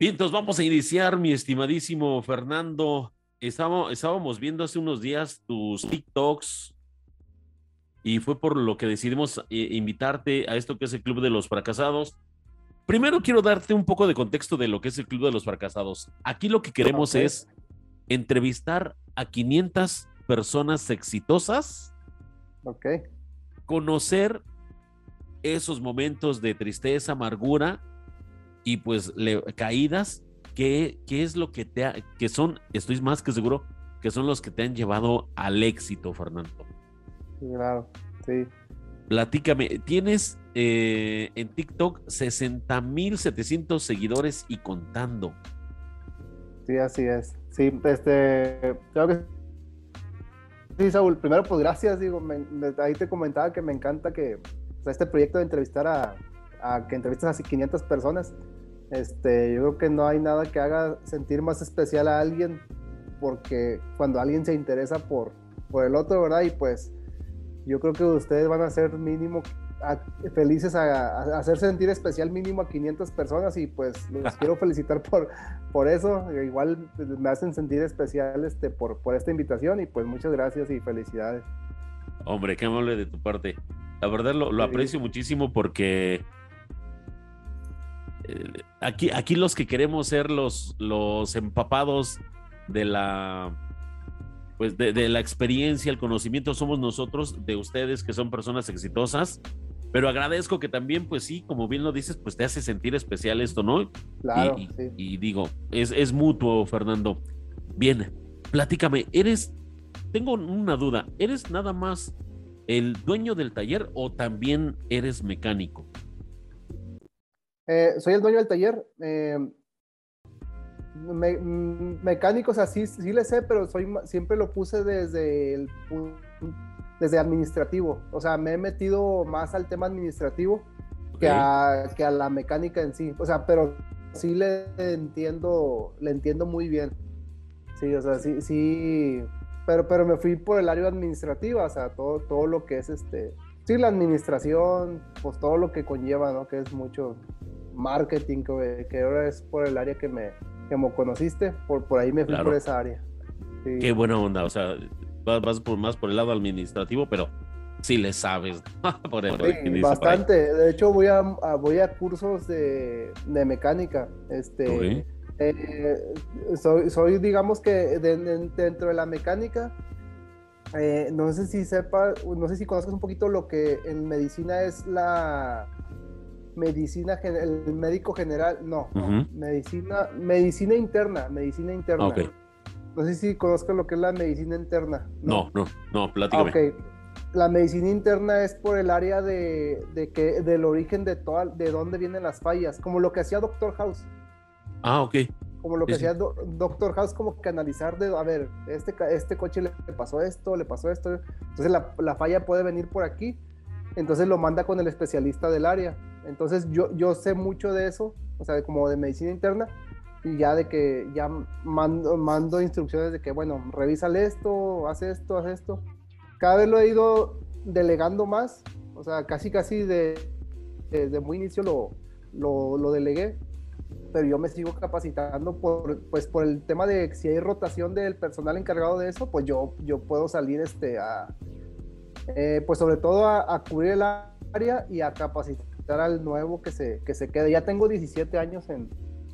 Bien, entonces vamos a iniciar, mi estimadísimo Fernando. Estábamos, estábamos viendo hace unos días tus TikToks y fue por lo que decidimos eh, invitarte a esto que es el Club de los Fracasados. Primero quiero darte un poco de contexto de lo que es el Club de los Fracasados. Aquí lo que queremos es entrevistar a 500 personas exitosas, Ok, conocer esos momentos de tristeza, amargura y pues le- caídas, que, que es lo que te ha- que son, estoy más que seguro, que son los que te han llevado al éxito, Fernando. claro, sí. Platícame, tienes eh, en TikTok 60.700 seguidores y contando. Sí, así es. Sí, este, creo que sí, Saúl. Primero, pues gracias, digo, me- me- ahí te comentaba que me encanta que o sea, este proyecto de entrevistar a, a que entrevistas a 500 personas. Este, yo creo que no hay nada que haga sentir más especial a alguien porque cuando alguien se interesa por, por el otro, ¿verdad? Y pues yo creo que ustedes van a ser mínimo a- felices a, a hacer sentir especial mínimo a 500 personas y pues los quiero felicitar por, por eso. Igual me hacen sentir especial este, por, por esta invitación y pues muchas gracias y felicidades. Hombre, qué amable de tu parte. La verdad lo, lo Sí. aprecio muchísimo porque aquí, aquí los que queremos ser los, los empapados de la pues de, de la experiencia, el conocimiento, somos nosotros, de ustedes que son personas exitosas. Pero agradezco que también, pues sí, como bien lo dices, pues te hace sentir especial esto, ¿no? Claro, y, y- sí. y digo, es, es mutuo, Fernando. Bien, platícame, eres, tengo una duda, ¿eres nada más el dueño del taller o también eres mecánico? Eh, soy el dueño del taller. eh, me- mm, mecánicos así sí le sé, pero soy siempre lo puse desde el desde administrativo. O sea, me he metido más al tema administrativo que, Ok. a, que a la mecánica en sí. O sea, pero sí le entiendo, le entiendo muy bien. Sí, o sea, sí, sí. Pero, pero me fui por el área administrativa, o sea, todo, todo lo que es este. Sí, la administración, pues todo lo que conlleva, ¿no? Que es mucho marketing, que, que ahora es por el área que me, que me conociste, por, por ahí me fui Claro. por esa área. Sí. Qué buena onda, o sea, vas, vas por, más por el lado administrativo, pero sí le sabes. por el, Sí, bastante. De hecho, voy a, a- voy a cursos de, de mecánica. Este, eh, soy, soy, digamos que de- de- dentro de la mecánica, eh, no sé si sepa, no sé si conozcas un poquito lo que en medicina es la medicina, el médico general, no, no, medicina, medicina interna, medicina interna. No sé si conozcas lo que es la medicina interna. No, no, no, Ah, platícame. La medicina interna es por el área de, de que, del origen de, toda, de dónde vienen las fallas, como lo que hacía Doctor House, Ah, ok. como lo que Sí, hacía Do- Doctor House, como que analizar de, a ver, este, este coche le pasó esto, le pasó esto, entonces la, la falla puede venir por aquí, entonces lo manda con el especialista del área. Entonces yo, yo sé mucho de eso, o sea, como de medicina interna, y ya de que ya mando, mando instrucciones de que, bueno, revísale esto, haz esto, haz esto. Cada vez lo he ido delegando más, o sea, casi casi de, desde muy inicio lo, lo, lo delegué, pero yo me sigo capacitando por, pues, por el tema de si hay rotación del personal encargado de eso, pues yo, yo puedo salir este, a, eh, pues sobre todo a, a cubrir el área y a capacitar al nuevo que se, que se quede. Ya tengo 17 años en,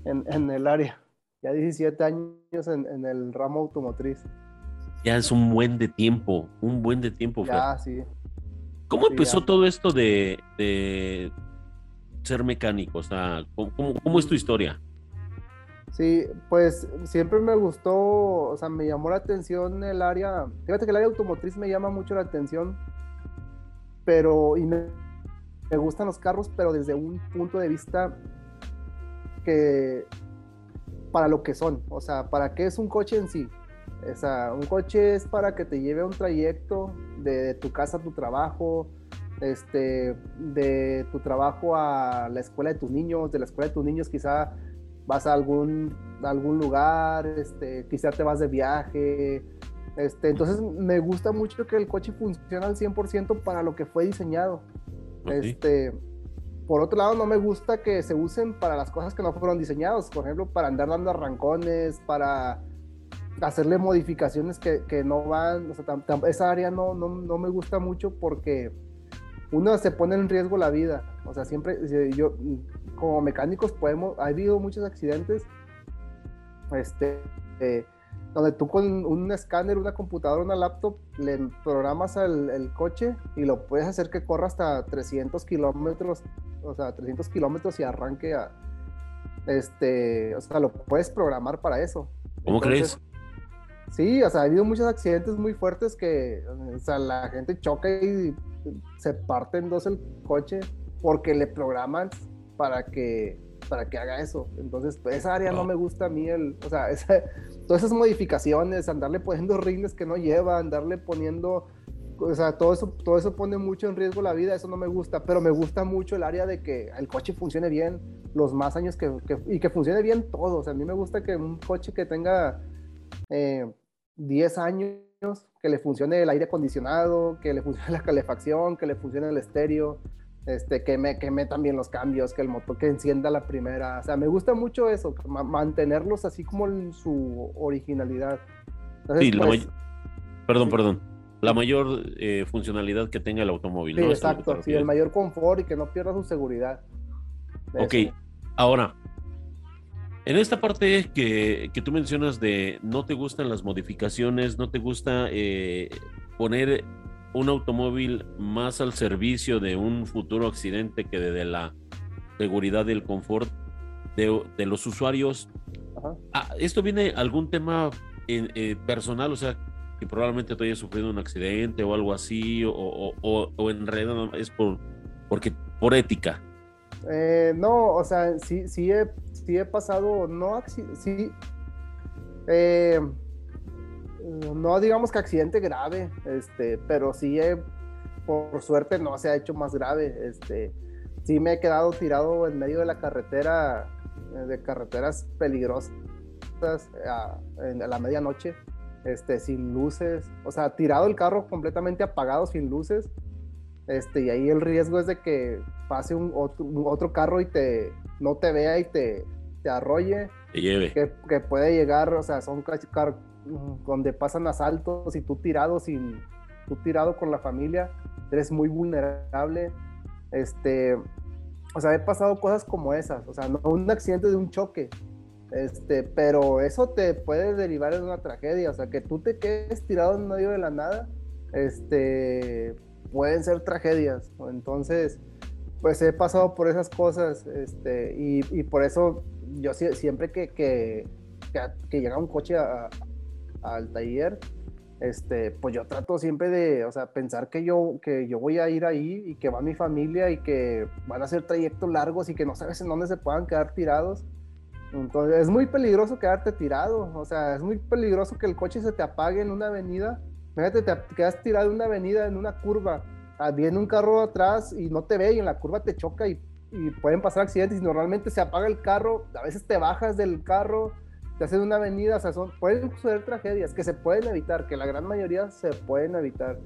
en, en el área, ya 17 años en, en el ramo automotriz. Ya es un buen de tiempo, un buen de tiempo, Fer. Ya, sí. ¿Cómo Sí, empezó ya. todo esto de, de ser mecánico? O sea, ¿cómo, cómo- cómo es tu historia? Sí, pues siempre me gustó, o sea, me llamó la atención el área, fíjate que el área automotriz me llama mucho la atención, pero, y me, me gustan los carros, pero desde un punto de vista que, para lo que son, o sea, para qué es un coche en sí. O sea, un coche es para que te lleve a un trayecto de, tu casa a tu trabajo, este, de tu trabajo a la escuela de tus niños, de la escuela de tus niños quizá vas a algún, a algún lugar, este, quizá te vas de viaje. Este, entonces me gusta mucho que el coche funcione al 100% para lo que fue diseñado. Este, por otro lado, no me gusta que se usen para las cosas que no fueron diseñados, por ejemplo, para andar dando arrancones, para hacerle modificaciones que, que no van, o sea, esa área no, no, no, me gusta mucho porque uno se pone en riesgo la vida, o sea, siempre, yo, como mecánicos podemos, ha habido muchos accidentes, este, eh, donde tú con un escáner, una computadora, una laptop, le programas el coche y lo puedes hacer que corra hasta 300 kilómetros, o sea, 300 kilómetros y arranque a, este, o sea, lo puedes programar para eso. ¿Cómo crees? Sí, o sea, ha habido muchos accidentes muy fuertes que, o sea, la gente choca y se parte en dos el coche porque le programan para que para que haga eso. Entonces, pues, esa área no. me gusta a mí, el, o sea, todas esas modificaciones, andarle poniendo rines que no lleva, andarle poniendo, o sea, todo eso, todo eso pone mucho en riesgo la vida, eso no me gusta, pero me gusta mucho el área de que el coche funcione bien los más años que, y que funcione bien todo. O sea, a mí me gusta que un coche que tenga 10 eh, años, que le funcione el aire acondicionado, que le funcione la calefacción, que le funcione el estéreo, este, que, me, que metan bien los cambios, que el motor que encienda la primera. O sea, me gusta mucho eso, mantenerlos así como en su originalidad. sí, pues, perdón, perdón. La mayor eh, funcionalidad que tenga el automóvil. Sí, exacto, sí, el mayor confort y que no pierda su seguridad. Ok, ahora, en esta parte que, que, tú mencionas de no te gustan las modificaciones, no te gusta eh, poner un automóvil más al servicio de un futuro accidente que de, la seguridad y el confort de, los usuarios. Ah, ¿Esto viene algún tema eh, personal? O sea, que probablemente tú hayas sufrido un accidente o algo así, o, o, en realidad es por, porque, por ética. Eh, no, o sea, sí, sí, he, sí he pasado, no, sí, eh, no digamos que accidente grave, este, pero sí, por suerte no se ha hecho más grave. Este, sí me he quedado tirado en medio de la carretera, eh, de carreteras peligrosas a, la medianoche, este, sin luces, o sea, tirado el carro completamente apagado, sin luces. Este, y ahí el riesgo es de que pase un otro, carro y te, no te vea y te, te arrolle. Te lleve. Que, que puede llegar, o sea, son carros donde pasan asaltos y tú tirado sin, tú tirado con la familia, eres muy vulnerable. Este, o sea, he pasado cosas como esas, o sea, no un accidente de un choque, este, pero eso te puede derivar en una tragedia, o sea, que tú te quedes tirado en medio de la nada, este, pueden ser tragedias, entonces, pues he pasado por esas cosas, este, y, por eso yo siempre que, que, que, llega un coche a, al taller, este, pues yo trato siempre de, o sea, pensar que yo, que yo voy a ir ahí y que va mi familia y que van a ser trayectos largos y que no sabes en dónde se puedan quedar tirados. Entonces es muy peligroso quedarte tirado, o sea, es muy peligroso que el coche se te apague en una avenida. Fíjate, te quedas tirado en una avenida, en una curva, ah, viene un carro atrás y no te ve y en la curva te choca y, y pueden pasar accidentes y normalmente se apaga el carro, a veces te bajas del carro te hacen una avenida, o sea, son, pueden suceder tragedias que se pueden evitar, que la gran mayoría se pueden evitar.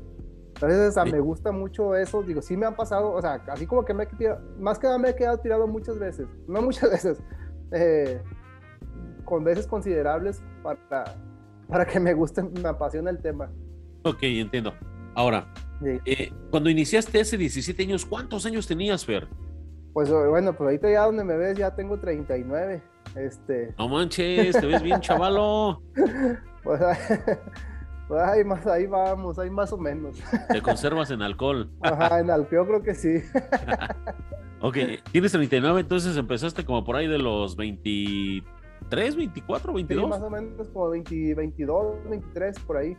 Entonces, o sea, me gusta mucho eso, digo, sí me han pasado, o sea, así como que me he tirado, más que nada me he quedado tirado muchas veces, no muchas veces, eh, con veces considerables para, para que me guste, me apasiona el tema. Ok, entiendo. Ahora, eh, cuando iniciaste hace 17 años, ¿cuántos años tenías, Fer? Pues bueno, pues ahorita ya donde me ves ya tengo 39. Este... No manches, te ves bien chavalo. pues, ahí, más, ahí vamos, ahí más o menos. Te conservas en alcohol. Ajá, en alcohol creo que sí. ok, tienes 39, entonces empezaste como por ahí de los 23, 24, 22. Sí, más o menos como 20, 22, 23, por ahí.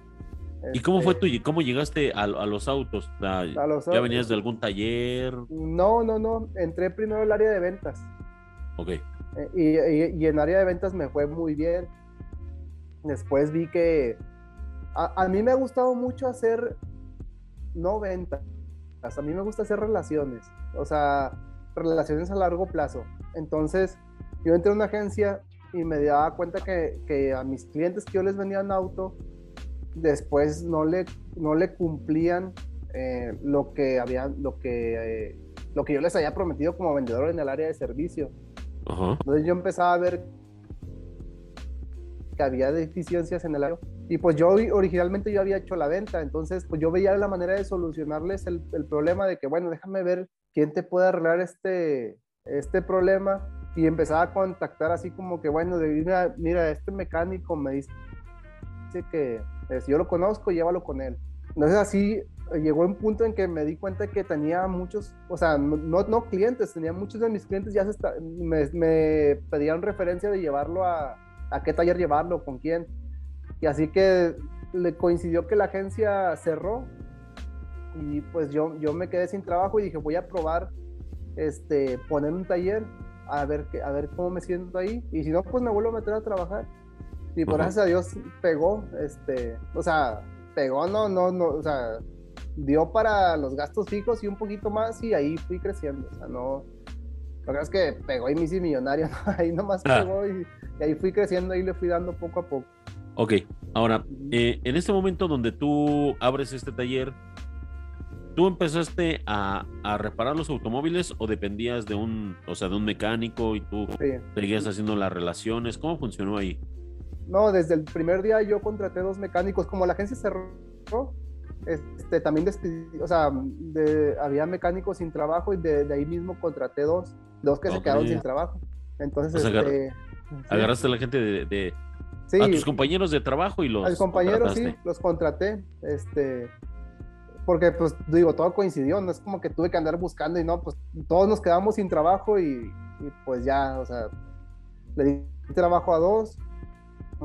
¿Y cómo fue este, tú? ¿Cómo llegaste a, los autos? ¿Ya venías de algún taller? No, no, no. Entré primero al área de ventas. Ok. Eh, y, en área de ventas me fue muy bien. Después vi que a, mí me ha gustado mucho hacer no ventas, a mí me gusta hacer relaciones, o sea, relaciones a largo plazo. Entonces, yo entré a una agencia y me daba cuenta que, que a mis clientes que yo les vendía un auto, después no le, no le cumplían eh, lo que habían, lo que, eh, lo que yo les había prometido como vendedor en el área de servicio. Entonces yo empezaba a ver que había deficiencias en el área. Y pues yo originalmente yo había hecho la venta, entonces pues yo veía la manera de solucionarles el, el problema de que, bueno, déjame ver quién te puede arreglar este, este problema. Y empezaba a contactar así como que, bueno, de, mira, mira, este mecánico me dice que pues, yo lo conozco, llévalo con él. Entonces así llegó un punto en que me di cuenta que tenía muchos, o sea, no, no clientes, tenía muchos de mis clientes ya se me, me, pedían referencia de llevarlo a, a qué taller llevarlo, con quién. Y así que le coincidió que la agencia cerró y pues yo, yo me quedé sin trabajo y dije, voy a probar este, poner un taller a ver, que, a ver cómo me siento ahí. Y si no, pues me vuelvo a meter a trabajar. Y por gracias a Dios pegó, este, o sea, pegó, no, no, no, o sea, dio para los gastos fijos y un poquito más y ahí fui creciendo, o sea, no, la verdad es que pegó y me hice millonario, ahí nomás ah. pegó y, ahí fui creciendo, y le fui dando poco a poco. Ok, ahora, eh, en este momento donde tú abres este taller, ¿tú empezaste a, a, reparar los automóviles o dependías de un, o sea, de un mecánico y tú seguías haciendo las relaciones? ¿Cómo funcionó ahí? No, desde el primer día yo contraté dos mecánicos, como la agencia cerró, este, también o sea, había mecánicos sin trabajo y de, ahí mismo contraté dos, dos que se quedaron sin trabajo. Entonces, este, agarraste a la gente de, a tus compañeros de trabajo y los a compañeros sí, los contraté, este, porque pues digo, todo coincidió, no es como que tuve que andar buscando y no, pues todos nos quedamos sin trabajo y, y pues ya, o sea, le di trabajo a dos,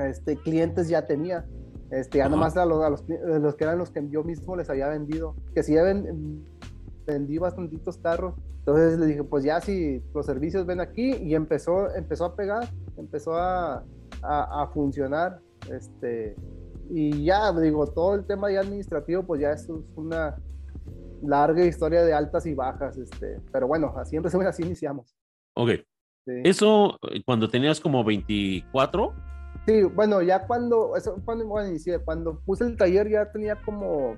este, clientes ya tenía. Este, ya nomás a los, a los, los, que eran los que yo mismo les había vendido, que si ya vendí bastantitos carros. Entonces le dije, pues ya si los servicios ven aquí y empezó, empezó a pegar, empezó a, a, a funcionar. Este, y ya, digo, todo el tema ya administrativo, pues ya es una larga historia de altas y bajas. Este, pero bueno, así empezó, así iniciamos. Ok. Eso cuando tenías como 24 Sí, bueno, ya cuando, eso, cuando, cuando puse el taller ya tenía como,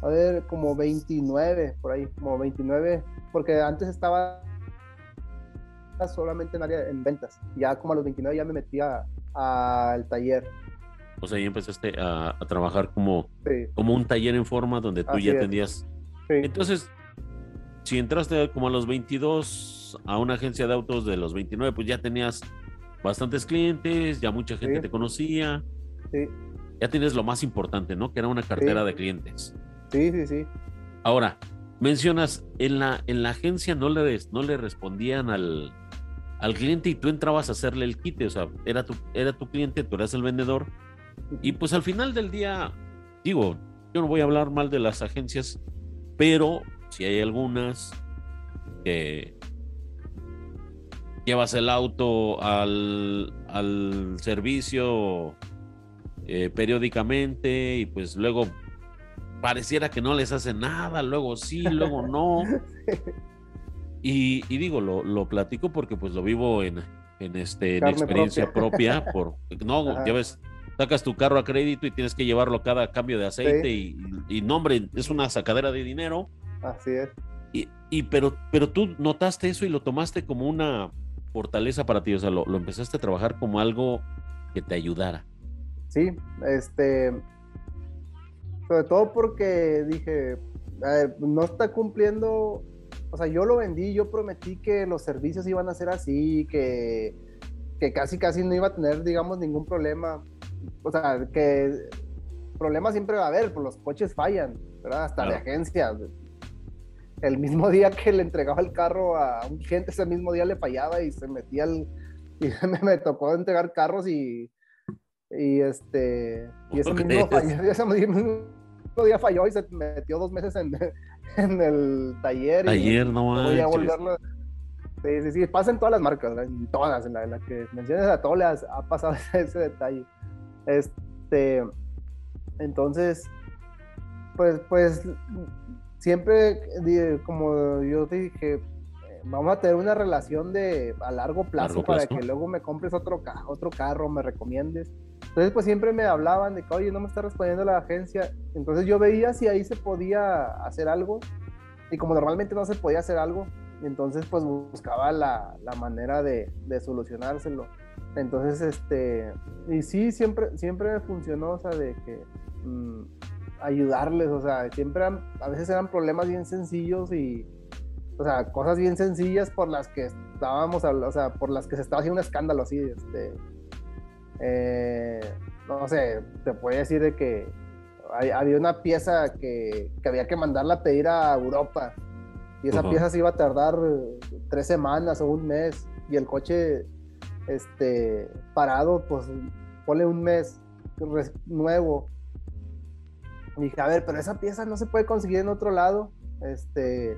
a ver, como 29, por ahí, como 29, porque antes estaba solamente en área en ventas. Ya como a los 29 ya me metía al taller. O sea, ahí empezaste a, trabajar como, como un taller en forma donde tú ya tenías. Entonces, si entraste como a los 22 a una agencia de autos de los 29, pues ya tenías bastantes clientes, ya mucha gente te conocía. Sí. Ya tienes lo más importante, ¿no? Que era una cartera de clientes. Sí, sí, sí. Ahora, mencionas, en la, en la agencia no le, no le respondían al, al cliente y tú entrabas a hacerle el quite, o sea, era tu, era tu cliente, tú eras el vendedor. Y pues al final del día, digo, yo no voy a hablar mal de las agencias, pero si hay algunas que llevas el auto al, servicio eh, periódicamente y pues luego pareciera que no les hace nada, luego sí, luego no. Y, digo, lo, platico porque pues lo vivo en, en, este, experiencia propia. por, no, ya ves, sacas tu carro a crédito y tienes que llevarlo cada cambio de aceite y, y, no, hombre, es una sacadera de dinero. Así es. Y, y, pero, pero tú notaste eso y lo tomaste como una, fortaleza para ti? O sea, lo, empezaste a trabajar como algo que te ayudara. Sí, este, sobre todo porque dije, no está cumpliendo, o sea, yo lo vendí, yo prometí que los servicios iban a ser así, que, que casi casi no iba a tener, digamos, ningún problema. O sea, que problemas siempre va a haber, pues los coches fallan, ¿verdad? Hasta de agencia el mismo día que le entregaba el carro a un cliente, ese mismo día le fallaba y se metía el, y me, tocó entregar carros y, y este, y ese, mismo, día falló y se metió dos meses en, en el taller. Ayer no voy a volverlo. Sí, sí, sí, pasa en todas las marcas, en todas, en la, que mencionas a todas ha pasado ese, detalle. Este, entonces, pues, pues siempre, como yo te dije, vamos a tener una relación de a largo plazo, para que luego me compres otro, otro carro, me recomiendes. Entonces, pues siempre me hablaban de que, oye, no me está respondiendo la agencia. Entonces yo veía si ahí se podía hacer algo. y como normalmente no se podía hacer algo, entonces pues buscaba la, la manera de, de, solucionárselo. Entonces, este, y sí, siempre, siempre funcionó, o sea, de que mm, ayudarles, o sea, siempre a veces eran problemas bien sencillos y, o sea, cosas bien sencillas por las que estábamos, o sea, por las que se estaba haciendo un escándalo así, este, eh, no sé, te puedo decir de que había una pieza que, que, había que mandarla a pedir a Europa y esa pieza se iba a tardar tres semanas o un mes y el coche este, parado, pues pone un mes nuevo. Y dije, a ver, pero esa pieza no se puede conseguir en otro lado. Este,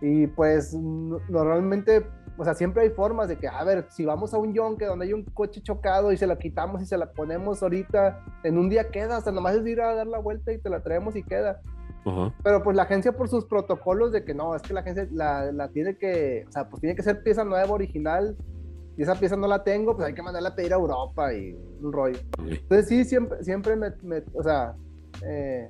y pues normalmente, o sea, siempre hay formas de que, a ver, si vamos a un yonque donde hay un coche chocado y se la quitamos y se la ponemos ahorita, en un día queda, hasta nomás es ir a dar la vuelta y te la traemos y queda. Pero pues la agencia por sus protocolos de que no, es que la agencia la, la, tiene que, o sea, pues tiene que ser pieza nueva, original, y esa pieza no la tengo, pues hay que mandarla a pedir a Europa y un rollo. Entonces sí, siempre, siempre me, me o sea, eh,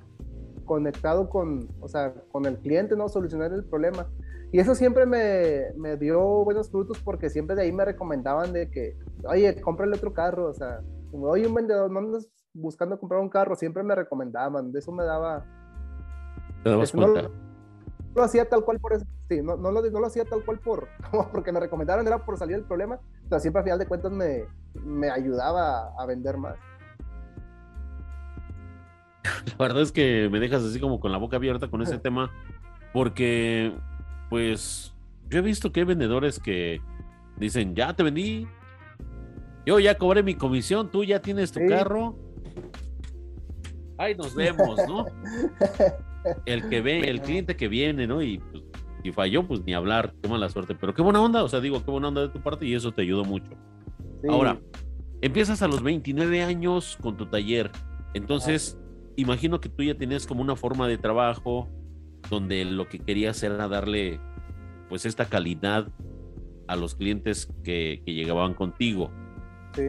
conectado con, o sea, con el cliente, ¿no? Solucionar el problema. Y eso siempre me, me, dio buenos frutos porque siempre de ahí me recomendaban de que, oye, cómprale otro carro, o sea, como, oye, un vendedor, no andas buscando comprar un carro, siempre me recomendaban, de eso me daba... ¿Te dabas cuenta? No, lo hacía tal cual por eso, sí, no, no, lo, no lo hacía tal cual por, porque me recomendaron, era por salir del problema, pero siempre a final de cuentas me, me ayudaba a vender más. La verdad es que me dejas así como con la boca abierta con ese tema, porque pues yo he visto que hay vendedores que dicen, ya te vendí, yo ya cobré mi comisión, tú ya tienes tu carro, ahí nos vemos, ¿no? El que ve, el cliente que viene, ¿no? Y pues, si falló, pues ni hablar, qué mala suerte, pero qué buena onda, o sea, digo, qué buena onda de tu parte y eso te ayudó mucho. Ahora, empiezas a los 29 años con tu taller, entonces imagino que tú ya tenías como una forma de trabajo donde lo que querías era darle pues esta calidad a los clientes que, llegaban contigo. Sí.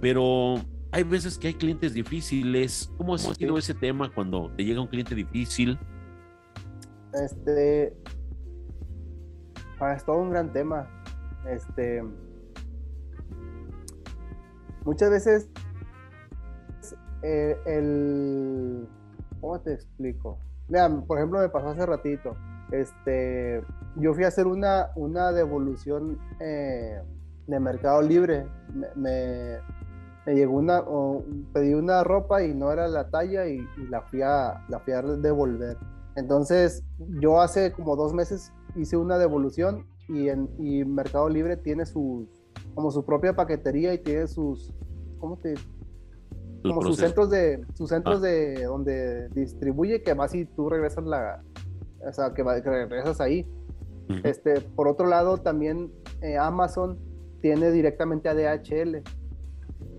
Pero hay veces que hay clientes difíciles. ¿Cómo ha sido ese tema cuando te llega un cliente difícil? Este. Ah, es todo un gran tema. Este. Muchas veces eh, el, ¿cómo te explico? Vean, por ejemplo, me pasó hace ratito, este, yo fui a hacer una, una devolución eh, de Mercado Libre, me, me, llegó una, pedí una ropa y no era la talla y, la, fui a, la fui a devolver. Entonces, yo hace como dos meses hice una devolución y, en, y Mercado Libre tiene sus, como su propia paquetería y tiene sus, ¿cómo te como sus centros de sus centros ah. de donde distribuye que más si tú regresas la o sea que, regresas ahí. Este por otro lado también eh, Amazon tiene directamente a DHL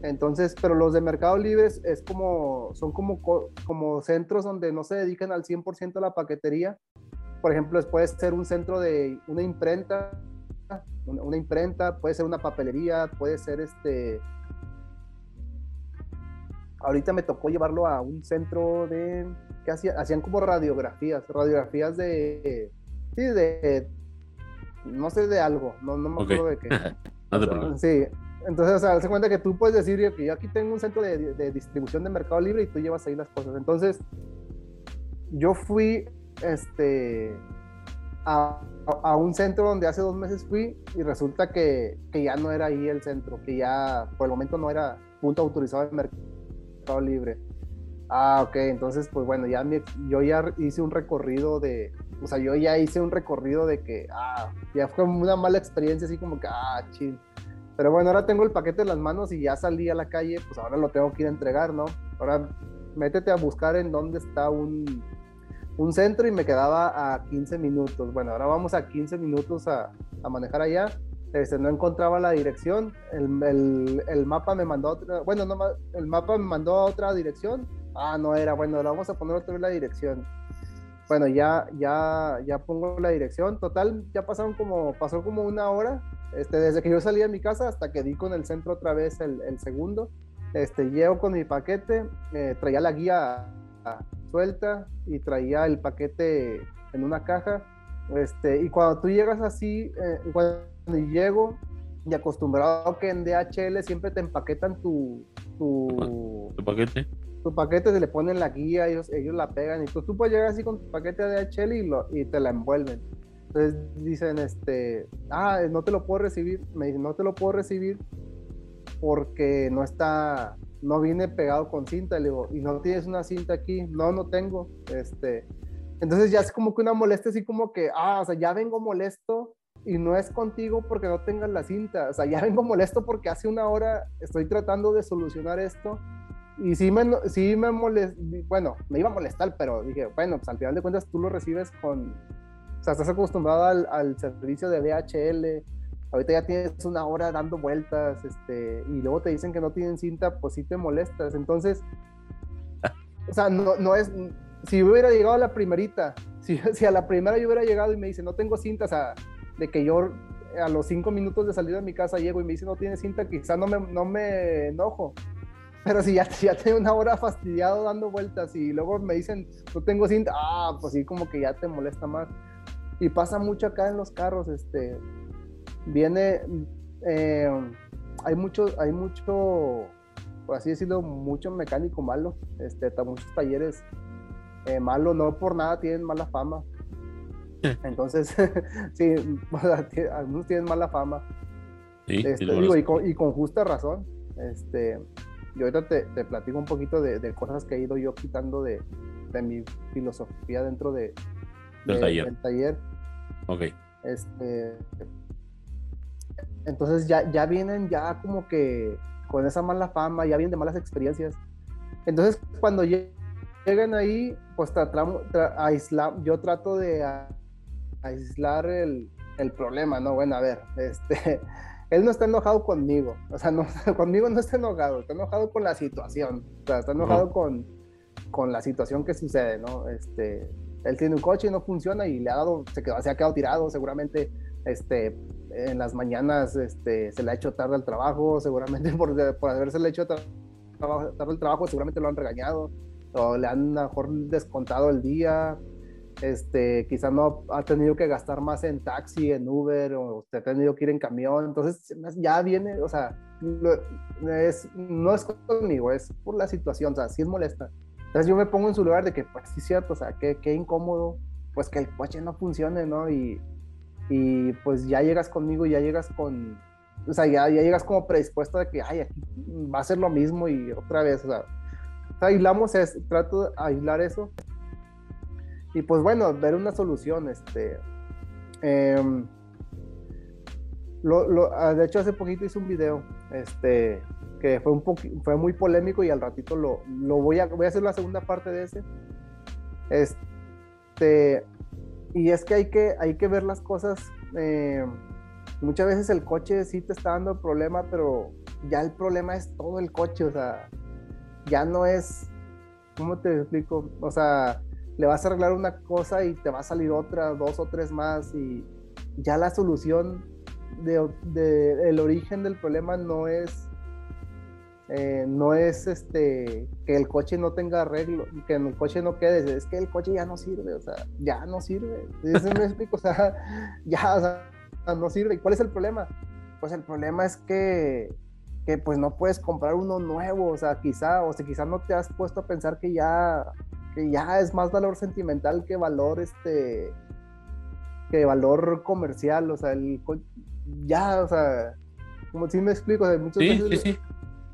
entonces pero los de Mercado Libre es como son como como centros donde no se dedican al 100% a la paquetería. Por ejemplo puede ser un centro de una imprenta una imprenta puede ser una papelería puede ser este ahorita me tocó llevarlo a un centro de que hacían como radiografías, radiografías de sí, de no sé de algo, no, no me acuerdo de qué. no sí, entonces, o sea, se cuenta que tú puedes decir que yo aquí tengo un centro de, de, distribución de Mercado Libre y tú llevas ahí las cosas. Entonces, yo fui este, a, a, un centro donde hace dos meses fui y resulta que, que, ya no era ahí el centro, que ya por el momento no era punto autorizado de Mercado Libre. Ah, ok, entonces pues bueno, ya yo ya hice un recorrido de, o sea, yo ya hice un recorrido de que, ah, ya fue una mala experiencia, así como que, ah, chill. Pero bueno, ahora tengo el paquete en las manos y ya salí a la calle, pues ahora lo tengo que ir a entregar, ¿no? Ahora métete a buscar en dónde está un, un centro y me quedaba a 15 minutos. Bueno, ahora vamos a 15 minutos a, a manejar allá este, no encontraba la dirección, el, el, el, mapa me mandó otra, bueno, no, el mapa me mandó a otra dirección, ah, no era, bueno, ahora vamos a poner otra vez la dirección. Bueno, ya, ya, ya pongo la dirección, total, ya pasaron como, pasó como una hora, este, desde que yo salí de mi casa hasta que di con el centro otra vez el, el segundo, este, llego con mi paquete, eh, traía la guía suelta y traía el paquete en una caja. Este, y cuando tú llegas así, eh, cuando llego, y acostumbrado que en DHL siempre te empaquetan tu, tu, paquete. Tu paquete, se le ponen la guía, ellos, ellos la pegan y tú, tú puedes llegar así con tu paquete de DHL y, lo, y te la envuelven. Entonces dicen, este, ah, no te lo puedo recibir. Me dicen, no te lo puedo recibir porque no está, no viene pegado con cinta. Le digo, ¿y no tienes una cinta aquí? No, no tengo. Este, entonces ya es como que una molestia así como que, ah, o sea, ya vengo molesto y no es contigo porque no tengas la cinta. O sea, ya vengo molesto porque hace una hora estoy tratando de solucionar esto. Y sí me, sí me molest, bueno, me iba a molestar, pero dije, bueno, pues al final de cuentas tú lo recibes con, o sea, estás acostumbrado al, al servicio de DHL, ahorita ya tienes una hora dando vueltas, este, y luego te dicen que no tienen cinta, pues sí te molestas. Entonces, o sea, no, no es, si hubiera llegado a la primerita, si, si a la primera yo hubiera llegado y me dice, no tengo cinta, o sea, de que yo a los cinco minutos de salir de mi casa llego y me dice no tiene cinta, quizá no me, no me enojo. Pero si ya, ya tengo una hora fastidiado dando vueltas y luego me dicen no tengo cinta, ah, pues sí, como que ya te molesta más. Y pasa mucho acá en los carros, este, viene, eh, hay mucho, hay mucho, por así decirlo, mucho mecánico malo, este, muchos talleres eh, malos, no por nada tienen mala fama. Entonces, sí, algunos tienen mala fama. Este, y, con, justa razón. Este, yo ahorita te, te platico un poquito de, cosas que he ido yo quitando de, de mi filosofía dentro de, del, taller. Ok. Este, entonces ya, ya vienen ya como que con esa mala fama, ya vienen de malas experiencias. Entonces cuando llegan ahí, pues tratamos, yo trato de aislar el, el, problema, ¿no? Bueno, a ver, este, él no está enojado conmigo, o sea, no, conmigo no está enojado, está enojado con la situación, o sea, está enojado con, con la situación que sucede, ¿no? Este, él tiene un coche y no funciona y le ha dado, se, quedó, se ha quedado tirado, seguramente, este, en las mañanas, este, se le ha hecho tarde al trabajo, seguramente por, por haberse le hecho tarde al trabajo, seguramente lo han regañado, o le han mejor descontado el día, este, quizá no ha tenido que gastar más en taxi, en Uber, o usted ha tenido que ir en camión, entonces ya viene, o sea, es, no es conmigo, es por la situación, o sea, sí es molesta. Entonces yo me pongo en su lugar de que, pues sí es cierto, o sea, qué, qué incómodo, pues que el coche no funcione, ¿no? Y, y pues ya llegas conmigo, ya llegas con, o sea, ya, ya llegas como predispuesto de que, ay, aquí va a ser lo mismo y otra vez, o sea, aislamos, es, trato de aislar eso y pues bueno, ver una solución, este... Em, ah, de hecho, hace poquito hice un video, este, que fue, un fue muy polémico y al ratito lo, lo voy, a, voy a hacer la segunda parte de ese. Este, y es que hay que, hay que ver las cosas. Eh, muchas veces el coche sí te está dando el problema, pero ya el problema es todo el coche, o sea, ya no es, ¿cómo te explico? O sea, le vas a arreglar una cosa y te va a salir otra, dos o tres más y ya la solución de, el origen del problema no es eh, no es este que el coche no tenga arreglo, que el coche no quede, es que el coche ya no sirve, o sea, ya no sirve. Eso me explico, o sea, ya o sea, no sirve. ¿Y cuál es el problema? Pues el problema es que, que pues no puedes comprar uno nuevo, o sea, quizá, o sea, quizá no te has puesto a pensar que ya que ya es más valor sentimental que valor este que valor comercial, o sea, el ya, o sea, como si me explico, o muchas sí, sí, sí.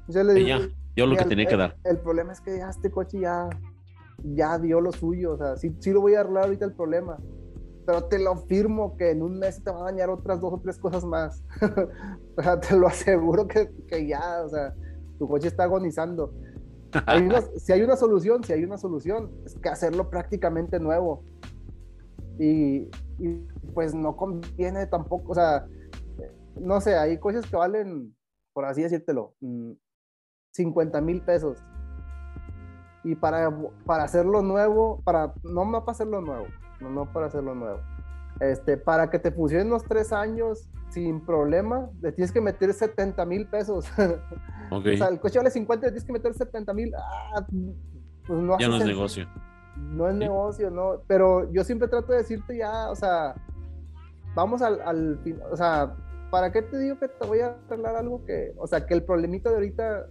Yo le digo, ya, yo lo que tenía que dar. El, problema es que ya este coche ya, ya dio lo suyo, o sea, sí, sí lo voy a arreglar ahorita el problema, pero te lo firmo que en un mes te va a dañar otras dos o tres cosas más. o sea, te lo aseguro que, que ya, o sea, tu coche está agonizando si hay una solución, si hay una solución, es que hacerlo prácticamente nuevo. Y, pues no conviene tampoco, o sea, no sé, hay cosas que valen, por así decírtelo, 50 mm, mil pesos. Y para, para hacerlo nuevo, para, no, no para hacerlo nuevo, no, no para hacerlo nuevo. Este, para que te pusieran los tres años sin problema, le tienes que meter 70 mil pesos. O sea, el coche vale 50, le tienes que meter 70 mil. Ah, pues no ya no es negocio. no es negocio, no, pero yo siempre trato de decirte ya, o sea, vamos al, al o sea, ¿para qué te digo que te voy a arreglar algo que, o sea, que el problemita de ahorita,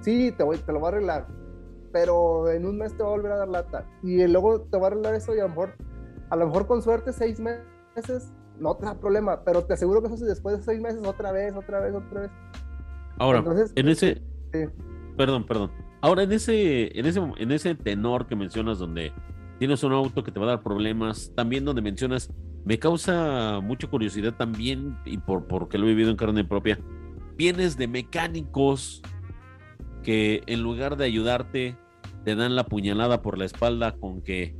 sí, te, voy, te lo voy a arreglar, pero en un mes te va a volver a dar lata. Y luego te va a arreglar eso y a lo mejor, a lo mejor con suerte seis meses no te da problema, pero te aseguro que eso después de seis meses otra vez, otra vez, otra vez. Ahora, en ese... Perdón, perdón. Ahora, en ese, en, ese, en ese tenor que mencionas donde tienes un auto que te va a dar problemas, también donde mencionas, me causa mucha curiosidad también, y por, porque lo he vivido en carne propia, vienes de mecánicos que en lugar de ayudarte, te dan la puñalada por la espalda con que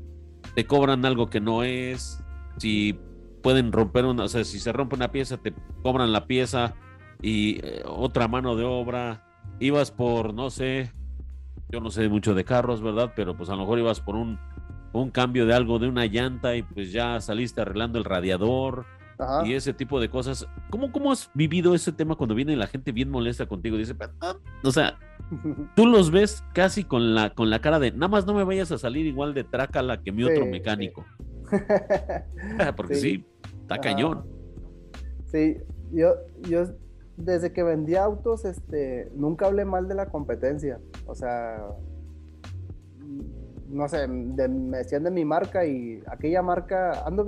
te cobran algo que no es, si pueden romper una, o sea, si se rompe una pieza, te cobran la pieza y eh, otra mano de obra, ibas por, no sé, yo no sé mucho de carros, ¿verdad? Pero pues a lo mejor ibas por un, un cambio de algo, de una llanta y pues ya saliste arreglando el radiador y ese tipo de cosas. ¿Cómo, ¿Cómo has vivido ese tema cuando viene la gente bien molesta contigo? Dice, o sea, tú los ves casi con la, con la cara de, nada más no me vayas a salir igual de trácala que mi otro mecánico. Porque sí, está cañón. Sí, yo, yo desde que vendí autos, este, nunca hablé mal de la competencia. O sea, no sé, me decían de mi marca y aquella marca, ando,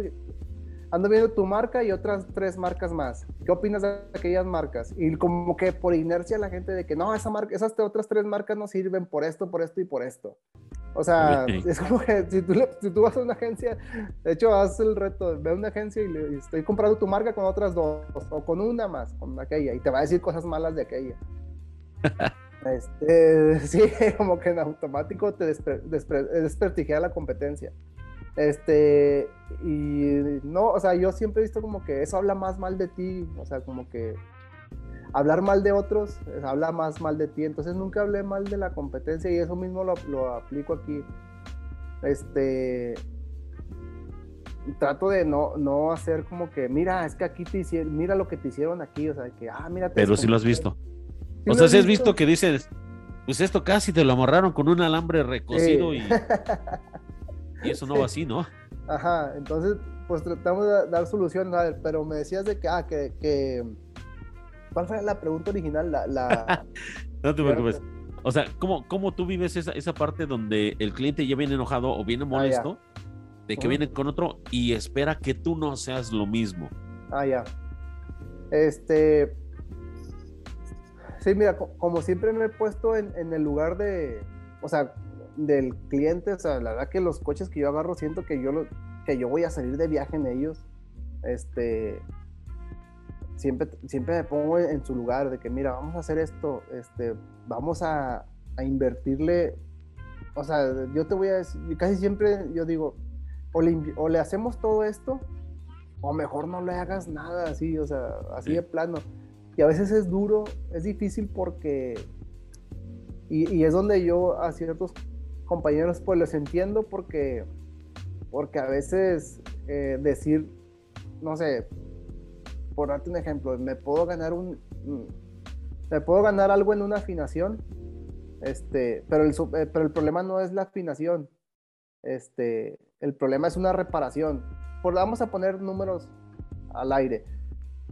ando viendo tu marca y otras tres marcas más. ¿Qué opinas de aquellas marcas? Y como que por inercia la gente de que no, esa marca, esas otras tres marcas no sirven por esto, por esto y por esto. O sea, es como que si tú, si tú, vas a una agencia, de hecho, haz el reto, ve a una agencia y le estoy comprando tu marca con otras dos, o con una más, con aquella, y te va a decir cosas malas de aquella. este, sí, como que en automático te desprestigia la competencia. Este, y no, o sea, yo siempre he visto como que eso habla más mal de ti, o sea, como que hablar mal de otros habla más mal de ti, entonces nunca hablé mal de la competencia y eso mismo lo, lo aplico aquí. Este, trato de no, no hacer como que, mira, es que aquí te hicieron, mira lo que te hicieron aquí, o sea, que, ah, mira. Pero si lo has visto. o sea, si has visto que dices, pues esto casi te lo amarraron con un alambre recocido y... Y eso no va así, ¿no? Ajá, entonces, pues tratamos de dar solución, pero me decías de que, ah, que, que... ¿cuál fue la pregunta original? La, no te preocupes. O sea, ¿cómo, cómo tú vives esa, esa parte donde el cliente ya viene enojado o viene ah, molesto, de que viene con otro y espera que tú no seas lo mismo? Ah, ya. Este. Sí, mira, como siempre me he puesto en, en el lugar de. O sea, del cliente, o sea, la verdad que los coches que yo agarro siento que yo, lo, que yo voy a salir de viaje en ellos. Este, siempre, siempre me pongo en su lugar de que, mira, vamos a hacer esto, este, vamos a, a invertirle, o sea, yo te voy a decir, casi siempre yo digo, o le, o le hacemos todo esto, o mejor no le hagas nada así, o sea, así de plano. Y a veces es duro, es difícil porque, y, y es donde yo a ciertos compañeros, pues los entiendo porque, porque a veces eh, decir, no sé, por darte un ejemplo, me puedo ganar un, me puedo ganar algo en una afinación, este, pero el, eh, pero el problema no es la afinación, este, el problema es una reparación. Por, vamos a poner números al aire.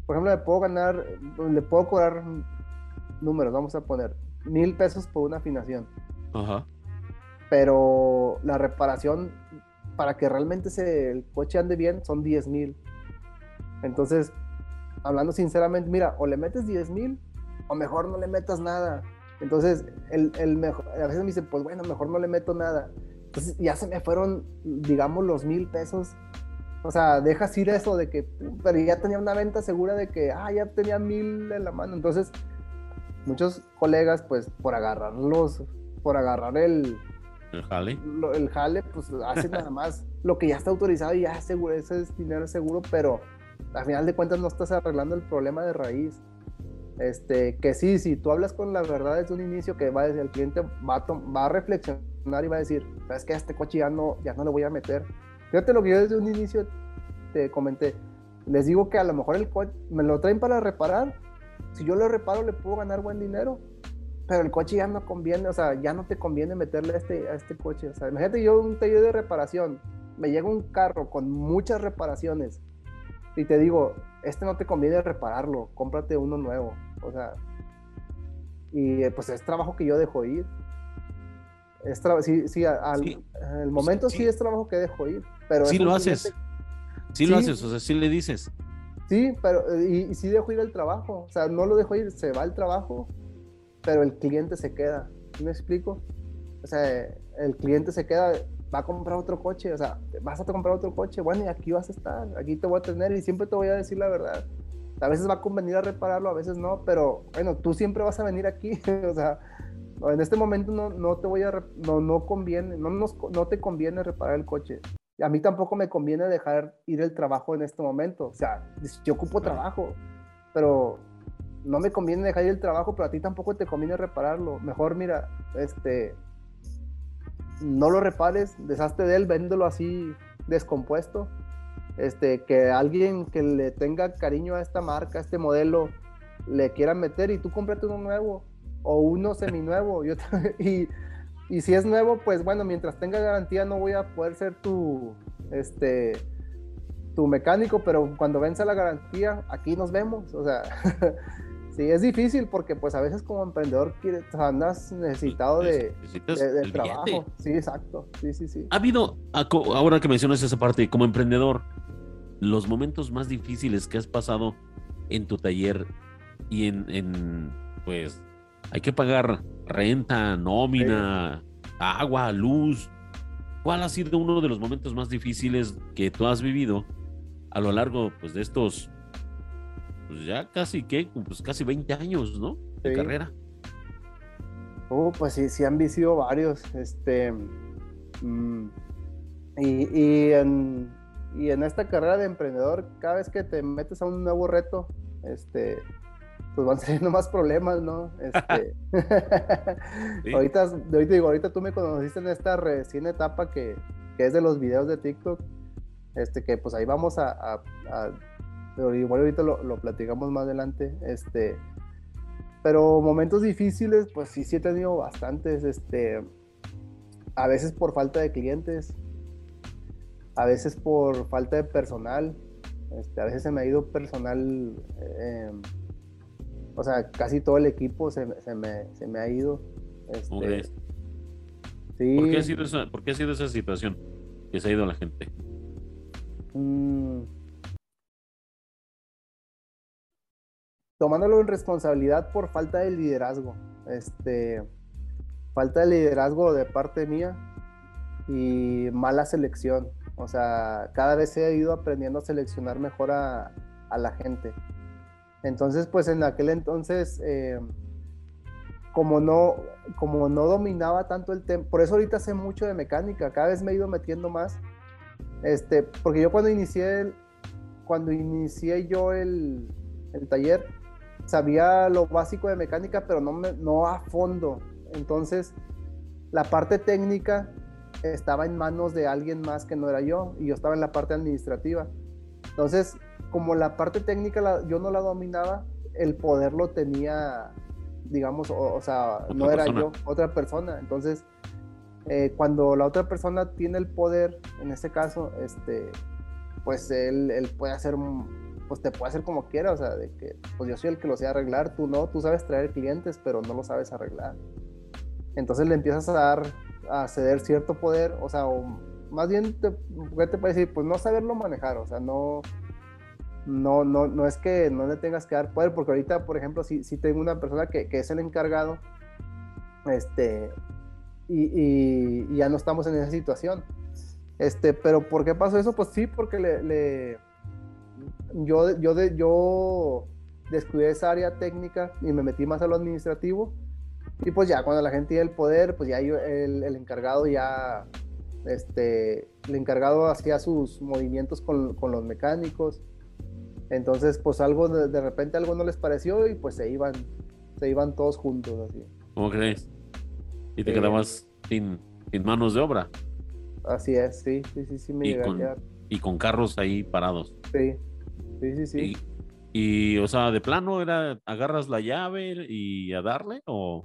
Por ejemplo, le puedo ganar, le puedo cobrar números, vamos a poner mil pesos por una afinación. Ajá pero la reparación para que realmente se, el coche ande bien son 10 mil. Entonces, hablando sinceramente, mira, o le metes 10 mil o mejor no le metas nada. Entonces, el, el mejor, a veces me dicen, pues bueno, mejor no le meto nada. Entonces, ya se me fueron, digamos, los mil pesos. O sea, dejas ir eso de que, pero ya tenía una venta segura de que, ah, ya tenía mil en la mano. Entonces, muchos colegas, pues, por agarrarlos, por agarrar el, el jale. el jale, pues hace nada más lo que ya está autorizado y ya seguro, ese es dinero seguro, pero al final de cuentas no estás arreglando el problema de raíz. Este, que sí, si tú hablas con la verdad desde un inicio, que va a decir, el cliente va a, va a reflexionar y va a decir, es que a este coche ya no, ya no le voy a meter. Fíjate lo que yo desde un inicio te comenté. Les digo que a lo mejor el coche me lo traen para reparar. Si yo lo reparo, le puedo ganar buen dinero pero el coche ya no conviene, o sea, ya no te conviene meterle a este, a este coche. O sea, imagínate yo un taller de reparación, me llega un carro con muchas reparaciones y te digo, este no te conviene repararlo, cómprate uno nuevo. O sea, y eh, pues es trabajo que yo dejo ir. Es sí, sí, al el momento sí. es trabajo que dejo ir. Pero sí lo haces. Sí, lo haces, o sea, sí le dices. Sí, pero y, y, sí dejo ir el trabajo. O sea, no lo dejo ir, se va el trabajo, pero el cliente se queda. ¿Me explico? O sea, el cliente se queda, va a comprar otro coche, o sea, vas a comprar otro coche, bueno, y aquí vas a estar, aquí te voy a tener y siempre te voy a decir la verdad. A veces va a convenir a repararlo, a veces no, pero bueno, tú siempre vas a venir aquí, o sea, en este momento no, no te voy a, no, no conviene, no, nos, no te conviene reparar el coche. Y a mí tampoco me conviene dejar ir el trabajo en este momento, o sea, yo ocupo trabajo, pero no me conviene dejar ir el trabajo, pero a ti tampoco te conviene repararlo. Mejor, mira, este, no lo repares, deshazte de él, véndelo así descompuesto. Este, que alguien que le tenga cariño a esta marca, a este modelo, le quiera meter y tú cómprate uno nuevo o uno seminuevo. Yo, y, y si es nuevo, pues bueno, mientras tenga garantía no voy a poder ser tu, este, tu mecánico, pero cuando venza la garantía, aquí nos vemos. O sea, Sí, es difícil porque pues a veces como emprendedor andas necesitado de, de, trabajo. Sí, exacto. Sí, sí, sí. Ha habido, ahora que mencionas esa parte, como emprendedor, los momentos más difíciles que has pasado en tu taller y en, en pues, hay que pagar renta, nómina, agua, luz. ¿Cuál ha sido uno de los momentos más difíciles que tú has vivido a lo largo pues, de estos pues ya casi, ¿qué? Pues casi 20 años, ¿no? De carrera. Oh, pues sí, sí han sido varios. Este. Mm, y, y, en, y en esta carrera de emprendedor, cada vez que te metes a un nuevo reto, este, pues van saliendo más problemas, ¿no? Este, ahorita, ahorita, digo, ahorita tú me conociste en esta recién etapa que, que, es de los videos de TikTok, este, que pues ahí vamos a, a, a pero igual ahorita lo, lo, platicamos más adelante, este, pero momentos difíciles, pues sí, sí he tenido bastantes, este, a veces por falta de clientes, a veces por falta de personal, este, a veces se me ha ido personal, eh, o sea, casi todo el equipo se, se, me, se me, ha ido. Este, sí. ¿Por, qué ha sido esa, ¿Por qué ha sido esa situación que se ha ido la gente? Mm, tomándolo en responsabilidad por falta de liderazgo. Este, falta de liderazgo de parte mía y mala selección. O sea, cada vez he ido aprendiendo a seleccionar mejor a, la gente. Entonces, pues en aquel entonces, eh, como, no, como no dominaba tanto el tema, por eso ahorita sé mucho de mecánica, cada vez me he ido metiendo más. Este, porque yo cuando inicié, cuando inicié yo el, el taller, sabía lo básico de mecánica, pero no, me, no a fondo. Entonces, la parte técnica estaba en manos de alguien más que no era yo, y yo estaba en la parte administrativa. Entonces, como la parte técnica yo no la dominaba, el poder lo tenía, digamos, o, sea, no era yo, otra persona. Entonces, eh, cuando la otra persona tiene el poder, en este caso, este, pues él, él puede hacer pues te puede hacer como quiera, o sea, de que pues yo soy el que lo sé arreglar, tú no, tú sabes traer clientes, pero no lo sabes arreglar. Entonces le empiezas a dar, a ceder cierto poder, o sea, o más bien, te, ¿qué te puede decir? Pues no saberlo manejar, o sea, no, no, no, no es que no le tengas que dar poder, porque ahorita, por ejemplo, si, si tengo una persona que, que, es el encargado, este, y, y, ya no estamos en esa situación. Este, pero ¿por qué pasó eso? Pues sí, porque le yo, yo, de, yo descuidé esa área técnica y me metí más a lo administrativo. Y pues ya cuando la gente tiene el poder, pues ya el, el, encargado ya, este, el encargado hacía sus movimientos con, con los mecánicos. Entonces, pues algo, de, de, repente algo no les pareció y pues se iban, se iban todos juntos así. ¿Cómo crees? Y te quedabas sin, sin, manos de obra. Así es, sí, sí, sí, sí me y con, Y con carros ahí parados. Sí, Sí, sí, sí. Y, o sea, de plano era agarras la llave y a darle o.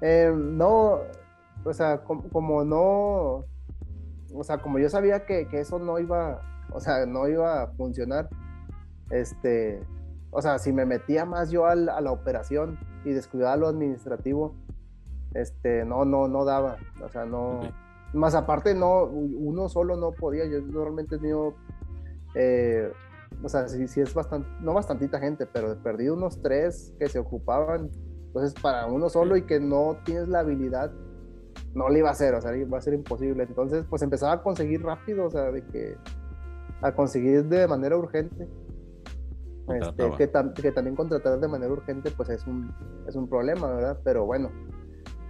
Eh, no, o sea, como, no, o sea, como yo sabía que, que, eso no iba, o sea, no iba a funcionar, este, o sea, si me metía más yo a la operación y descuidaba lo administrativo, este, no, no, no daba, o sea, no, más aparte no, uno solo no podía, yo normalmente he tenido, eh, o sea, si sí, es bastante, no bastantita gente, pero perdido unos tres que se ocupaban, entonces para uno solo y que no tienes la habilidad, no le iba a hacer, o sea, iba a ser imposible, entonces pues empezaba a conseguir rápido, o sea, de que, a conseguir de manera urgente. Este, que, que, también contratar de manera urgente pues es un, es un problema, ¿verdad? Pero bueno,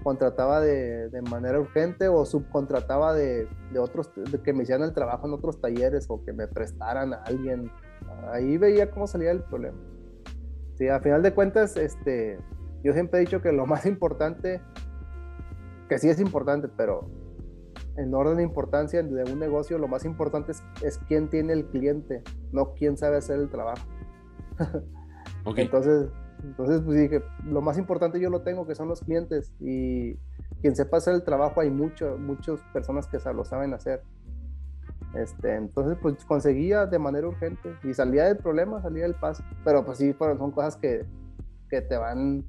contrataba de, de manera urgente o subcontrataba de, de otros, de que me hicieran el trabajo en otros talleres o que me prestaran a alguien. Ahí veía cómo salía el problema. Sí, a final de cuentas, este, yo siempre he dicho que lo más importante, que sí es importante, pero en orden de importancia de un negocio, lo más importante es, es quién tiene el cliente, no quién sabe hacer el trabajo. Okay. Entonces, entonces, pues dije, lo más importante yo lo tengo, que son los clientes. Y quien sepa hacer el trabajo, hay mucho, muchas personas que lo saben hacer. Este, entonces, pues conseguía de manera urgente y salía del problema, salía del paso. Pero pues sí, son cosas que, que te van,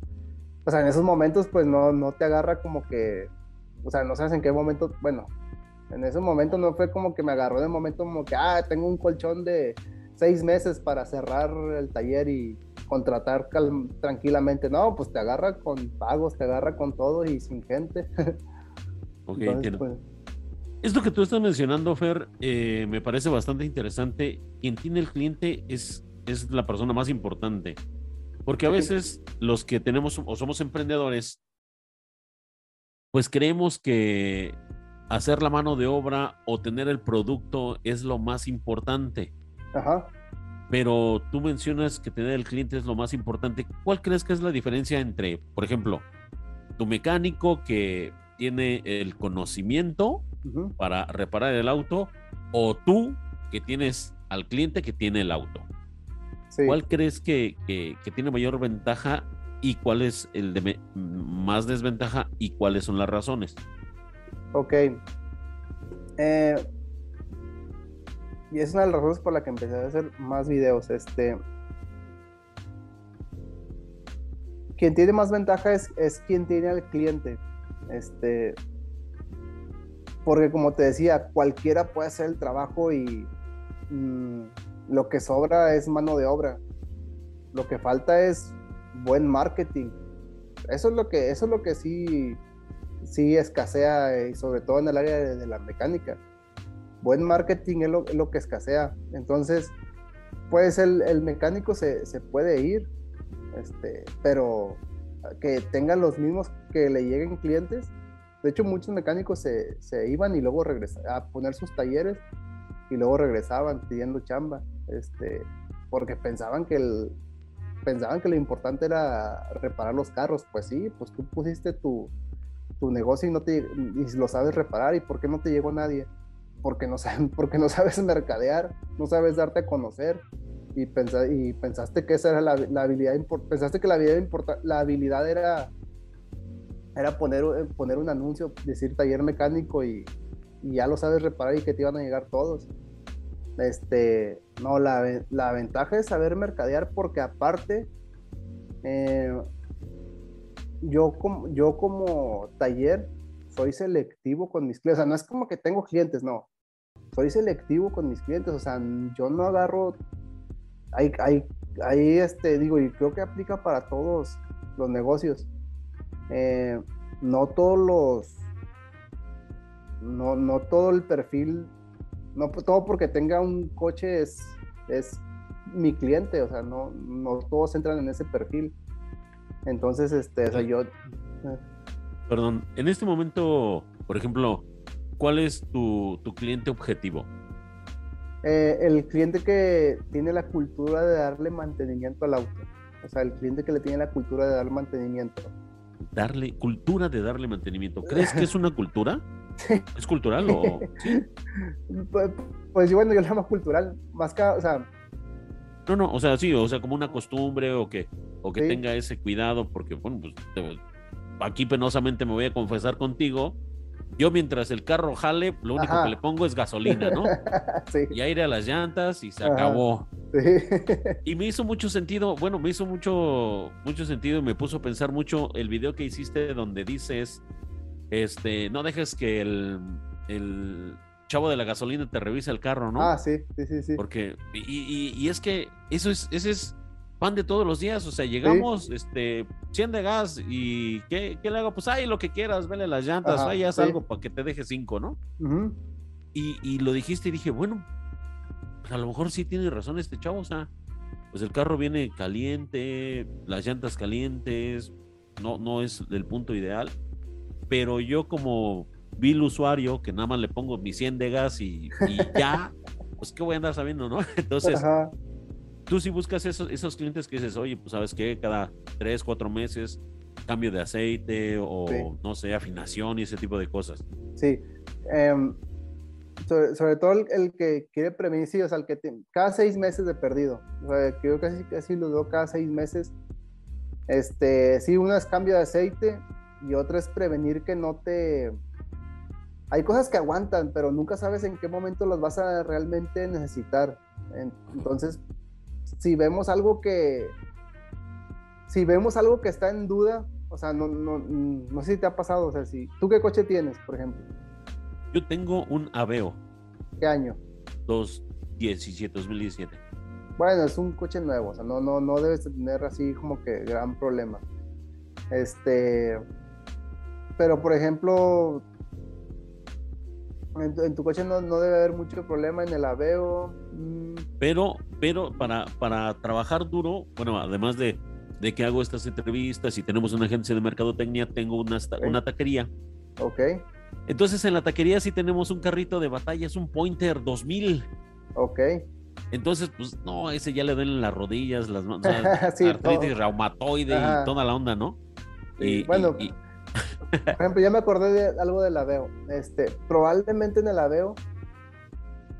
o sea, en esos momentos, pues no, no te agarra como que, o sea, no sabes en qué momento, bueno, en ese momento no fue como que me agarró de momento como que, ah, tengo un colchón de seis meses para cerrar el taller y contratar tranquilamente. No, pues te agarra con pagos, te agarra con todo y sin gente. ok, entiendo. Pues, Esto que tú estás mencionando, Fer, eh, me parece bastante interesante. Quien tiene el cliente es, es la persona más importante. Porque a veces los que tenemos o somos emprendedores, pues creemos que hacer la mano de obra o tener el producto es lo más importante. Ajá pero tú mencionas que tener el cliente es lo más importante. ¿Cuál crees que es la diferencia entre, por ejemplo, tu mecánico que tiene el conocimiento para reparar el auto o tú que tienes al cliente que tiene el auto? ¿Cuál crees que, tiene mayor ventaja y cuál es el de más desventaja y cuáles son las razones? Ok. Eh, y es una de las razones por la que empecé a hacer más videos. Este, quien tiene más ventaja es, es quien tiene al cliente. Este, porque como te decía, cualquiera puede hacer el trabajo y mm, lo que sobra es mano de obra. Lo que falta es buen marketing. Eso es lo que, eso es lo que sí, sí escasea, y sobre todo en el área de la mecánica buen marketing es lo, que escasea. Entonces, pues el, el mecánico se, se, puede ir, este, pero que tenga los mismos que le lleguen clientes. De hecho, muchos mecánicos se, se iban y luego regresaban a poner sus talleres y luego regresaban pidiendo chamba, este, porque pensaban que el, pensaban que lo importante era reparar los carros. Pues sí, pues tú pusiste tu, tu negocio y no te y lo sabes reparar y por qué no te llegó nadie porque no, porque no sabes mercadear, no sabes darte a conocer y, y pensaste que esa era la, habilidad, pensaste que la habilidad, la habilidad era, era poner, eh, poner un anuncio, decir taller mecánico y, ya lo sabes reparar y que te iban a llegar todos. Este, no, la, la ventaja es saber mercadear porque aparte, eh, yo, como, yo como taller soy selectivo con mis clientes. O sea, no es como que tengo clientes, no. Soy selectivo con mis clientes. O sea, yo no agarro. Hay, hay, hay este, digo, y creo que aplica para todos los negocios. Eh, no todos los. No, no todo el perfil. No todo porque tenga un coche es, es mi cliente. O sea, no, no todos entran en ese perfil. Entonces, este, o sea, yo. Perdón, en este momento, por ejemplo, ¿cuál es tu, cliente objetivo? Eh, el cliente que tiene la cultura de darle mantenimiento al auto. O sea, el cliente que le tiene la cultura de darle mantenimiento. Darle, cultura de darle mantenimiento. ¿Crees que es una cultura? ¿Es cultural o...? Pues, pues, bueno, yo lo llamo cultural. Más que, o sea... No, no, o sea, sí, o sea, como una costumbre o que, o que tenga ese cuidado, porque, bueno, pues aquí penosamente me voy a confesar contigo, yo mientras el carro jale, lo único que le pongo es gasolina, ¿no? sí. Y aire a las llantas y se acabó. Sí. Y me hizo mucho sentido, bueno, me hizo mucho, mucho sentido y me puso a pensar mucho el video que hiciste donde dices, este, no dejes que el, el chavo de la gasolina te revise el carro, ¿no? Ah, sí, sí, sí, sí. Porque, y, y, es que eso es, ese es pan de todos los días, o sea, llegamos, este, 100 de gas y ¿qué, ¿qué, le hago? Pues ahí lo que quieras, vele las llantas, ahí haz algo para que te deje 5, ¿no? y, y, lo dijiste y dije, bueno, pues a lo mejor sí tiene razón este chavo, o sea, pues el carro viene caliente, las llantas calientes, no, no es el punto ideal, pero yo como vil usuario, que nada más le pongo mi 100 de gas y, ya, pues qué voy a andar sabiendo, ¿no? Entonces tú si buscas esos, esos clientes que dices, oye, pues sabes que cada tres, cuatro meses cambio de aceite o no sé, afinación y ese tipo de cosas. Sí. Em, sobre, todo el, que quiere prevenir, sí, o sea, el que cada seis meses de perdido. O sea, yo casi, casi lo veo cada seis meses. Este, sí, una es cambio de aceite y otra es prevenir que no te... Hay cosas que aguantan, pero nunca sabes en qué momento las vas a realmente necesitar. Entonces, si vemos algo que, si vemos algo que está en duda, o sea, no, no, no sé si te ha pasado, o sea, si, ¿tú qué coche tienes, por ejemplo? Yo tengo un Aveo. ¿Qué año? 2017, 2017. Bueno, es un coche nuevo, o sea, no, no, no debes tener así como que gran problema. Este, pero por ejemplo, en tu, coche no, no, debe haber mucho problema en el Aveo. Mm. Pero, pero para, para trabajar duro, bueno, además de, de, que hago estas entrevistas y tenemos una agencia de mercadotecnia, tengo una, una taquería. Ok. Entonces en la taquería sí tenemos un carrito de batalla, es un Pointer 2000. Ok. Entonces, pues no, ese ya le duelen las rodillas, las manos, artritis reumatoide y toda la onda, ¿no? Y, bueno, por ejemplo, ya me acordé de algo del Aveo. Este, probablemente en el Aveo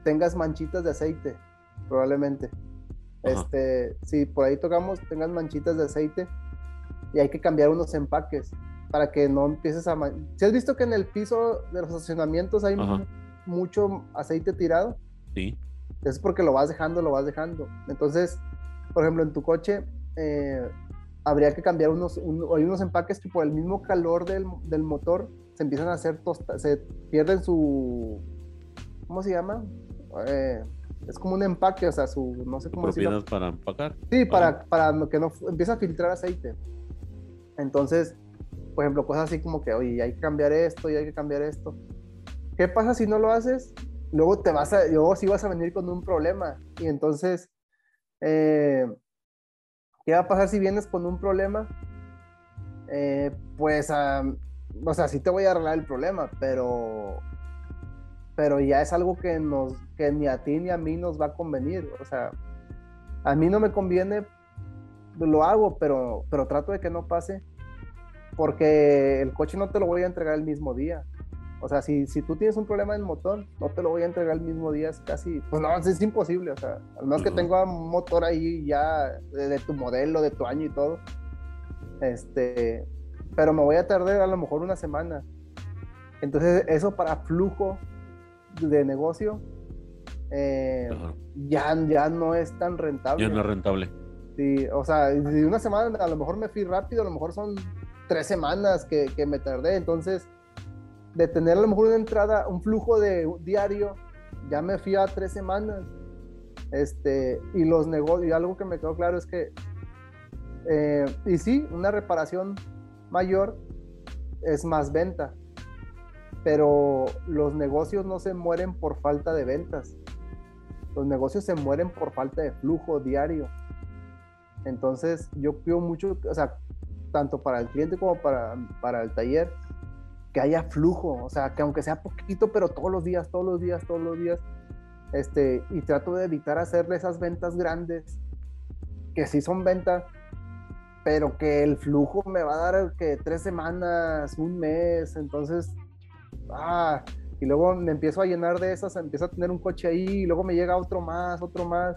tengas manchitas de aceite, probablemente. Este, si por ahí tocamos, tengas manchitas de aceite y hay que cambiar unos empaques para que no empieces a... Si has visto que en el piso de los estacionamientos hay mucho aceite tirado? Sí. Es porque lo vas dejando, lo vas dejando. Entonces, por ejemplo, en tu coche, eh, habría que cambiar unos, hay unos empaques que por el mismo calor del, del motor se empiezan a hacer tostadas, se pierden su, ¿cómo se llama? Eh, es como un empaque, o sea, su, no sé cómo decirlo. para empacar? Sí, para, para que no empiece a filtrar aceite. Entonces, por ejemplo, cosas así como que, oye, hay que cambiar esto y hay que cambiar esto. ¿Qué pasa si no lo haces? Luego te vas a, luego sí vas a venir con un problema. Y entonces, eh, ¿Qué va a pasar si vienes con un problema? Eh, pues, o sea, sí te voy a arreglar el problema, pero, pero ya es algo que, nos, que ni a ti ni a mí nos va a convenir. O sea, a mí no me conviene, lo hago, pero, pero trato de que no pase, porque el coche no te lo voy a entregar el mismo día. O sea, si, si tú tienes un problema en el motor, no te lo voy a entregar el mismo día, es casi, pues no, es imposible, o sea, al menos que tenga un motor ahí ya de, tu modelo, de tu año y todo. Este, pero me voy a tardar a lo mejor una semana. Entonces, eso para flujo de negocio, eh, ya, ya no es tan rentable. Ya no es rentable. Sí, o sea, de una semana a lo mejor me fui rápido, a lo mejor son tres semanas que, que me tardé, entonces de tener a lo mejor una entrada, un flujo de diario, ya me fui a tres semanas. Este, y los negocios, y algo que me quedó claro es que, eh, y sí, una reparación mayor es más venta, pero los negocios no se mueren por falta de ventas. Los negocios se mueren por falta de flujo diario. Entonces, yo pido mucho, o sea, tanto para el cliente como para, para el taller, que haya flujo, o sea, que aunque sea poquito, pero todos los días, todos los días, todos los días, este, y trato de evitar hacerle esas ventas grandes, que sí son ventas, pero que el flujo me va a dar que tres semanas, un mes, entonces, ah, y luego me empiezo a llenar de esas, empiezo a tener un coche ahí, y luego me llega otro más, otro más,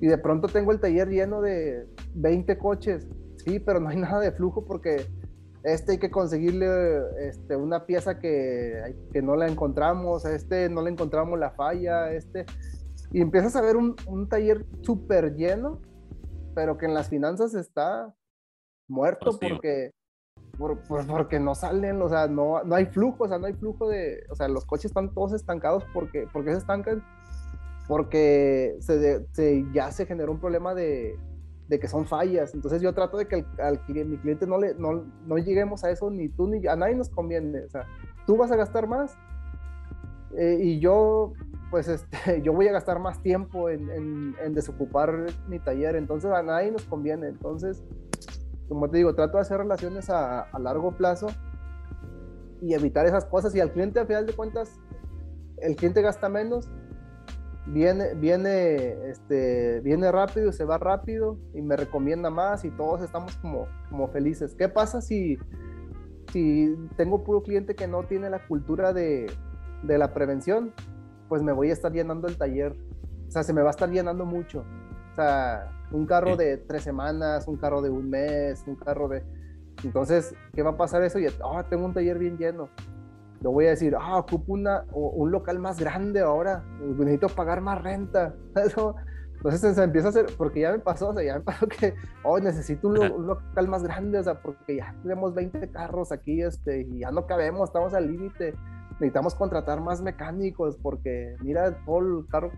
y de pronto tengo el taller lleno de 20 coches, sí, pero no hay nada de flujo porque este hay que conseguirle este, una pieza que, que no la encontramos, a este no le encontramos la falla, este, y empiezas a ver un, un taller súper lleno, pero que en las finanzas está muerto porque, por, porque no salen, o sea, no, no hay flujo, o sea, no hay flujo de, o sea, los coches están todos estancados porque, porque se estancan, porque se, se ya se generó un problema de, de que son fallas. Entonces yo trato de que al, mi cliente no, le, no, no, lleguemos a eso, ni tú ni a nadie nos conviene. O sea, tú vas a gastar más eh, y yo, pues, este, yo voy a gastar más tiempo en, en, desocupar mi taller. Entonces a nadie nos conviene. Entonces, como te digo, trato de hacer relaciones a, a largo plazo y evitar esas cosas. Y al cliente, a final de cuentas, el cliente gasta menos viene, viene, este, viene rápido, se va rápido y me recomienda más y todos estamos como, como felices. ¿Qué pasa si, si tengo puro cliente que no tiene la cultura de, de la prevención? Pues me voy a estar llenando el taller. O sea, se me va a estar llenando mucho. O sea, un carro de tres semanas, un carro de un mes, un carro de... Entonces, ¿qué va a pasar eso? Y, ah, tengo un taller bien lleno lo voy a decir, ah, ocupo una, un local más grande ahora, necesito pagar más renta. Eso, entonces se empieza a hacer, porque ya me pasó, o sea, ya me pasó que, oh, necesito un, local más grande, o sea, porque ya tenemos 20 carros aquí, este, y ya no cabemos, estamos al límite, necesitamos contratar más mecánicos, porque mira todo el carro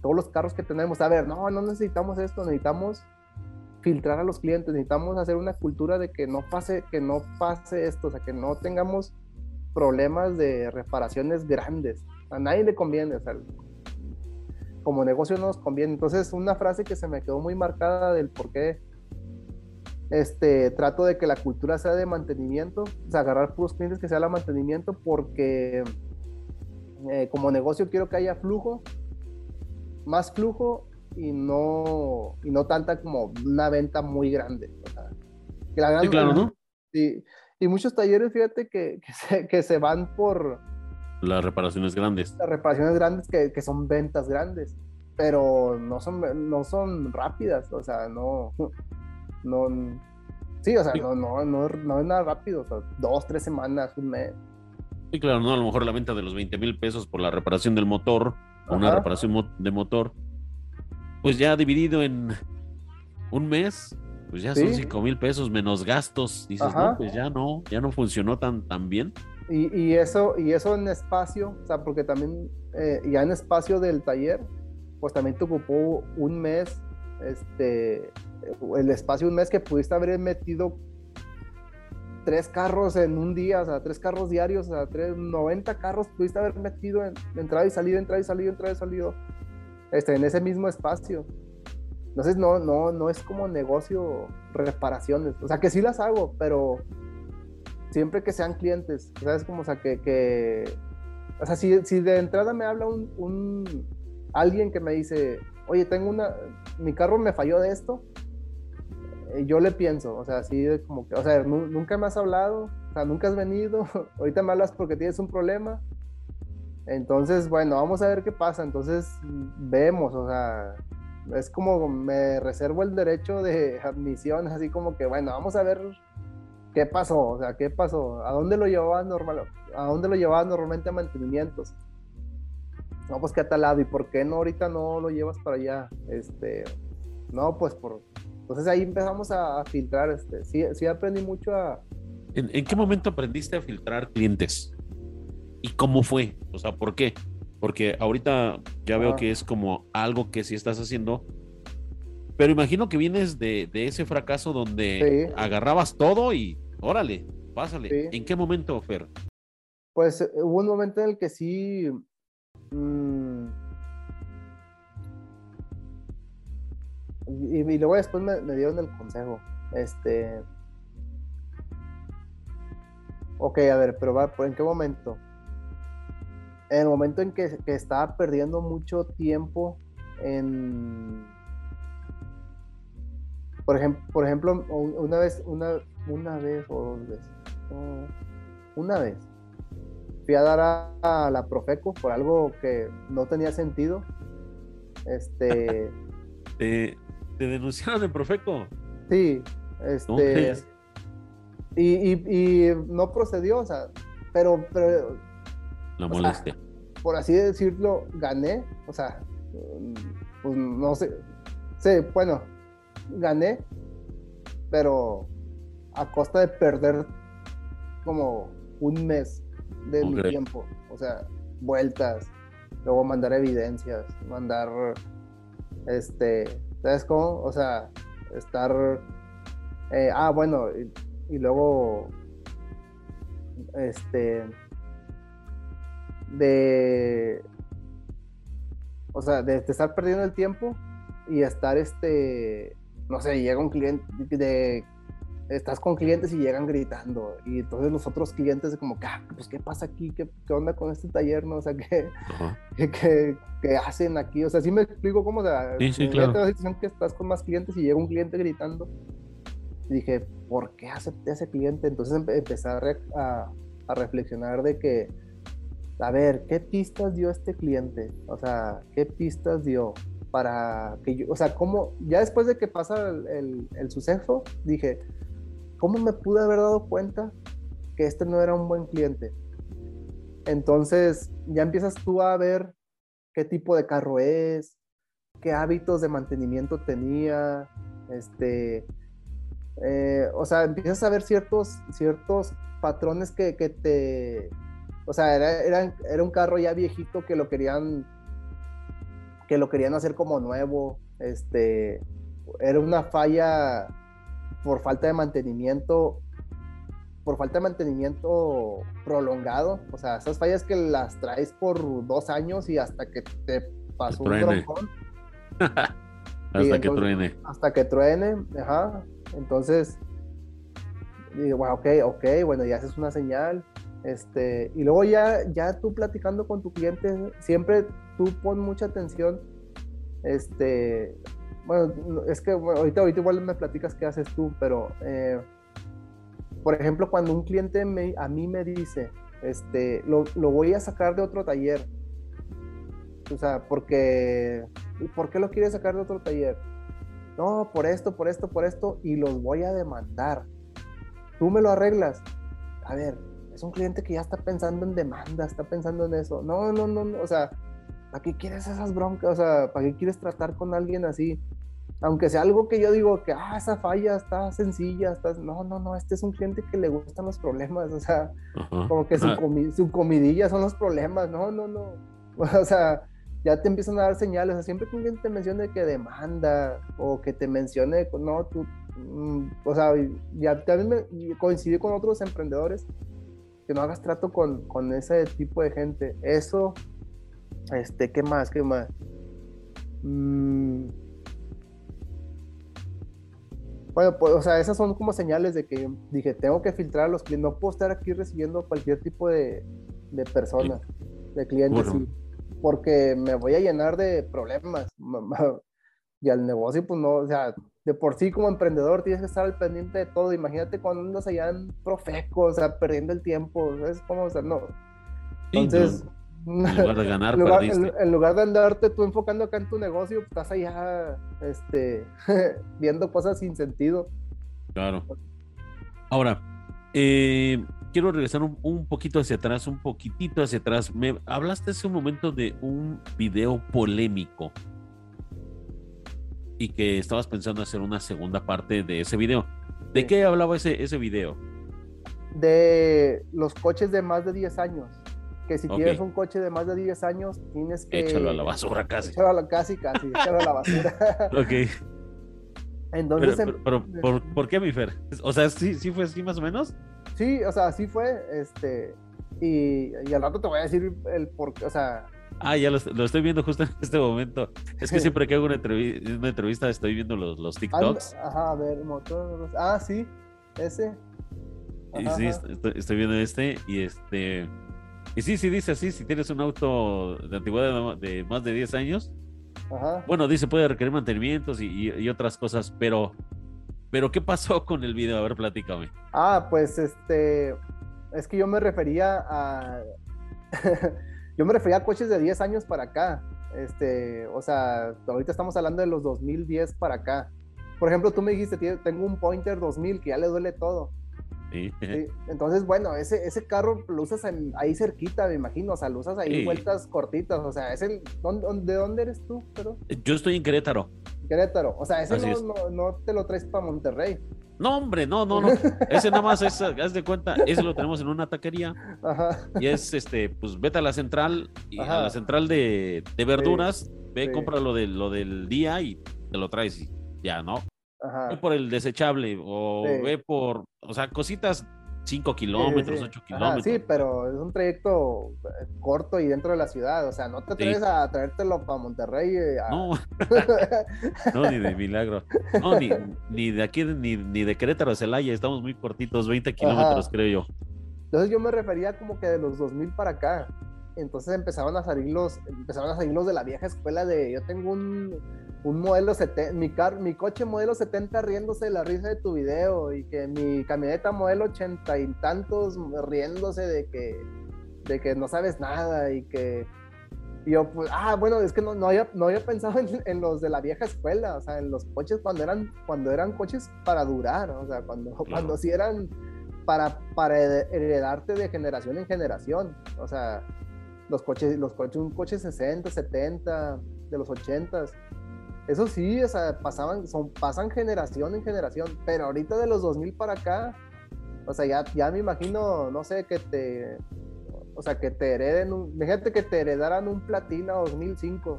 todos los carros que tenemos, a ver, no, no necesitamos esto, necesitamos filtrar a los clientes, necesitamos hacer una cultura de que no pase, que no pase esto, o sea, que no tengamos problemas de reparaciones grandes. A nadie le conviene, o sea, como negocio no nos conviene. Entonces, una frase que se me quedó muy marcada del por qué este, trato de que la cultura sea de mantenimiento, o sea, agarrar puros clientes que sea la mantenimiento, porque eh, como negocio quiero que haya flujo, más flujo y no, y no tanta como una venta muy grande. O sea, que la sí, claro, ¿no? Sí, y muchos talleres, fíjate, que, que, se, que se van por... Las reparaciones grandes. Las reparaciones grandes que, que, son ventas grandes, pero no son, no son rápidas, o sea, no... no sí, o sea, No, no, no, no es nada rápido, o sea, dos, tres semanas, un mes. Sí, claro, no, a lo mejor la venta de los 20 mil pesos por la reparación del motor, una reparación de motor, pues ya dividido en un mes, pues ya son cinco mil pesos menos gastos. Dices, no, pues ya no, ya no funcionó tan, tan bien. Y, y, eso, y eso en espacio, o sea, porque también eh, ya en espacio del taller, pues también te ocupó un mes, este, el espacio un mes que pudiste haber metido tres carros en un día, o sea, tres carros diarios, o sea, tres, 90 carros pudiste haber metido en entrada y salida, entrada y salida, entrada y salido, este, en ese mismo espacio. Entonces no, no, no es como negocio reparaciones. O sea, que sí las hago, pero siempre que sean clientes. ¿Sabes? Como, o sea, que. O sea, si, si, de entrada me habla un, un, alguien que me dice, oye, tengo una, mi carro me falló de esto, eh, yo le pienso, o sea, así de como que, o sea, nunca me has hablado, o sea, nunca has venido, ahorita me hablas porque tienes un problema. Entonces, bueno, vamos a ver qué pasa. Entonces, vemos, o sea, es como me reservo el derecho de admisión, así como que, bueno, vamos a ver qué pasó, o sea, qué pasó, a dónde lo llevaba normal, a dónde lo llevaba normalmente a mantenimientos. No, pues que a tal lado, ¿y por qué no ahorita no lo llevas para allá? Este, no, pues por. Entonces ahí empezamos a, filtrar, este, sí, sí aprendí mucho a. ¿En, ¿En qué momento aprendiste a filtrar clientes? ¿Y cómo fue? O sea, ¿por qué? Porque ahorita ya veo que es como algo que sí estás haciendo. Pero imagino que vienes de, ese fracaso donde agarrabas todo y órale, pásale. ¿En qué momento, Fer? Pues eh, hubo un momento en el que sí. Mm, y, luego después me, dieron el consejo. Este. Ok, a ver, pero va, ¿en qué momento? En el momento en que, estaba perdiendo mucho tiempo en por ejemplo, por ejemplo una vez una, una vez o dos veces una vez fui a dar a, la Profeco por algo que no tenía sentido este ¿Te, denunciaron de Profeco sí este y, no procedió, o sea, pero... pero La molestia. por así decirlo, gané, o sea, pues no sé, sí, bueno, gané, pero a costa de perder como un mes de mi tiempo, o sea, vueltas, luego mandar evidencias, mandar, este, ¿sabes cómo? O sea, estar, eh, ah, bueno, y, luego, este, de, o sea, de, estar perdiendo el tiempo y estar, este, no sé, llega un cliente de estás con clientes y llegan gritando y entonces los otros clientes de como, ah, pues qué pasa aquí, ¿Qué, qué, onda con este taller, no, o sea, qué, qué, qué, hacen aquí, o sea, sí me explico cómo, o sea, sí, sí, claro. que estás con más clientes y llega un cliente gritando, y dije, ¿por qué acepté a ese cliente? Entonces empecé a, a, reflexionar de que, a ver, ¿qué pistas dio este cliente? O sea, ¿qué pistas dio? para que yo, o sea, cómo, ya después de que pasa el, el, suceso, dije, ¿cómo me pude haber dado cuenta que este no era un buen cliente? Entonces ya empiezas tú a ver qué tipo de carro es, qué hábitos de mantenimiento tenía, este, eh, o sea, empiezas a ver ciertos, ciertos patrones que, que te, o sea, era, era, un carro ya viejito que lo querían, que lo querían hacer como nuevo, este, era una falla por falta de mantenimiento, por falta de mantenimiento prolongado, o sea, esas fallas que las traes por dos años y hasta que te pasó un troncón. hasta que truene. Hasta que truene, ajá. Entonces, digo, bueno, ok, ok, bueno, ya haces una señal. Este, y luego ya, ya tú platicando con tu cliente, siempre tú pon mucha atención este, bueno, es que ahorita, ahorita igual me platicas qué haces tú, pero eh, por ejemplo, cuando un cliente me, a mí me dice, este, lo, lo, voy a sacar de otro taller, o sea, porque, ¿por qué lo quieres sacar de otro taller? No, por esto, por esto, por esto, y los voy a demandar. Tú me lo arreglas. A ver, es un cliente que ya está pensando en demanda, está pensando en eso. No, no, no, no o sea, ¿para qué quieres esas broncas? O sea, ¿para qué quieres tratar con alguien así? aunque sea algo que yo digo que, ah, esa falla está sencilla, está... no, no, no, este es un cliente que le gustan los problemas, o sea, como que su, su, comidilla son los problemas, no, no, no, o sea, ya te empiezan a dar señales, o sea, siempre que alguien te mencione que demanda o que te mencione, no, tú, mm, o sea, ya también coincidí con otros emprendedores que no hagas trato con, con ese tipo de gente, eso, este, ¿qué más? ¿Qué más? Mmm bueno, pues, o sea, esas son como señales de que dije, tengo que filtrar a los clientes, no puedo estar aquí recibiendo cualquier tipo de, de persona, de clientes, porque me voy a llenar de problemas. Y al negocio, pues no, o sea, de por sí como emprendedor tienes que estar al pendiente de todo. Imagínate cuando andas allá en Profeco, o sea, perdiendo el tiempo, es como, o sea, no. Entonces, en lugar de ganar, en lugar, en, lugar de andarte tú enfocando acá en tu negocio, estás allá este, viendo cosas sin sentido. Claro. Ahora, eh, quiero regresar un, poquito hacia atrás, un poquitito hacia atrás. Me hablaste hace un momento de un video polémico y que estabas pensando hacer una segunda parte de ese video. ¿De qué hablaba ese, ese video? De los coches de más de 10 años que si tienes un coche de más de 10 años, tienes que... Échalo a la basura casi. Échalo a la, casi, casi, échalo a la basura. ok. Entonces... Pero, ¿por, ¿por, qué, mi Fer? O sea, ¿sí, ¿sí fue así más o menos? Sí, o sea, sí fue, este... Y, y al rato te voy a decir el por qué, o sea... Ah, ya lo, lo, estoy viendo justo en este momento. Es que siempre que hago una, entrevista, una entrevista estoy viendo los, los TikToks. Ajá, a ver, motor... Ah, sí, ese. y sí, Estoy, estoy viendo este y este... Y sí, sí dice así, si tienes un auto de antigüedad de más de 10 años, bueno, dice puede requerir mantenimientos y, otras cosas, pero, pero ¿qué pasó con el video? A ver, platícame. Ah, pues este, es que yo me refería a, yo me refería a coches de 10 años para acá, este, o sea, ahorita estamos hablando de los 2010 para acá. Por ejemplo, tú me dijiste, tengo un Pointer 2000 que ya le duele todo. Entonces, bueno, ese, ese carro lo usas ahí cerquita, me imagino, o sea, lo usas ahí vueltas cortitas, o sea, es el, ¿de dónde eres tú? Pero? Yo estoy en Querétaro. Querétaro, o sea, ese no, no, te lo traes para Monterrey. No, hombre, no, no, no. Ese nada más es, haz de cuenta, ese lo tenemos en una taquería. Ajá. Y es este, pues vete a la central, y a la central de, de verduras, ve, compra lo, de, lo del día y te lo traes y ya, ¿no? Ve por el desechable o ve por, o sea, cositas 5 kilómetros, 8 kilómetros. sí, pero es un trayecto eh, corto y dentro de la ciudad. O sea, no te atreves a traértelo para Monterrey. Eh, no. no, ni de milagro. No, ni, ni de aquí, ni, ni, de Querétaro a Celaya. Estamos muy cortitos, 20 kilómetros, creo yo. Entonces yo me refería como que de los 2000 para acá. Entonces empezaban a salir los, empezaban a salir los de la vieja escuela de yo tengo un un modelo 70, mi, car, mi coche modelo 70 riéndose de la risa de tu video y que mi camioneta modelo 80 y tantos riéndose de que, de que no sabes nada y que yo, pues, ah, bueno, es que no, no, había, no había pensado en, los de la vieja escuela, o sea, en los coches cuando eran, cuando eran coches para durar, o sea, cuando, cuando sí eran para, para heredarte de generación en generación, o sea, los coches, los coches, un coche 60, 70, de los 80s, eso sí, o sea, pasaban, son, pasan generación en generación, pero ahorita de los 2000 para acá, o sea, ya, ya me imagino, no sé, que te, o sea, que te hereden, un, fíjate que te heredaran un Platina 2005,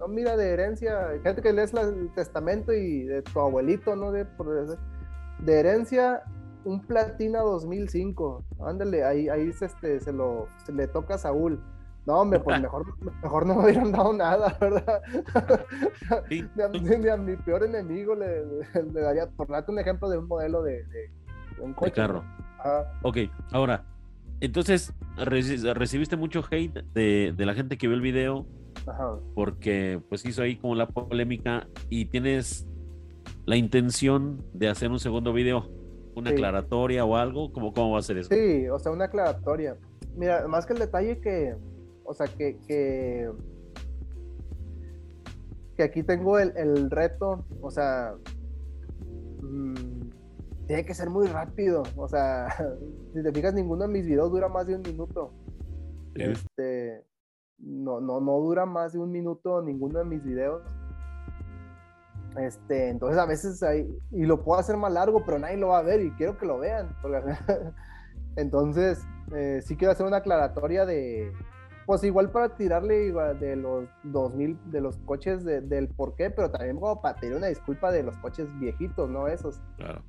no, mira, de herencia, fíjate que lees el testamento y de tu abuelito, ¿no? De, de herencia, un Platina 2005, ándale, ahí, ahí se, este, se lo, se le toca a Saúl no, hombre, pues mejor, mejor no me hubieran dado nada, ¿verdad? ni, a, mi peor enemigo le, daría, por darte un ejemplo de un modelo de, un coche. carro. Ok, ahora, entonces, recibiste mucho hate de, la gente que vio el video, Ajá. porque pues hizo ahí como la polémica y tienes la intención de hacer un segundo video, una aclaratoria o algo, ¿cómo, ¿cómo va a ser eso? Sí, o sea, una aclaratoria. Mira, más que el detalle que o sea, que, que, aquí tengo el, reto, o sea, mm, tiene que ser muy rápido, o sea, si te fijas, ninguno de mis videos dura más de un minuto. Este, no, no, no dura más de un minuto ninguno de mis videos. Este, entonces a veces hay, y lo puedo hacer más largo, pero nadie lo va a ver y quiero que lo vean. entonces, eh, sí quiero hacer una aclaratoria de, pues igual para tirarle igual de los 2000, de los coches del por qué, pero también como para pedir una disculpa de los coches viejitos, ¿no? Esos. Claro.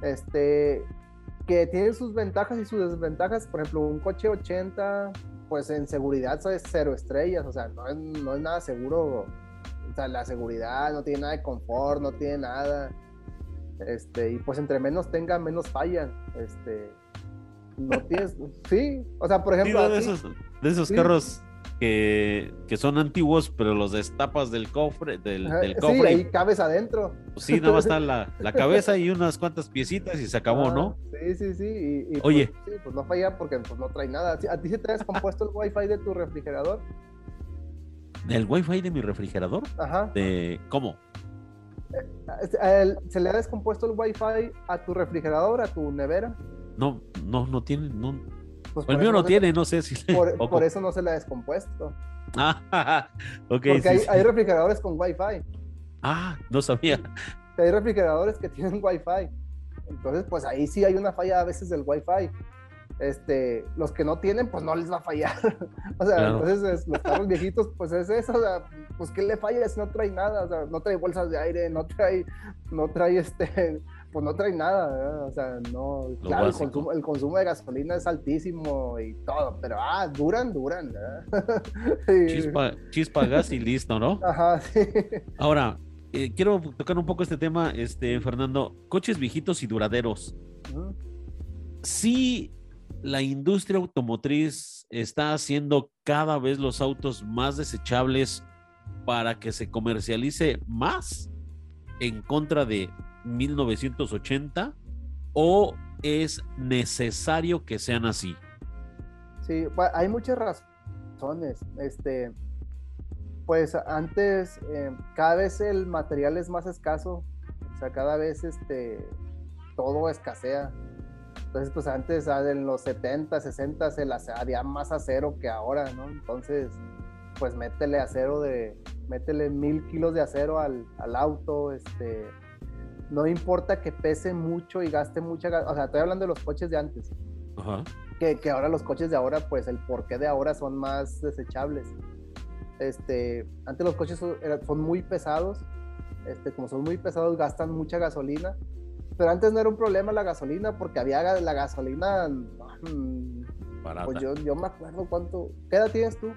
Este, que tienen sus ventajas y sus desventajas. Por ejemplo, un coche 80, pues en seguridad es cero estrellas, o sea, no es, no es nada seguro. O sea, la seguridad no tiene nada de confort, no tiene nada. Este, y pues entre menos tenga, menos fallan. Este, no tienes, sí, o sea, por ejemplo, de esos carros que, que, son antiguos, pero los destapas del cofre, del, del cofre. Sí, ahí cabes adentro. Pues sí, nada más está la, la, cabeza y unas cuantas piecitas y se acabó, ¿no? Sí, sí, sí. Y, y Oye. Pues, sí, pues no falla porque pues, no trae nada. ¿A ti se te ha descompuesto el wifi de tu refrigerador? ¿El wifi de mi refrigerador? Ajá. De, ¿Cómo? Eh, ¿Se le ha descompuesto el wifi a tu refrigerador, a tu nevera? No, no, no tiene, no, pues el mío no, tiene, no sé si. Por, eso no se le ha descompuesto. Ah, ok. Porque hay, refrigeradores con Wi-Fi. Ah, no sabía. Hay refrigeradores que tienen Wi-Fi. Entonces, pues ahí sí hay una falla a veces del Wi-Fi. Este, los que no tienen, pues no les va a fallar. o sea, entonces los carros viejitos, pues es eso, o sea, pues ¿qué le falla si no trae nada? O sea, no trae bolsas de aire, no trae, no trae este, pues no trae nada, o sea, no, claro, el consumo, de gasolina es altísimo y todo, pero ah, duran, duran. Chispa, chispa, gas y listo, ¿no? Ajá, sí. Ahora, eh, quiero tocar un poco este tema, este, Fernando, coches viejitos y duraderos. Sí, la industria automotriz está haciendo cada vez los autos más desechables para que se comercialice más en contra de 1980 o es necesario que sean así? Sí, hay muchas razones. Este, pues antes, eh, cada vez el material es más escaso, o sea, cada vez este, todo escasea. Entonces, pues antes, ah, en los 70, 60, se las había más acero que ahora, ¿no? Entonces, pues métele acero de, métele mil kilos de acero al, al auto, este, no importa que pese mucho y gaste mucha, o sea, estoy hablando de los coches de antes. Ajá. Que, que, ahora los coches de ahora, pues el porqué de ahora son más desechables. Este, antes los coches son, son muy pesados, este, como son muy pesados, gastan mucha gasolina. Pero antes no era un problema la gasolina porque había la gasolina. Mm, pues yo, yo me acuerdo cuánto. ¿Qué edad tienes tú?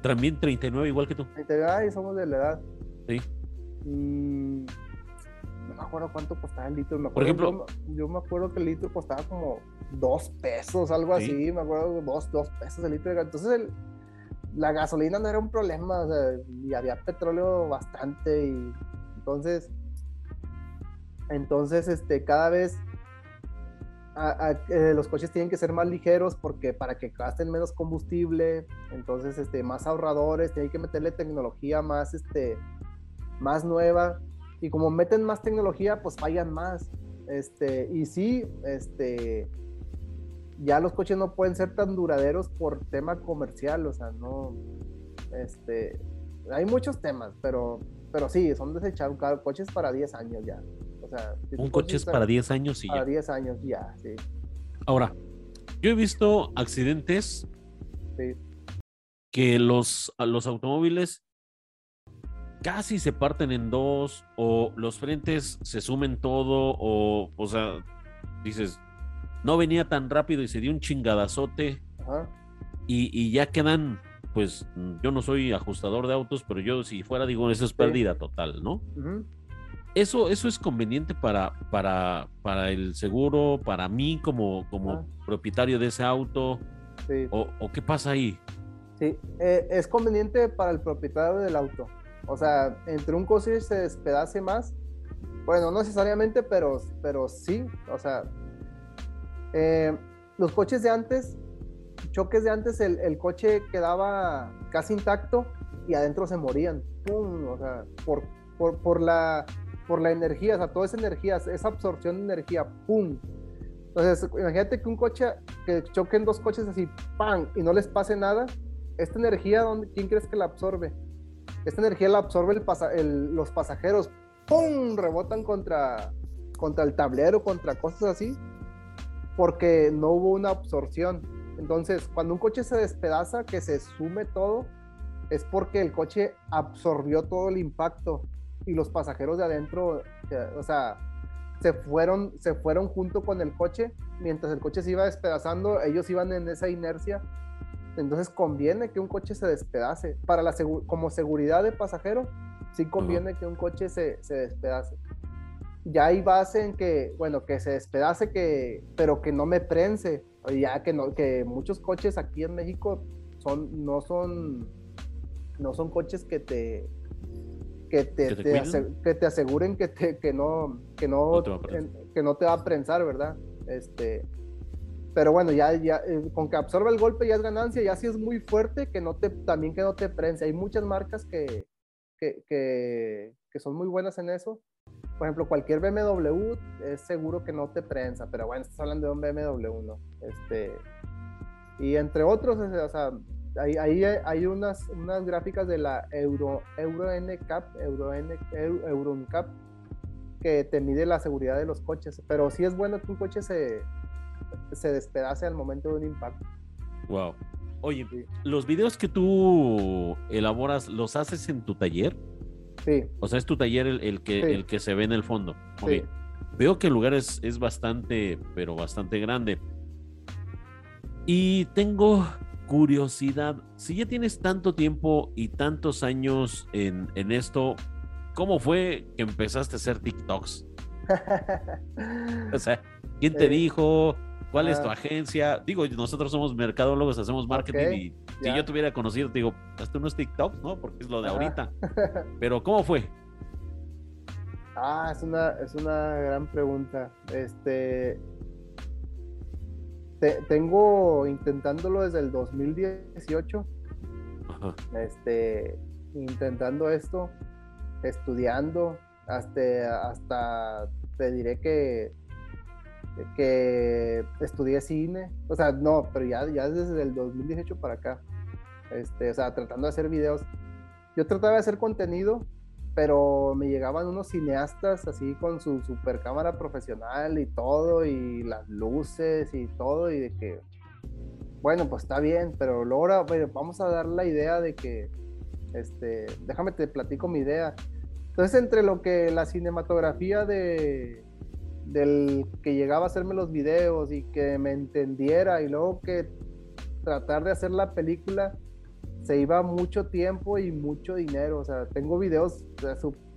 También 39, igual que tú. Ay, somos de la edad. Sí. Mm, me acuerdo cuánto costaba el litro. Por ejemplo, yo, me acuerdo que el litro costaba como dos pesos, algo así. Me acuerdo, dos, dos pesos el litro. Entonces, el, la gasolina no era un problema. O sea, y había petróleo bastante. Y entonces, entonces, este, cada vez eh, los coches tienen que ser más ligeros porque para que gasten menos combustible, entonces este, más ahorradores, tienen que meterle tecnología más, este, más nueva y como meten más tecnología, pues fallan más. Este, y sí, este, ya los coches no pueden ser tan duraderos por tema comercial, o sea, no, este, hay muchos temas, pero, pero sí, son desechados coches para 10 años ya un coche es para 10 años y para 10 años ya, sí. Ahora, yo he visto accidentes que los, los automóviles casi se parten en dos o los frentes se sumen todo o, o sea, dices, no venía tan rápido y se dio un chingadazote Y, ya quedan, pues yo no soy ajustador de autos, pero yo si fuera digo, eso es pérdida total, ¿no? eso, eso es conveniente para, para, para el seguro, para mí como, como propietario de ese auto. O, qué pasa ahí? Sí, eh, es conveniente para el propietario del auto. O sea, entre un coche se despedace más. Bueno, no necesariamente, pero, pero sí. O sea, eh, los coches de antes, choques de antes, el, coche quedaba casi intacto y adentro se morían. ¡Pum! O sea, por, por, por la por la energía, o sea, toda esa energía, esa absorción de energía, ¡pum! Entonces, imagínate que un coche, que choquen dos coches así, ¡pam! y no les pase nada, esta energía, ¿quién crees que la absorbe? Esta energía la absorbe los pasajeros, ¡pum! rebotan contra, contra el tablero, contra cosas así, porque no hubo una absorción. Entonces, cuando un coche se despedaza, que se sume todo, es porque el coche absorbió todo el impacto y los pasajeros de adentro, o sea, se fueron, se fueron junto con el coche, mientras el coche se iba despedazando, ellos iban en esa inercia. Entonces conviene que un coche se despedace. Para la como seguridad de pasajero, sí conviene que un coche se, se, despedace. Ya hay base en que, bueno, que se despedace, que, pero que no me prense. Ya que, no, que muchos coches aquí en México son, no son, no son coches que te, que te, que te, aseguren que, te, que no, que no, que no te va a prensar, ¿verdad? Este, pero bueno, ya, ya eh, con que absorba el golpe ya es ganancia, ya si es muy fuerte, que no te, también que no te prense. Hay muchas marcas que, que, que, son muy buenas en eso. Por ejemplo, cualquier BMW es seguro que no te prensa, pero bueno, estás hablando de un BMW, ¿no? Este, y entre otros, o sea, Ahí, hay unas, unas gráficas de la Euro, Euro NCAP, Euro, N, Euro NCAP, que te mide la seguridad de los coches. Pero sí es bueno que un coche se, se despedace al momento de un impacto. Wow. Oye, ¿los videos que tú elaboras los haces en tu taller? Sí. O sea, es tu taller el, que, el que se ve en el fondo. Sí. Veo que el lugar es, es bastante, pero bastante grande. Y tengo curiosidad, si ya tienes tanto tiempo y tantos años en, esto, ¿cómo fue que empezaste a hacer TikToks? o sea, ¿quién te dijo? ¿Cuál es tu ah. agencia? Digo, nosotros somos mercadólogos, hacemos marketing y si yo te hubiera conocido, te digo, no es TikToks, ¿no? Porque es lo de ahorita. Pero ¿cómo fue? Ah, es una, es una gran pregunta. Este, tengo intentándolo desde el 2018. Este, intentando esto, estudiando, hasta, hasta te diré que que estudié cine, o sea, no, pero ya, ya desde el 2018 para acá, este, o sea, tratando de hacer videos. Yo trataba de hacer contenido, pero me llegaban unos cineastas así con su super cámara profesional y todo, y las luces y todo, y de que, bueno, pues está bien, pero luego vamos a dar la idea de que, este, déjame te platico mi idea. Entonces, entre lo que la cinematografía de, del que llegaba a hacerme los videos y que me entendiera y luego que tratar de hacer la película se iba mucho tiempo y mucho dinero. O sea, tengo videos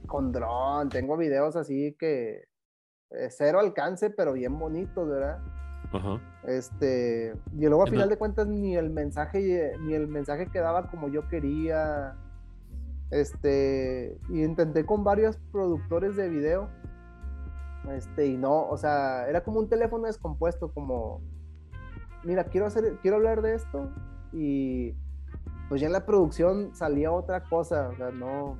con dron, tengo videos así que eh, cero alcance, pero bien bonitos, ¿verdad? Este, y luego a final de cuentas ni el mensaje ni el mensaje quedaba como yo quería. Este, y intenté con varios productores de video este, y no, o sea, era como un teléfono descompuesto, como, mira, quiero hacer, quiero hablar de esto, y pues ya en la producción salía otra cosa, o sea, no.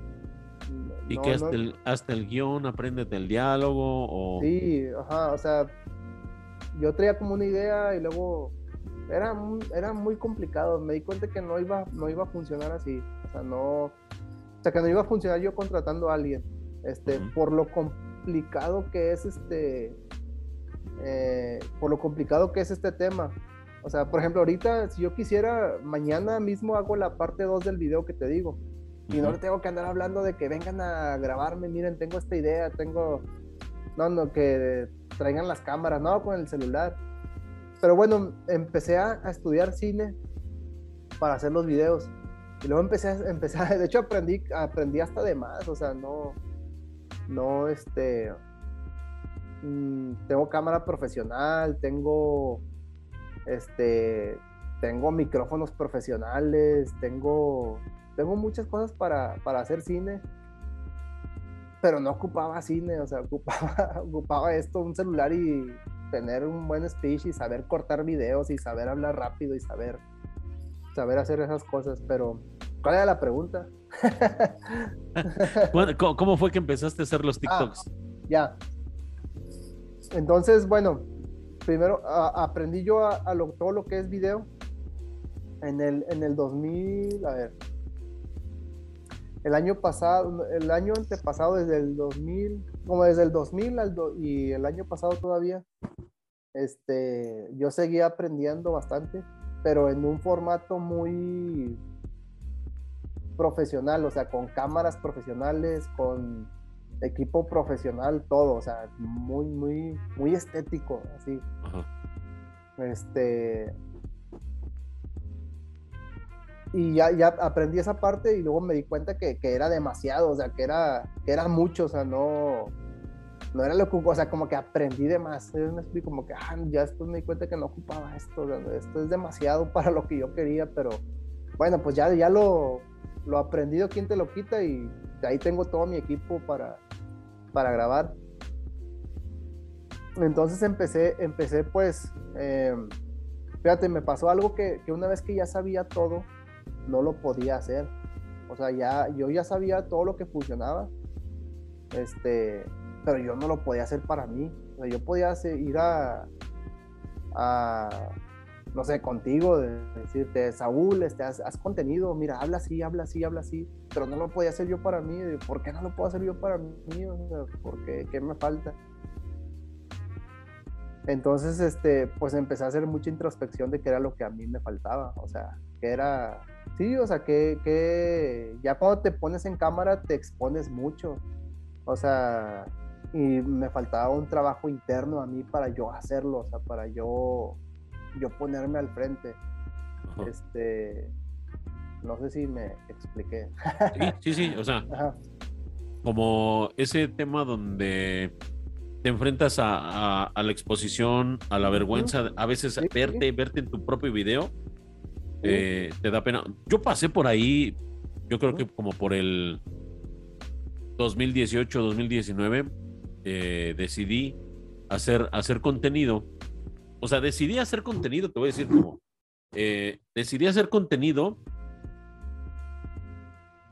y que hasta, el, hasta el guion aprendes del diálogo, o. Sí, ajá, o sea, yo traía como una idea y luego era, era muy complicado, me di cuenta que no iba, no iba a funcionar así, o sea, no, o sea, que no iba a funcionar yo contratando a alguien, este, por lo complicado que es este, eh, por lo complicado que es este tema. O sea, por ejemplo, ahorita, si yo quisiera, mañana mismo hago la parte 2 del video que te digo. Y no le tengo que andar hablando de que vengan a grabarme, miren, tengo esta idea, tengo, no, no, que traigan las cámaras, no, con el celular. Pero bueno, empecé a, estudiar cine para hacer los videos. Y luego empecé, a, empecé de hecho aprendí, aprendí hasta de más, o sea, no, no, este, mm, tengo cámara profesional, tengo, este, tengo micrófonos profesionales, tengo, tengo muchas cosas para, hacer cine, pero no ocupaba cine, o sea, ocupaba, ocupaba esto, un celular y tener un buen speech y saber cortar videos y saber hablar rápido y saber, saber hacer esas cosas, pero ¿cuál era la pregunta? ¿Cómo fue que empezaste a hacer los ah, TikToks? ya. Entonces, bueno, primero aprendí yo a, todo lo que es video en el, en el 2000, a ver, el año pasado, el año antepasado, desde el 2000, como desde el 2000 al y el año pasado todavía, este, yo seguía aprendiendo bastante, pero en un formato muy profesional, o sea, con cámaras profesionales, con equipo profesional, todo, o sea, muy, muy, muy estético, así. Este. Y ya, ya aprendí esa parte y luego me di cuenta que, era demasiado, o sea, que era, que era mucho, o sea, no, no era lo que, o sea, como que aprendí de más. me explico, como que, ah, ya después me di cuenta que no ocupaba esto, esto es demasiado para lo que yo quería, pero bueno, pues ya, ya lo, lo aprendido, ¿quién te lo quita? Y ahí tengo todo mi equipo para, para grabar. Entonces empecé, empecé pues, em, fíjate, me pasó algo que, una vez que ya sabía todo, no lo podía hacer. O sea, ya, yo ya sabía todo lo que funcionaba, este, pero yo no lo podía hacer para mí. O sea, yo podía ir a, a no sé, contigo, de decirte, Saúl, este, haz, contenido, mira, habla así, habla así, habla así, pero no lo podía hacer yo para mí, ¿por qué no lo puedo hacer yo para mí? ¿Por qué? ¿Qué me falta? Entonces, este, pues empecé a hacer mucha introspección de qué era lo que a mí me faltaba, o sea, que era, sí, o sea, que, que ya cuando te pones en cámara te expones mucho, o sea, y me faltaba un trabajo interno a mí para yo hacerlo, o sea, para yo yo ponerme al frente. Este, no sé si me expliqué. Sí, sí, sí, o sea, como ese tema donde te enfrentas a, la exposición, a la vergüenza, a veces verte, verte en tu propio video, eh, te da pena. Yo pasé por ahí, yo creo que como por el 2018, 2019, eh, decidí hacer, hacer contenido o sea, decidí hacer contenido, te voy a decir cómo. Eh, decidí hacer contenido,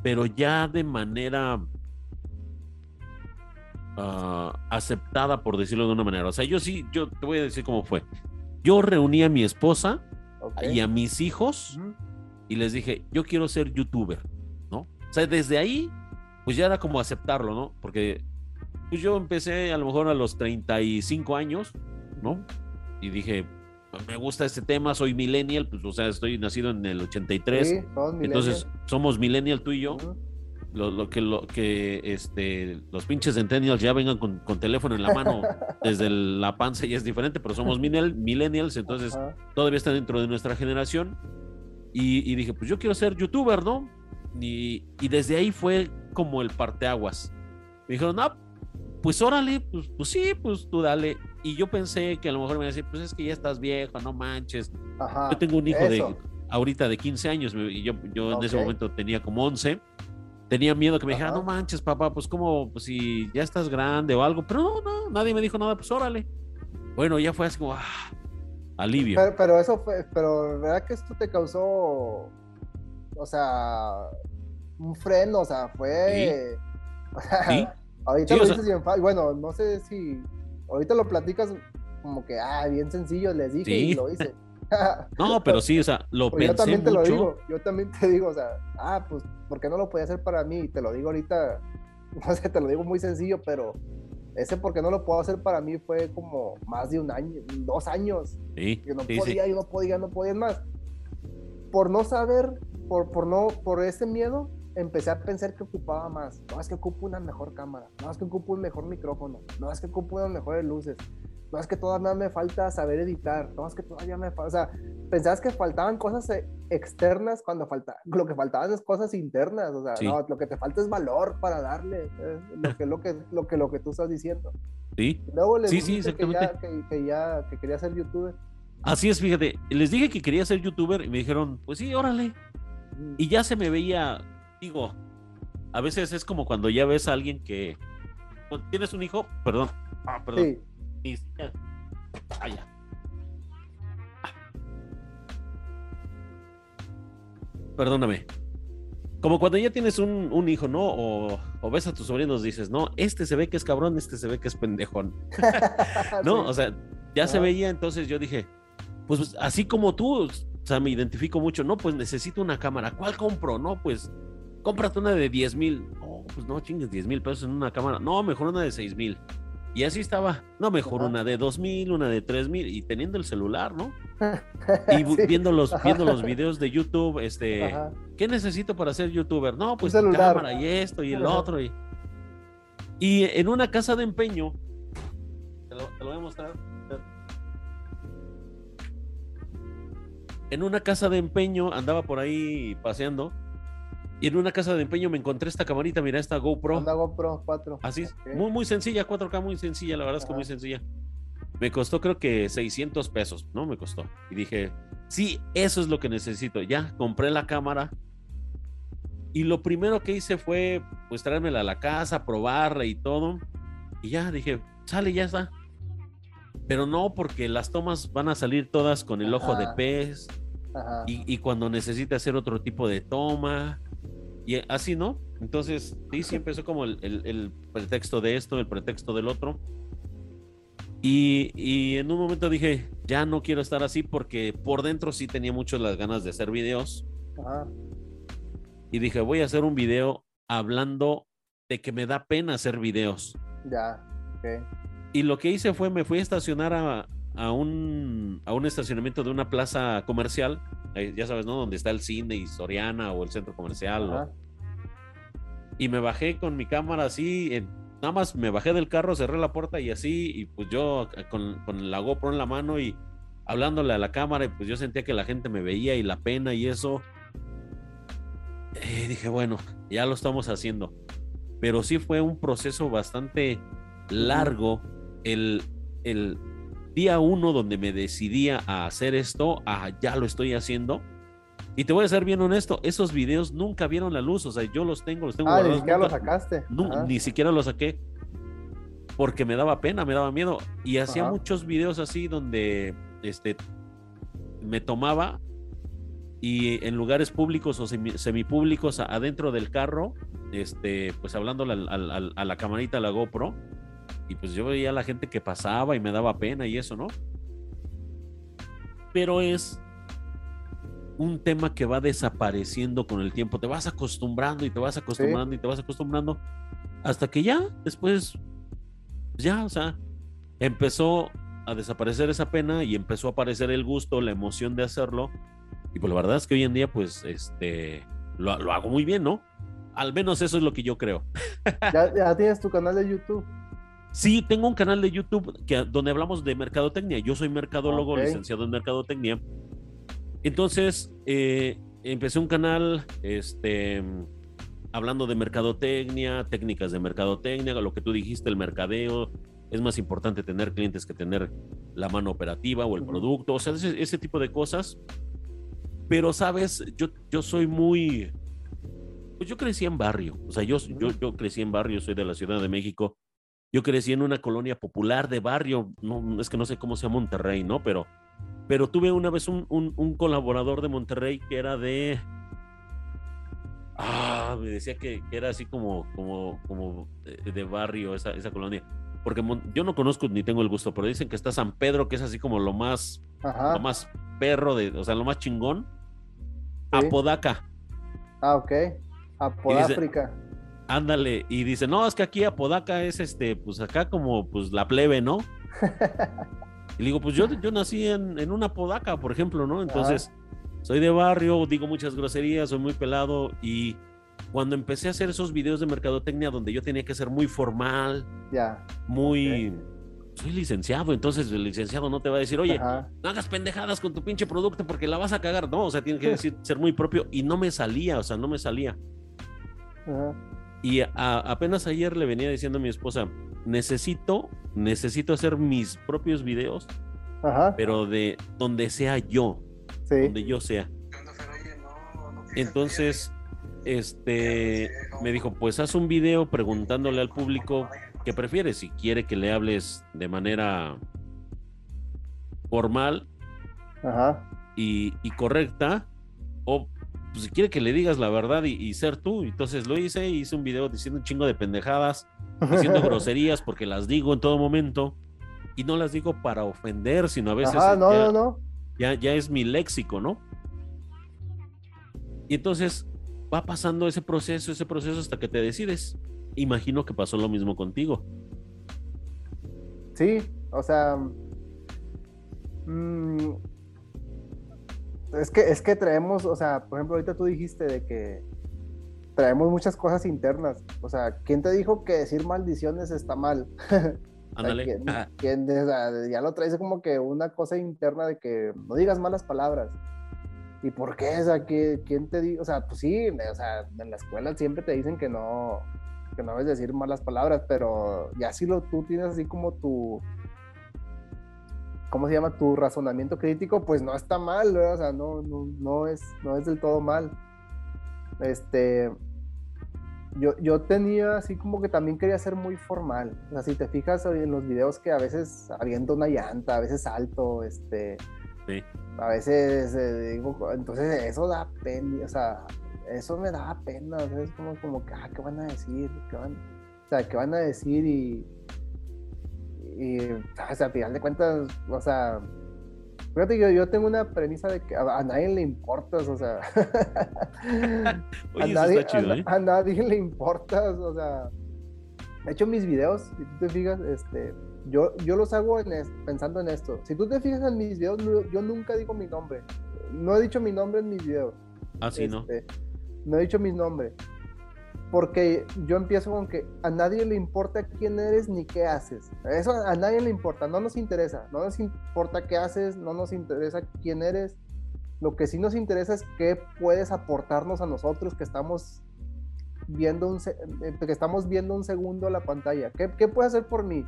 pero ya de manera ah, aceptada, por decirlo de una manera. O sea, yo sí, yo te voy a decir cómo fue. Yo reuní a mi esposa Ok. y a mis hijos y les dije, yo quiero ser youtuber, ¿no? O sea, desde ahí, pues ya era como aceptarlo, ¿no? Porque pues yo empecé a lo mejor a los 35 años, ¿no? Y dije, me gusta este tema, soy millennial, pues o sea, estoy nacido en el 83, Sí, entonces somos millennial tú y yo, millennials. Ujú. lo, lo que, lo que este, los pinches centennials ya vengan con, con teléfono en la mano desde el- la panza y es diferente, pero somos millennial- millennials, entonces Ajá. todavía está dentro de nuestra generación. Y, y dije, pues yo quiero ser youtuber, ¿no? Y, y desde ahí fue como el parteaguas. Me dijeron, no, pues órale, pues, pues sí, pues tú dale. Y yo pensé que a lo mejor me iba a decir, pues es que ya estás viejo, no manches. Ajá. Yo tengo un hijo de ahorita de 15 años y yo, yo en ese momento tenía como 11. Tenía miedo que me dijera, no manches, papá, pues como, pues si ya estás grande o algo. Pero no, no, nadie me dijo nada, pues órale. Bueno, ya fue así como, ah, alivio. Pero, pero eso fue, pero ¿verdad que esto te causó, o sea, un freno? O sea, fue... o sea, Sí. Ahorita Sí, lo sea- dices bien fácil. Bueno, no sé si... Ahorita lo platicas como que, ah, bien sencillo, les dije y Sí. lo hice. No, pero sí, o sea, lo Pues yo pensé también te mucho. lo digo, yo también te digo, o sea, ah, pues, ¿por qué no lo podía hacer para mí? Y te lo digo ahorita, no sé, te lo digo muy sencillo, pero ese porque no lo puedo hacer para mí fue como más de un año, dos años, Sí, que no sí, podía, yo no podía, no podía más. Por no saber, por, por no, por ese miedo, empecé a pensar que ocupaba más. No es que ocupo una mejor cámara, no es que ocupo un mejor micrófono, no es que ocupo unas mejores luces, no es que todavía me falta saber editar, no es que todavía me falta, o sea, pensabas que faltaban cosas eh, externas cuando falta, lo que faltaban es cosas internas, o sea, Sí. no, lo que te falta es valor para darle, lo que lo que lo que lo que tú estás diciendo. Sí. Y luego les Sí, sí, dijiste que ya, exactamente. que, que ya que quería ser youtuber. Así es, fíjate. Les dije que quería ser youtuber y me dijeron, pues sí, órale. Y ya se me veía, digo, a veces es como cuando ya ves a alguien que. ¿Tienes un hijo? Perdón. Ah, perdón. Sí, ya. Ah. Perdóname. Como cuando ya tienes un, un hijo, ¿no? O, o ves a tus sobrinos, dices, no, este se ve que es cabrón, este se ve que es pendejón. No, Sí. o sea, ya se veía, entonces yo dije, pues así como tú, o sea, me identifico mucho, no, pues necesito una cámara, ¿cuál compro? No, pues cómprate una de 10 mil, no, pues no chingues 10 mil pesos en una cámara, no, mejor una de 6 mil. Y así estaba, no, mejor una de 2 mil, una de 3 mil, y teniendo el celular, ¿no? Y Sí. viendo, los, viendo los videos de YouTube, este, Ajá. ¿qué necesito para ser youtuber? No, pues celular. cámara y esto y el Ajá. otro. Y, y en una casa de empeño, te lo, te lo voy a mostrar. En una casa de empeño andaba por ahí paseando y en una casa de empeño me encontré esta camarita, mira esta GoPro. Anda GoPro 4. Así es, Ok. muy, muy sencilla, 4K, muy sencilla, la verdad es que Ajá. muy sencilla. Me costó creo que 600 pesos, ¿no? Me costó. Y dije, sí, eso es lo que necesito. Ya, compré la cámara. Y lo primero que hice fue, pues, traérmela a la casa, probarla y todo. Y ya, dije, sale, ya está. Pero no, porque las tomas van a salir todas con el ojo de Ajá. pez. Ajá. Y, y cuando necesite hacer otro tipo de toma. Y así, ¿no? Entonces, sí, sí empezó como el, el- el pretexto de esto, el pretexto del otro. Y, y en un momento dije, ya no quiero estar así porque por dentro sí tenía mucho las ganas de hacer videos. Ajá. Y dije, voy a hacer un video hablando de que me da pena hacer videos. Ya. Ok. Y lo que hice fue, me fui a estacionar a, a un, a un estacionamiento de una plaza comercial, eh, ya sabes, ¿no? Donde está el cine y Soriana o el centro comercial. o- y me bajé con mi cámara así, en- nada más me bajé del carro, cerré la puerta y así, y pues yo eh, con, con la GoPro en la mano y hablándole a la cámara, y pues yo sentía que la gente me veía y la pena y eso. Eh, dije, bueno, ya lo estamos haciendo. Pero sí fue un proceso bastante largo el, el día uno donde me decidía a hacer esto, a ya lo estoy haciendo. Y te voy a ser bien honesto, esos videos nunca vieron la luz, o sea, yo los tengo, los tengo Ah, ni guardados, siquiera lo nunca- sacaste. ni siquiera los saqué porque me daba pena, me daba miedo y hacía Ajá. muchos videos así donde este me tomaba y en lugares públicos o semi- semipúblicos adentro del carro, este, pues al- a la camarita, a la GoPro, y pues yo veía a la gente que pasaba y me daba pena y eso, ¿no? Pero es un tema que va desapareciendo con el tiempo. Te vas acostumbrando y te vas acostumbrando y te vas acostumbrando hasta que ya, después, ya, o sea, empezó a desaparecer esa pena y empezó a aparecer el gusto, la emoción de hacerlo. Y pues la verdad es que hoy en día, pues, este, lo, hago muy bien, ¿no? Al menos eso es lo que yo creo. ¿Ya, ya tienes tu canal de YouTube? Sí, tengo un canal de YouTube que, donde hablamos de mercadotecnia. Yo soy mercadólogo, licenciado en mercadotecnia. Entonces, eh, empecé un canal este, hablando de mercadotecnia, técnicas de mercadotecnia, lo que tú dijiste, el mercadeo. Es más importante tener clientes que tener la mano operativa o el producto, o sea, ese, tipo de cosas. Pero, sabes, yo, yo soy muy... Pues yo crecí en barrio, o sea, yo, yo, yo crecí en barrio, soy de la Ciudad de México yo crecí en una colonia popular de barrio, no, es que no sé cómo sea Monterrey, ¿no? Pero, pero tuve una vez un, un, colaborador de Monterrey que era de... Ah, me decía que, era así como, como, como de, barrio esa, esa colonia. Porque yo no conozco ni tengo el gusto, pero dicen que está San Pedro, que es así como lo más, lo más perro, de, o sea, lo más chingón. Apodaca. Ah, ok. Apodáfrica. Ándale, y dice, no, es que aquí Apodaca es este, pues acá como pues la plebe, ¿no? y digo, pues yo, yo nací en, en una Apodaca, por ejemplo, ¿no? Entonces, soy de barrio, digo muchas groserías, soy muy pelado y cuando empecé a hacer esos videos de mercadotecnia donde yo tenía que ser muy formal, ya, muy... Soy licenciado, entonces el licenciado no te va a decir, oye, no hagas pendejadas con tu pinche producto porque la vas a cagar. No, o sea, tiene que decir, ser muy propio y no me salía, o sea, no me salía. Ajá. Y apenas ayer le venía diciendo a mi esposa, necesito, necesito hacer mis propios videos, pero de donde sea yo, donde yo sea. Entonces, este, me dijo, pues haz un video preguntándole al público qué prefiere, si quiere que le hables de manera formal Y, y correcta, o pues si quiere que le digas la verdad y, ser tú. Entonces lo hice, hice un video diciendo un chingo de pendejadas, diciendo groserías porque las digo en todo momento y no las digo para ofender, sino a veces ya, no, no. Ya, ya es mi léxico, ¿no? Y entonces va pasando ese proceso, ese proceso hasta que te decides. Imagino que pasó lo mismo contigo. Sí, o sea, mmm, es que, es que traemos, o sea, por ejemplo, ahorita tú dijiste de que traemos muchas cosas internas. O sea, ¿quién te dijo que decir maldiciones está mal? Ándale. ya lo traes como que una cosa interna de que no digas malas palabras. ¿Y por qué? O sea, ¿quién te dijo? O sea, pues sí, o sea, en la escuela siempre te dicen que no, que no debes decir malas palabras, pero ya si lo, tú tienes así como tu, ¿cómo se llama? Tu razonamiento crítico, pues no está mal, o sea, no, no, no, es, no es del todo mal. Este, yo, yo tenía así como que también quería ser muy formal. O sea, si te fijas en los videos que a veces aviento una llanta, a veces salto, este, sí. a veces eh, digo, entonces eso da pena, o sea, eso me da pena, es como, como que, ah, ¿qué van a decir? ¿Qué van? O sea, ¿qué van a decir? Y, y, o sea, al final de cuentas, o sea, fíjate, yo, yo tengo una premisa de que a, nadie le importas, o sea, a, nadie, ¿eh? a, nadie le importas, o sea, he hecho mis videos, si tú te fijas, este, yo, yo los hago pensando en esto. Si tú te fijas en mis videos, yo nunca digo mi nombre. No he dicho mi nombre en mis videos. Ah, sí, ¿no? Este, no he dicho mi nombre porque yo empiezo con que a nadie le importa quién eres ni qué haces. Eso a nadie le importa, no nos interesa, no nos importa qué haces, no nos interesa quién eres. Lo que sí nos interesa es qué puedes aportarnos a nosotros que estamos viendo un, eh, que estamos viendo un segundo la pantalla. ¿Qué, qué puedes hacer por mí?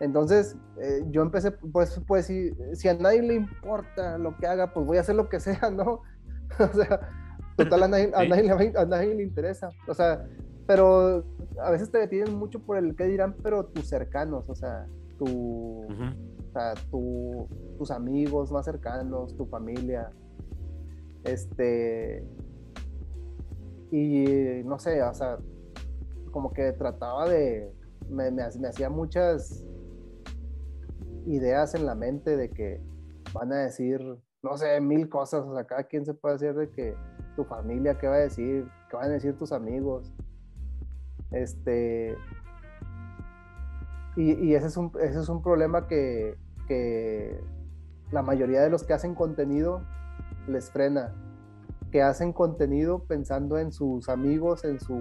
Entonces, eh, yo empecé, pues, pues si, si a nadie le importa lo que haga, pues voy a hacer lo que sea, ¿no? o sea, Total, a nadie, a, nadie, le interesa. O sea, pero a veces te detienen mucho por el que dirán, pero tus cercanos, o sea, tu, o sea, tu, tus amigos más cercanos, tu familia. Este. Y no sé, o sea, como que trataba de, me, me, me hacía muchas ideas en la mente de que van a decir, no sé, mil cosas, o sea, cada quien se puede hacer de que tu familia, qué va a decir, qué van a decir tus amigos. Este. Y, ese, es un, ese es un problema que, que la mayoría de los que hacen contenido les frena. Que hacen contenido pensando en sus amigos, en su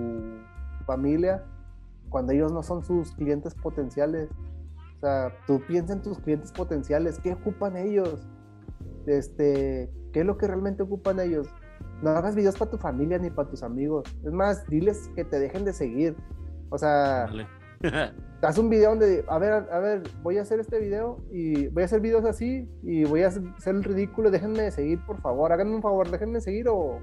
familia, cuando ellos no son sus clientes potenciales. O sea, tú piensa en tus clientes potenciales, ¿qué ocupan ellos? Este, ¿qué es lo que realmente ocupan ellos? No hagas videos para tu familia ni para tus amigos. Es más, diles que te dejen de seguir. O sea, haz un video donde, a ver, a ver, voy a hacer este video y voy a hacer videos así y voy a hacer el ridículo. Déjenme de seguir, por favor. Háganme un favor, déjenme de seguir o,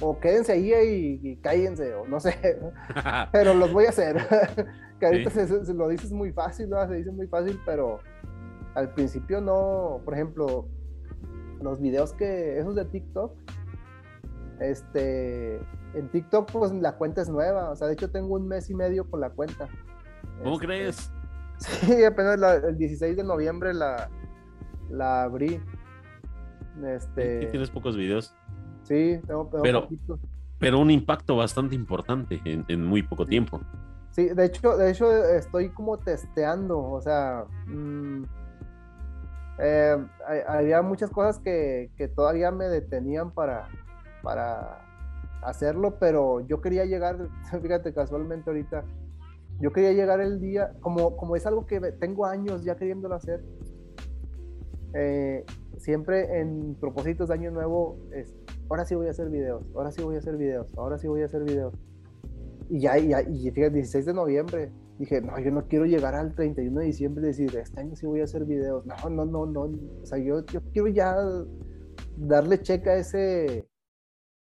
o quédense ahí y, cállense, o no sé. pero los voy a hacer. que ahorita se, lo dices muy fácil, ¿no? Se dice muy fácil, pero al principio no. Por ejemplo, los videos que, esos de TikTok, este, en TikTok pues la cuenta es nueva, o sea, de hecho tengo un mes y medio con la cuenta. ¿Cómo este, crees? Sí, apenas el 16 de noviembre la, la abrí. Este... ¿Tienes pocos videos? Sí, tengo, pero, pero un impacto bastante importante en, muy poco tiempo. Sí, de hecho, de hecho estoy como testeando, o sea, mm, eh, había muchas cosas que, todavía me detenían para, para hacerlo, pero yo quería llegar, fíjate, casualmente ahorita, yo quería llegar el día, como, como es algo que tengo años ya queriéndolo hacer, eh, siempre en propósitos de año nuevo, es, ahora sí voy a hacer videos, ahora sí voy a hacer videos, ahora sí voy a hacer videos. Y ya, y, ya, y fíjate, 16 de noviembre, dije, no, yo no quiero llegar al 31 de diciembre y decir, este año sí voy a hacer videos. No, no, no, no. O sea, yo, yo quiero ya darle checa a ese,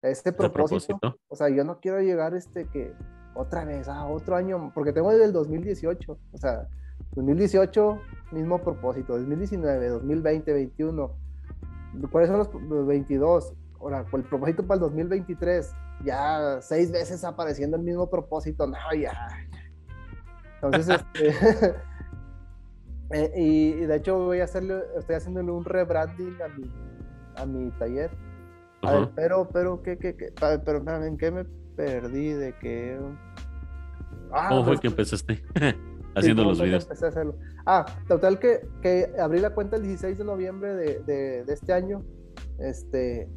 a ese propósito. O sea, yo no quiero llegar este que otra vez, a ah, otro año, porque tengo desde el 2018. O sea, 2018, mismo propósito. 2019, 2020, 2021. ¿Cuáles son los 22? Ahora, el propósito para el 2023, ya seis veces apareciendo el mismo propósito. No, ya, entonces, este, eh, y, de hecho voy a hacerle, estoy haciéndole un rebranding a mi, a mi taller. A ver, pero, pero, ¿qué, qué, qué? Pero, ¿en qué me perdí? De que... Ah, ¿Cómo fue pues que empezaste haciendo los videos? Ah, total que, que abrí la cuenta el 16 de noviembre de, de, de este año. Este,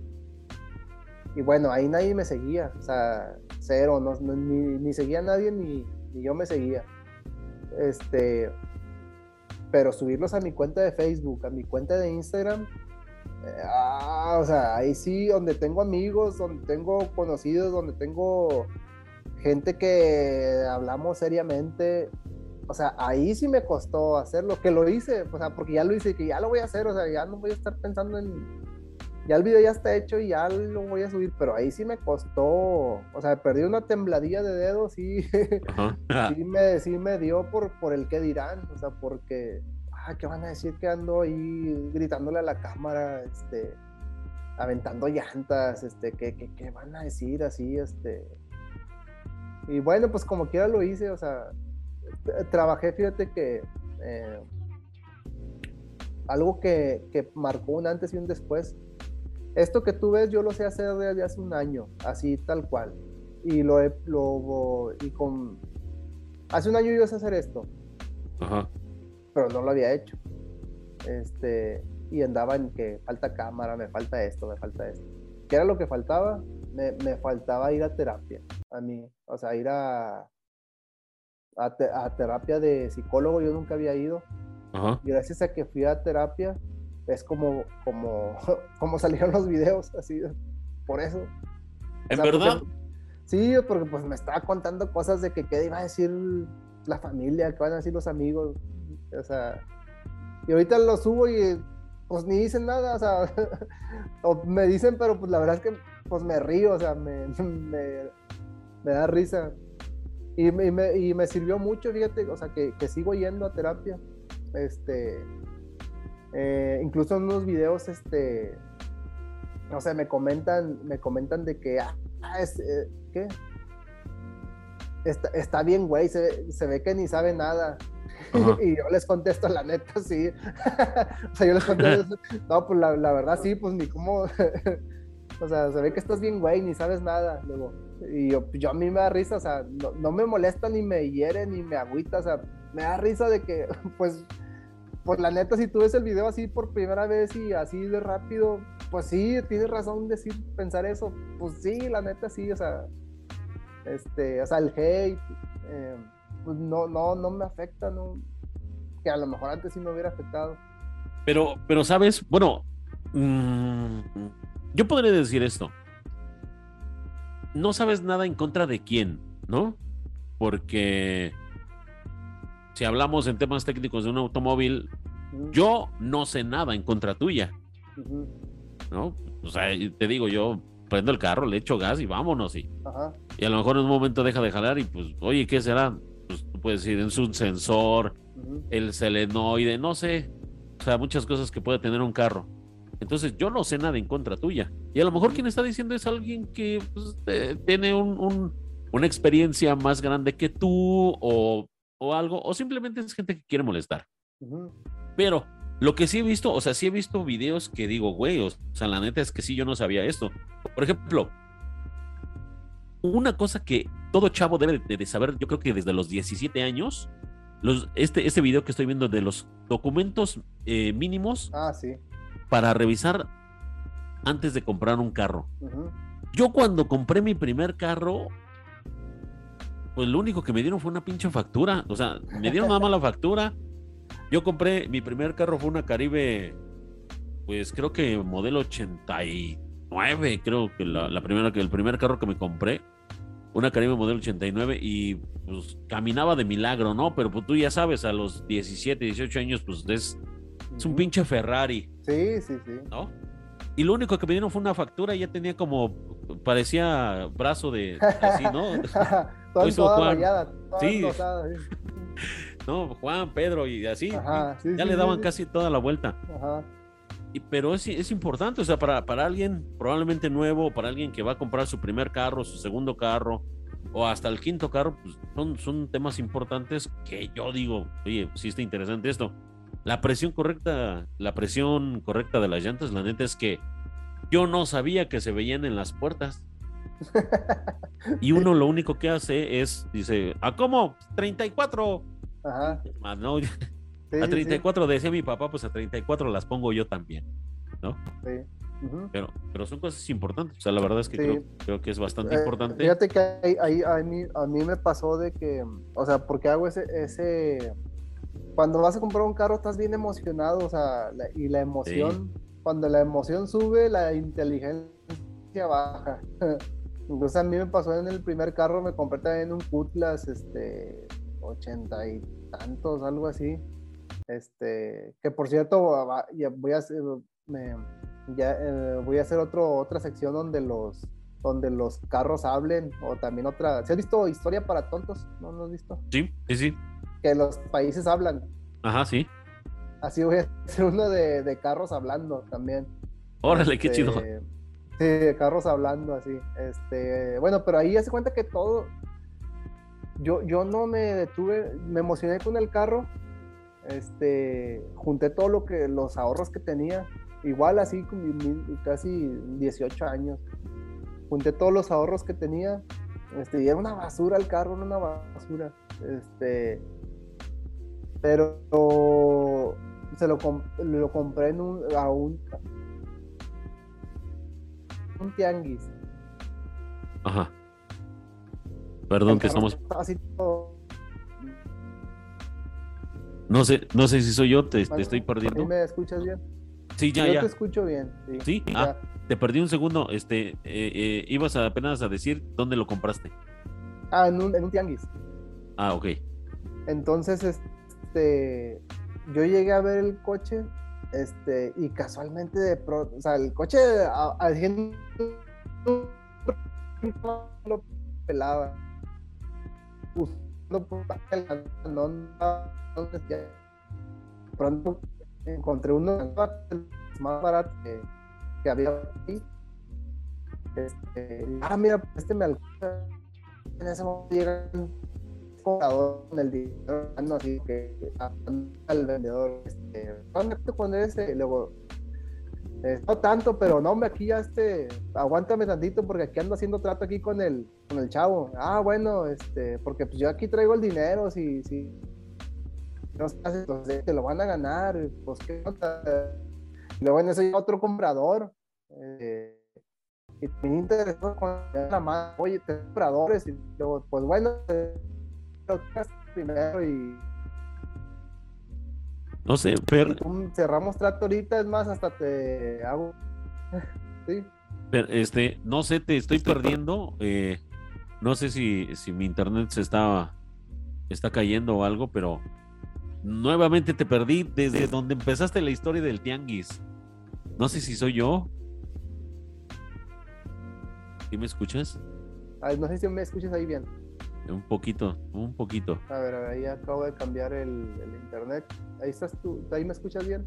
y bueno, ahí nadie me seguía, o sea, cero, no, ni, ni, seguía a nadie ni, ni, yo me seguía. Este, pero subirlos a mi cuenta de Facebook, a mi cuenta de Instagram, ah, o sea, ahí sí, donde tengo amigos, donde tengo conocidos, donde tengo gente que hablamos seriamente, o sea, ahí sí me costó hacerlo, que lo hice, o sea, porque ya lo hice, que ya lo voy a hacer, o sea, ya no voy a estar pensando en ya el video ya está hecho y ya lo voy a subir, pero ahí sí me costó, o sea, perdí una tembladilla de dedos y sí, me, sí me dio por, por el que dirán, o sea, porque, ah, ¿qué van a decir que ando ahí gritándole a la cámara, este, aventando llantas, este, ¿qué, qué, qué van a decir así, este? Y bueno, pues como quiera lo hice, o sea, trabajé, fíjate que... Eh, algo que, que marcó un antes y un después esto que tú ves, yo lo sé hacer desde hace un año, así tal cual. Y lo he, lo, y con, hace un año yo sé hacer esto. Ajá. Pero no lo había hecho. Este, y andaba en que falta cámara, me falta esto, me falta esto. ¿Qué era lo que faltaba? Me, me faltaba ir a terapia, a mí. O sea, ir a, a, a terapia de psicólogo, yo nunca había ido. Ajá. Y gracias a que fui a terapia, es como, como, como salieron los videos, así, por eso. ¿En verdad? sí, porque pues me estaba contando cosas de que qué iba a decir la familia, qué van a decir los amigos, o sea, y ahorita lo subo y pues ni dicen nada, o sea, o me dicen, pero pues la verdad es que pues me río, o sea, me, me, da risa. Y, me, y me sirvió mucho, fíjate, o sea, que, que sigo yendo a terapia. Este, eh, incluso en unos videos, este, no sé, me comentan, me comentan de que, ah, eh, ¿qué? está, está bien, güey, se, se, ve que ni sabe nada. y yo les contesto, la neta, sí. o sea, yo les contesto, no, pues la, la verdad sí, pues ni cómo. o sea, se ve que estás bien, güey, ni sabes nada. Luego, y yo, yo a mí me da risa, o sea, no, no me molesta, ni me hiere, ni me agüita, o sea, me da risa de que, pues, pues la neta, si tú ves el video así por primera vez y así de rápido, pues sí, tienes razón decir, pensar eso. Pues sí, la neta sí, o sea, este, o sea, el hate, eh, pues no, no, no me afecta, no, que a lo mejor antes sí me hubiera afectado. Pero, pero sabes, bueno, mmm, yo podría decir esto. No sabes nada en contra de quién, ¿no? Porque si hablamos en temas técnicos de un automóvil, yo no sé nada en contra tuya. ¿No? O sea, te digo, yo prendo el carro, le echo gas y vámonos. Y, y a lo mejor en un momento deja de jalar y pues, oye, ¿qué será? Pues puedes decir, es un sensor, el selenoide, no sé. O sea, muchas cosas que puede tener un carro. Entonces yo no sé nada en contra tuya. Y a lo mejor quien está diciendo es alguien que pues, eh, tiene un, una experiencia más grande que tú o o algo, o simplemente es gente que quiere molestar. Pero lo que sí he visto, o sea, sí he visto videos que digo, güey, o sea, la neta es que sí, yo no sabía esto. Por ejemplo, una cosa que todo chavo debe de, saber, yo creo que desde los 17 años, los, este, este video que estoy viendo de los documentos eh, mínimos ah, sí. para revisar antes de comprar un carro. Yo cuando compré mi primer carro, pues lo único que me dieron fue una pinche factura. O sea, me dieron nada más la factura. Yo compré, mi primer carro fue una Caribe, pues creo que modelo 89, creo que la, primera, que el primer carro que me compré, una Caribe modelo 89 y pues caminaba de milagro, ¿no? Pero pues tú ya sabes, a los 17, 18 años, pues es, es un pinche Ferrari. Sí, sí, sí. ¿No? Y lo único que me dieron fue una factura y ya tenía como, parecía brazo de, así, ¿no? toda, Juan. Rayada, sí. no, Juan, Pedro y así. ya le daban casi toda la vuelta. Ajá. Pero es, es, importante, o sea, para, para alguien probablemente nuevo, para alguien que va a comprar su primer carro, su segundo carro, o hasta el quinto carro, pues son, son temas importantes que yo digo, oye, sí está interesante esto. La presión correcta, la presión correcta de las llantas, la neta es que yo no sabía que se veían en las puertas. y uno lo único que hace es, dice, ¿a cómo? 34. Ajá. Ah, no, a 34 decía mi papá, pues a 34 las pongo yo también, ¿no? Sí. pero, pero son cosas importantes, o sea, la verdad es que creo, creo, que es bastante eh, importante. Fíjate que ahí, a, mí, a mí me pasó de que, o sea, porque hago ese, ese, cuando vas a comprar un carro estás bien emocionado, o sea, y la emoción, cuando la emoción sube, la inteligencia baja. Entonces a mí me pasó en el primer carro, me compré también un Cutlass, este, ochenta y tantos, algo así. Este, que por cierto, ya voy a hacer, ya, eh, voy a hacer otro, otra sección donde los, donde los carros hablen, o también otra. ¿Se has visto Historia para Tontos? ¿No lo has visto? Sí, sí, sí. Que los países hablan. Ajá, sí. Así voy a hacer uno de, de carros hablando también. Órale, qué chido. Este, Sí, carros hablando así. Este, bueno, pero ahí hace cuenta que todo. Yo, yo no me detuve, me emocioné con el carro. Este, junté todo lo que, los ahorros que tenía. Igual así, casi 18 años. Junté todos los ahorros que tenía. Este, y era una basura el carro, una basura. Este, pero se lo, lo compré en un, a un, un tianguis. Ajá. Perdón que estamos. No sé, no sé si soy yo, te, estoy perdiendo. ¿Me escuchas bien? Sí, ya, yo ya. te escucho bien. Sí, ah, te perdí un segundo. Este, eh, eh, ibas apenas a decir dónde lo compraste. Ah, en un, en un tianguis. Ah, ok. Entonces, este, yo llegué a ver el coche este, y casualmente de pronto, o sea, el coche haciendo lo pelaba. Por pronto encontré uno más barato que, había aquí. Este, ah, mira, este me alcanza. en ese momento llega un comprador con el dinero, así que al vendedor, este, ¿dónde te pones ese? Y luego, eh, no tanto, pero no, hombre, aquí ya este, aguántame tantito porque aquí ando haciendo trato aquí con el, con el chavo. Ah, bueno, este, porque pues yo aquí traigo el dinero, si, si no entonces te lo van a ganar, pues qué nota. Luego en eso otro comprador. Eh, y me interesó con la mano, oye, te compradores, y luego, pues bueno, primero y no sé, pero... Cerramos trato ahorita, es más, hasta te hago... sí. Pero, este, no sé, te estoy perdiendo. Eh, no sé si, si mi internet se está, está cayendo o algo, pero nuevamente te perdí desde donde empezaste la historia del tianguis. No sé si soy yo. ¿Sí me escuchas? Ay, no sé si me escuchas ahí bien. Un poquito, un poquito. A ver, ahí acabo de cambiar el, internet. Ahí estás tú, ¿ahí me escuchas bien?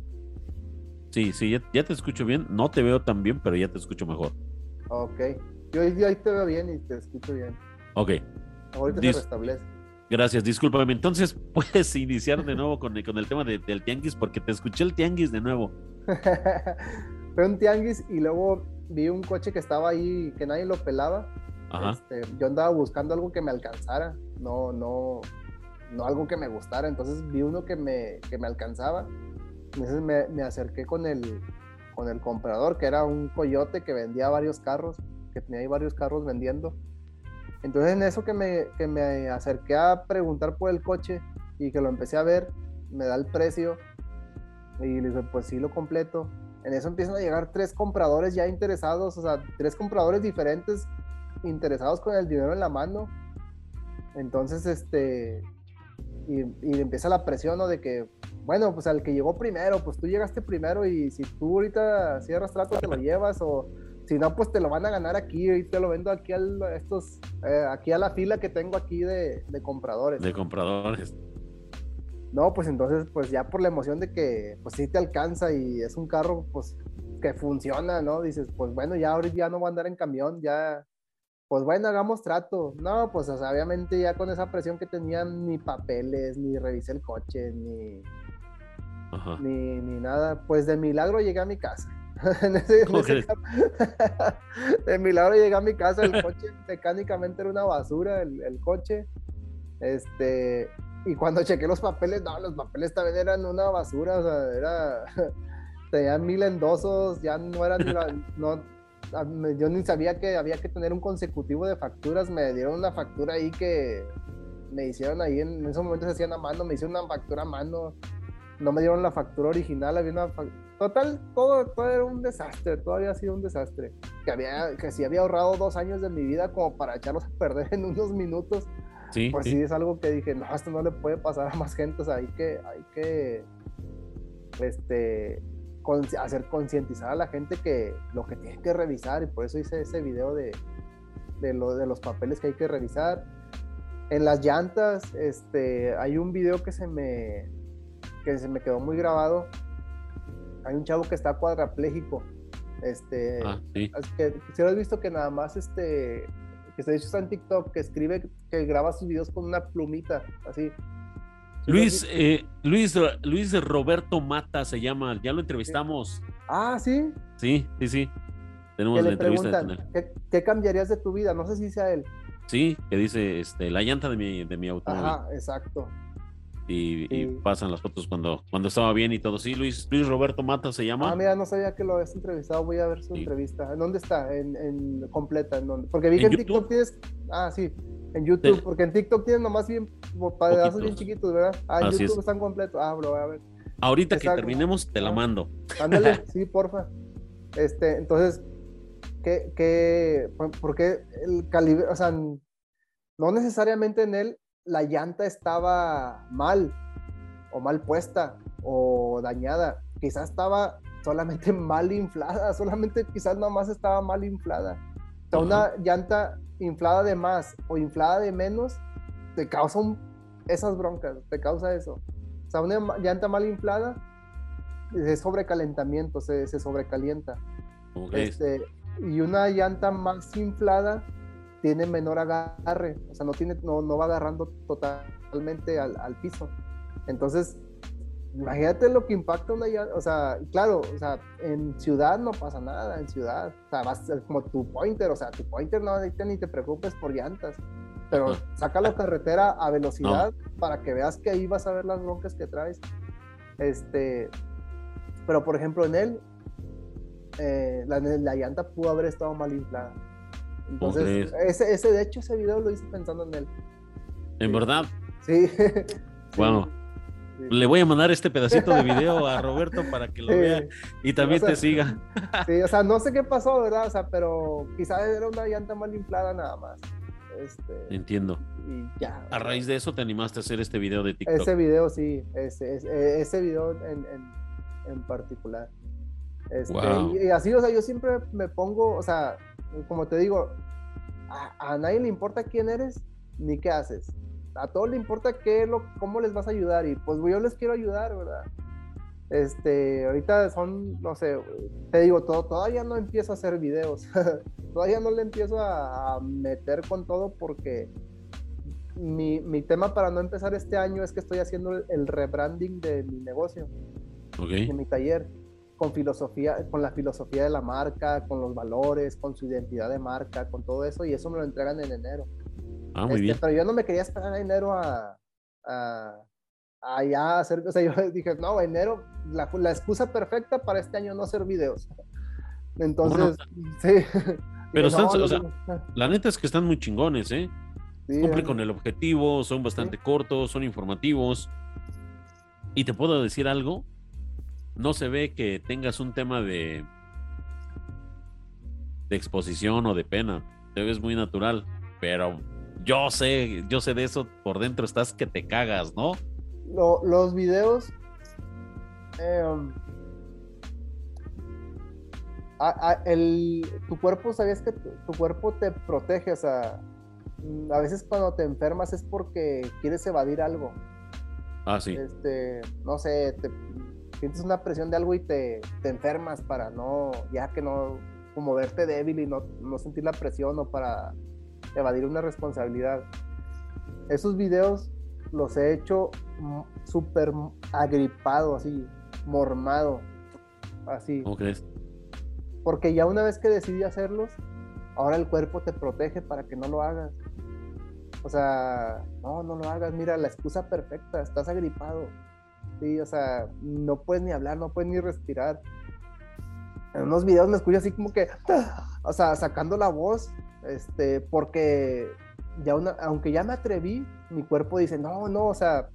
Sí, sí, ya, te escucho bien. No te veo tan bien, pero ya te escucho mejor. Ok. Yo ahí te veo bien y te escucho bien. Ok. Ahorita se restablece. Gracias, discúlpame. Entonces, puedes iniciar de nuevo con, con el tema del tianguis, porque te escuché el tianguis de nuevo. Fue un tianguis y luego vi un coche que estaba ahí, que nadie lo pelaba este, yo andaba buscando algo que me alcanzara, no, no, no algo que me gustara. Entonces vi uno que me, que me alcanzaba. Entonces me, me, acerqué con el, con el comprador, que era un coyote que vendía varios carros, que tenía ahí varios carros vendiendo. Entonces en eso que me, que me acerqué a preguntar por el coche y que lo empecé a ver, me da el precio y le dije, pues sí lo completo. En eso empiezan a llegar tres compradores ya interesados, o sea, tres compradores diferentes interesados con el dinero en la mano. Entonces, este, y, empieza la presión, ¿no? De que, bueno, pues al que llegó primero, pues tú llegaste primero y si tú ahorita cierras trato te lo llevas o si no, pues te lo van a ganar aquí y te lo vendo aquí a estos, eh, aquí a la fila que tengo aquí de, de compradores. De compradores. No, pues entonces, pues ya por la emoción de que, pues sí te alcanza y es un carro, pues que funciona, ¿no? Dices, pues bueno, ya ahorita ya no voy a andar en camión, ya pues bueno, hagamos trato. No, pues obviamente ya con esa presión que tenían, ni papeles, ni revisé el coche, ni, ni, ni, nada. Pues de milagro llegué a mi casa. de milagro llegué a mi casa, el coche mecánicamente era una basura, el, el, coche. Este, y cuando chequé los papeles, no, los papeles también eran una basura, o sea, era, tenían mil endosos, ya no eran, no, yo ni sabía que había que tener un consecutivo de facturas, me dieron una factura ahí que me hicieron ahí, en, ese momento se hacían a mano, me hicieron una factura a mano, no me dieron la factura original, había una total, todo, todo era un desastre, todo había sido un desastre, que había, que si había ahorrado dos años de mi vida como para echarlos a perder en unos minutos, sí, pues sí. es algo que dije, no, esto no le puede pasar a más gente, o sea, hay que, hay que, este, hacer concientizar a la gente que lo que tiene que revisar y por eso hice ese video de, de, lo, de los papeles que hay que revisar. En las llantas, este, hay un video que se me, que se me quedó muy grabado. Hay un chavo que está cuadrapléjico. Este, ah, que, si lo has visto que nada más este, que se hecho está en TikTok, que escribe, que graba sus videos con una plumita, así. Luis, eh, Luis, Luis Roberto Mata se llama, ya lo entrevistamos. Ah, sí. Sí, sí, sí. Tenemos la entrevista ¿qué, cambiarías de tu vida? No sé si sea él. Sí, que dice este, la llanta de mi, de mi automóvil. Ajá, exacto. Y, pasan las fotos cuando, cuando estaba bien y todo. Sí, Luis, Luis Roberto Mata se llama. Ah, mira, no sabía que lo habías entrevistado. Voy a ver su entrevista. ¿En dónde está? En, en completa, ¿en dónde? Porque vi que en, TikTok tienes. Ah, sí. En YouTube, porque en TikTok tienen nomás bien pedazos bien chiquitos, ¿verdad? Ah, en YouTube están completos. Ah, bro, a ver. Ahorita que terminemos, te la mando. Ándale, sí, porfa. Este, entonces, ¿qué, qué, por qué el calibre, o sea, no necesariamente en él la llanta estaba mal, o mal puesta, o dañada. Quizás estaba solamente mal inflada, solamente quizás nomás estaba mal inflada. O sea, una llanta inflada de más o inflada de menos, te causan esas broncas, te causa eso. O sea, una llanta mal inflada es sobrecalentamiento, se, sobrecalienta. Este, y una llanta más inflada tiene menor agarre, o sea, no, tiene, no, no va agarrando totalmente al, al piso. Entonces, imagínate lo que impacta una llanta, o sea, claro, o sea, en ciudad no pasa nada, en ciudad, o sea, vas como tu pointer, o sea, tu pointer no ni te preocupes por llantas, pero saca la carretera a velocidad para que veas que ahí vas a ver las broncas que traes. Este, pero por ejemplo en él, eh, la, la, llanta pudo haber estado mal inflada. Entonces, ese, ese, de hecho, ese video lo hice pensando en él. ¿En verdad? Sí. Wow. Le voy a mandar este pedacito de video a Roberto para que lo vea y también te siga. Sí, o sea, no sé qué pasó, ¿verdad? O sea, pero quizás era una llanta mal inflada nada más. Este, Entiendo. Y ya. A raíz de eso te animaste a hacer este video de TikTok. Ese video, sí. Ese, ese, ese video en, en, en particular. Este, y, así, o sea, yo siempre me pongo, o sea, como te digo, a, a nadie le importa quién eres ni qué haces a todos le importa qué lo, cómo les vas a ayudar y pues yo les quiero ayudar, ¿verdad? Este, ahorita son, no sé, te digo, todo, todavía no empiezo a hacer videos, todavía no le empiezo a, meter con todo porque mi, mi, tema para no empezar este año es que estoy haciendo el, rebranding de mi negocio, de mi taller, con filosofía, con la filosofía de la marca, con los valores, con su identidad de marca, con todo eso y eso me lo entregan en enero. Ah, muy este, bien. Pero yo no me quería esperar a enero a, a, ya hacer, o sea, yo dije, no, enero, la, la, excusa perfecta para este año no hacer videos. Entonces, sí. Pero están, o sea, la neta es que están muy chingones, ¿eh? Cumplen con el objetivo, son bastante cortos, son informativos. Y te puedo decir algo, no se ve que tengas un tema de de exposición o de pena. Te ves muy natural, pero yo sé, yo sé de eso, por dentro estás que te cagas, ¿no? los videos... Em, tu cuerpo, ¿sabías que tu, cuerpo te protege? O sea, mm, a veces cuando te enfermas es porque quieres evadir algo. Ah, sí. Este, no sé, te, sientes una presión de algo y te, te enfermas para no, ya que no, como verte débil y no, no sentir la presión o para evadir una responsabilidad. Esos videos los he hecho súper agripado, así, mormado, así. ¿Cómo crees? Porque ya una vez que decidí hacerlos, ahora el cuerpo te protege para que no lo hagas. O sea, no, no lo hagas. Mira, la excusa perfecta, estás agripado. Sí, o sea, no puedes ni hablar, no puedes ni respirar. En unos videos me escucho así como que, o sea, sacando la voz este, porque ya una, aunque ya me atreví, mi cuerpo dice, no, no, o sea,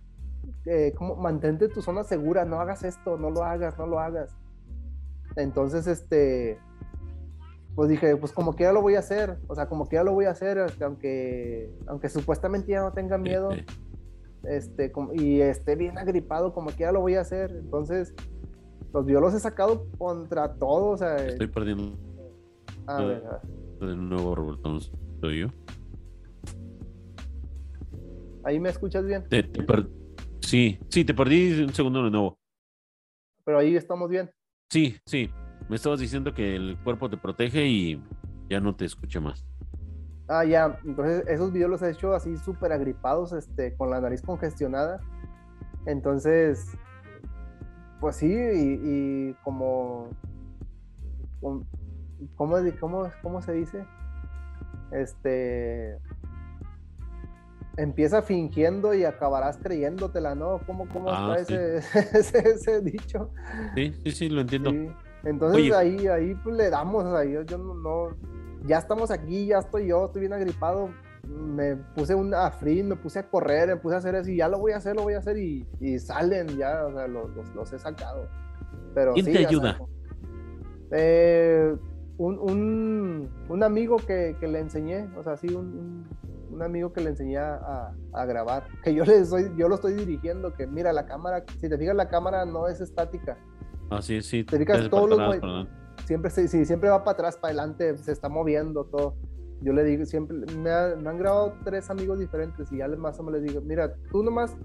eh, como, mantente tu zona segura, no hagas esto, no lo hagas, no lo hagas. Entonces, este, pues dije, pues como quiera lo voy a hacer, o sea, como quiera lo voy a hacer, este, aunque, aunque supuestamente ya no tenga miedo, este, y esté bien agripado, como quiera lo voy a hacer. Entonces, pues yo los he sacado contra todo, o sea. Estoy perdiendo. A ver, a ver de nuevo, Roberto, ¿soy yo? ¿Ahí me escuchas bien? Sí, sí, te perdí un segundo de nuevo. Pero ahí estamos bien. Sí, sí. Me estabas diciendo que el cuerpo te protege y ya no te escuché más. Ah, ya. Entonces, esos videos los he hecho así súper agripados, este, con la nariz congestionada. Entonces, pues sí, y, como ¿cómo, cómo, cómo se dice? Este, empieza fingiendo y acabarás creyéndotela, ¿no? ¿Cómo, cómo ah, está ese, ese, dicho? Sí, sí, sí, lo entiendo. Entonces ahí, ahí pues le damos, o sea, yo, yo no, ya estamos aquí, ya estoy yo, estoy bien agripado, me puse un afrin, me puse a correr, me puse a hacer eso y ya lo voy a hacer, lo voy a hacer y, y salen ya, o sea, los, los, he sacado. Pero, ¿Quién te ayuda? eh, un, un, amigo que, que, le enseñé, o sea, sí, un, un amigo que le enseñé a, a, grabar, que yo, le soy, yo lo estoy dirigiendo, que mira, la cámara, si te fijas, la cámara no es estática. Ah, sí, sí. Te fijas, todos los... Siempre, sí, siempre va para atrás, para adelante, se está moviendo todo. Yo le digo, siempre, me, han grabado tres amigos diferentes y ya más o menos les digo, mira, tú nomás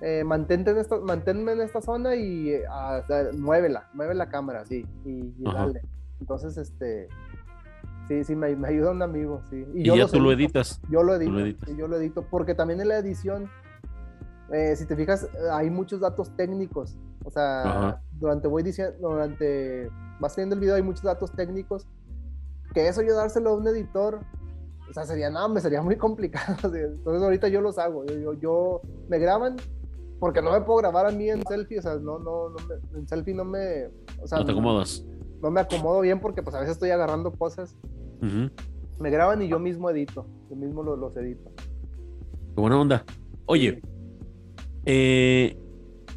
eh, mantente en esta, manténme en esta zona y uh, muévela, mueve la cámara, sí, y, y dale. Entonces, este, Sí, sí, me, ayuda un amigo, sí. Y, yo ya tú lo editas. Yo lo edito, yo lo edito, porque también en la edición, eh, si te fijas, hay muchos datos técnicos. O sea, durante voy diciendo, durante vas teniendo el video hay muchos datos técnicos que eso yo dárselo a un editor, o sea, sería, no, me sería muy complicado. Entonces ahorita yo los hago, yo, yo, me graban porque no me puedo grabar a mí en selfie, o sea, no, no, no en selfie no me, o sea, no te acomodas. No, me acomodo bien porque pues a veces estoy agarrando cosas. Me graban y yo mismo edito, yo mismo los, los edito. Qué buena onda. Oye, eh,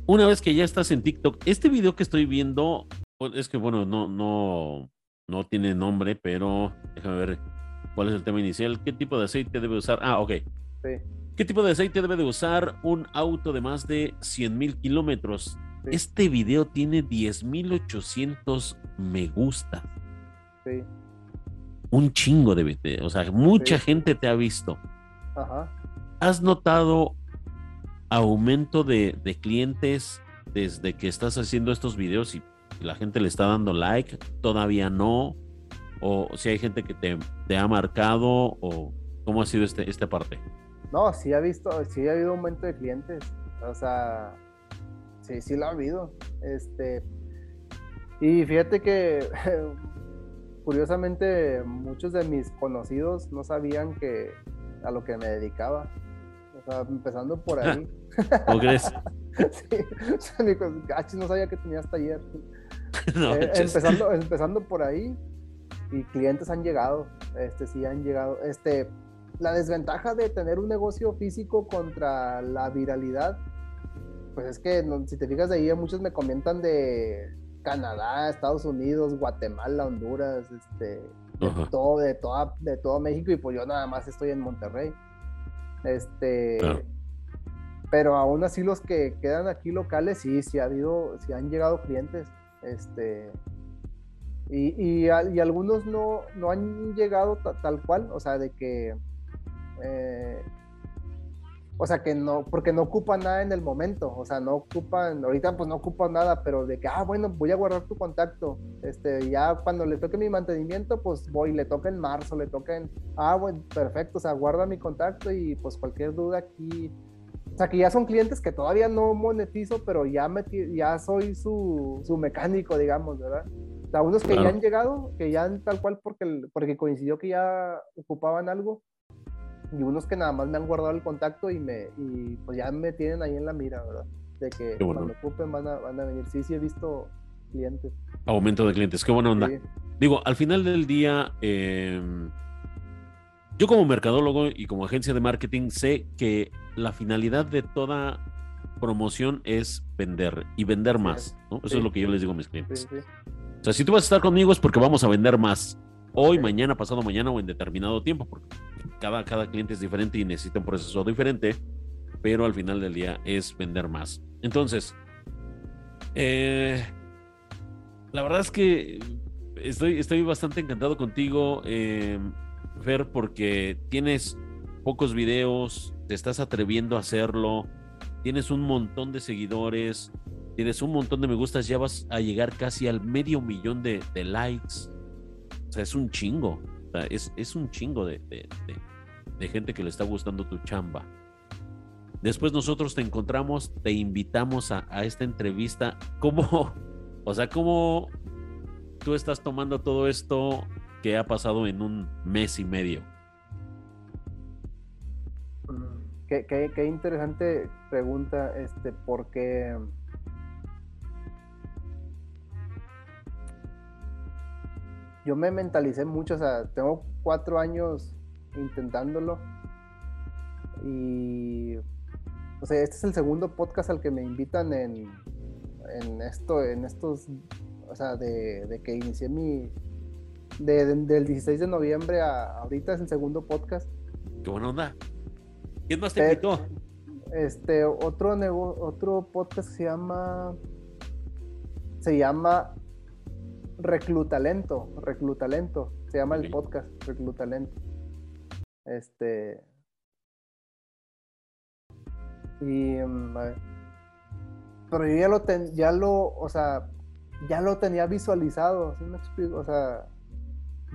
una vez que ya estás en TikTok, este video que estoy viendo, es que bueno, no, no, no tiene nombre, pero déjame ver cuál es el tema inicial. ¿Qué tipo de aceite debe usar? Ah, ok. ¿Qué tipo de aceite debe de usar un auto de más de 100 mil kilómetros? Este video tiene 10.800 me gusta. Sí. Un chingo de, o sea, mucha gente te ha visto. Ajá. ¿Has notado aumento de, de clientes desde que estás haciendo estos videos y la gente le está dando like, todavía no, o si hay gente que te, te ha marcado, o cómo ha sido este, esta parte. No, sí ha visto, sí ha habido aumento de clientes, o sea, sí, sí lo ha habido, este, y fíjate que curiosamente muchos de mis conocidos no sabían que a lo que me dedicaba, o sea, empezando por ahí. ¿Cómo crees? sí, no sabía que tenías taller. Eh, empezando, empezando por ahí, y clientes han llegado, este sí han llegado. Este, la desventaja de tener un negocio físico contra la viralidad, pues es que si te fijas de ahí, muchos me comentan de Canadá, Estados Unidos, Guatemala, Honduras, este, de todo, de toda, de todo México, y pues yo nada más estoy en Monterrey. Este, pero aún así los que quedan aquí locales, sí, sí ha habido, sí han llegado clientes. Este, y, y, algunos no, no han llegado tal cual, o sea, de que, eh, o sea, que no, porque no ocupan nada en el momento, o sea, no ocupan, ahorita pues no ocupan nada, pero de que, ah, bueno, voy a guardar tu contacto, este, ya cuando le toque mi mantenimiento, pues voy, le toca en marzo, le toca en, ah, bueno, perfecto, o sea, guarda mi contacto y pues cualquier duda aquí, o sea, que ya son clientes que todavía no monetizo, pero ya, ya soy su, su mecánico, digamos, ¿verdad? O sea, unos que ya han llegado, que ya tal cual porque, porque coincidió que ya ocupaban algo, y unos que nada más me han guardado el contacto y, me, y pues ya me tienen ahí en la mira, ¿verdad? De que cuando ocupen van a, van a venir. Sí, sí he visto clientes. Aumento de clientes, qué buena onda. Digo, al final del día, eh, yo como mercadólogo y como agencia de marketing sé que la finalidad de toda promoción es vender y vender más. Eso es lo que yo les digo a mis clientes. o sea, si tú vas a estar conmigo es porque vamos a vender más. Hoy, mañana, pasado mañana o en determinado tiempo, porque cada, cada cliente es diferente y necesita un proceso diferente, pero al final del día es vender más. Entonces, eh, la verdad es que estoy, estoy bastante encantado contigo. Eh, Fer, porque tienes pocos videos, te estás atreviendo a hacerlo, tienes un montón de seguidores, tienes un montón de me gustas, ya vas a llegar casi al medio millón de, likes. O sea, es un chingo. es, un chingo de, gente que le está gustando tu chamba. Después nosotros te encontramos, te invitamos a, a esta entrevista. ¿Cómo, o sea, cómo tú estás tomando todo esto ¿Qué ha pasado en un mes y medio? Qué, interesante pregunta, este, porque yo me mentalicé mucho, o sea, tengo cuatro años intentándolo y, o sea, este es el segundo podcast al que me invitan en, en esto, en estos, o sea, de, de que inicié mi, del 16 de noviembre a ahorita es el segundo podcast. Qué buena onda. ¿Quién más te invitó? Este, otro, otro podcast se llama. Se llama Reclutalento. Reclutalento. Se llama el podcast Reclutalento. Este. Y. Mm, pero yo ya lo, ya lo, o sea, ya lo tenía visualizado, ¿sí me explico? O sea,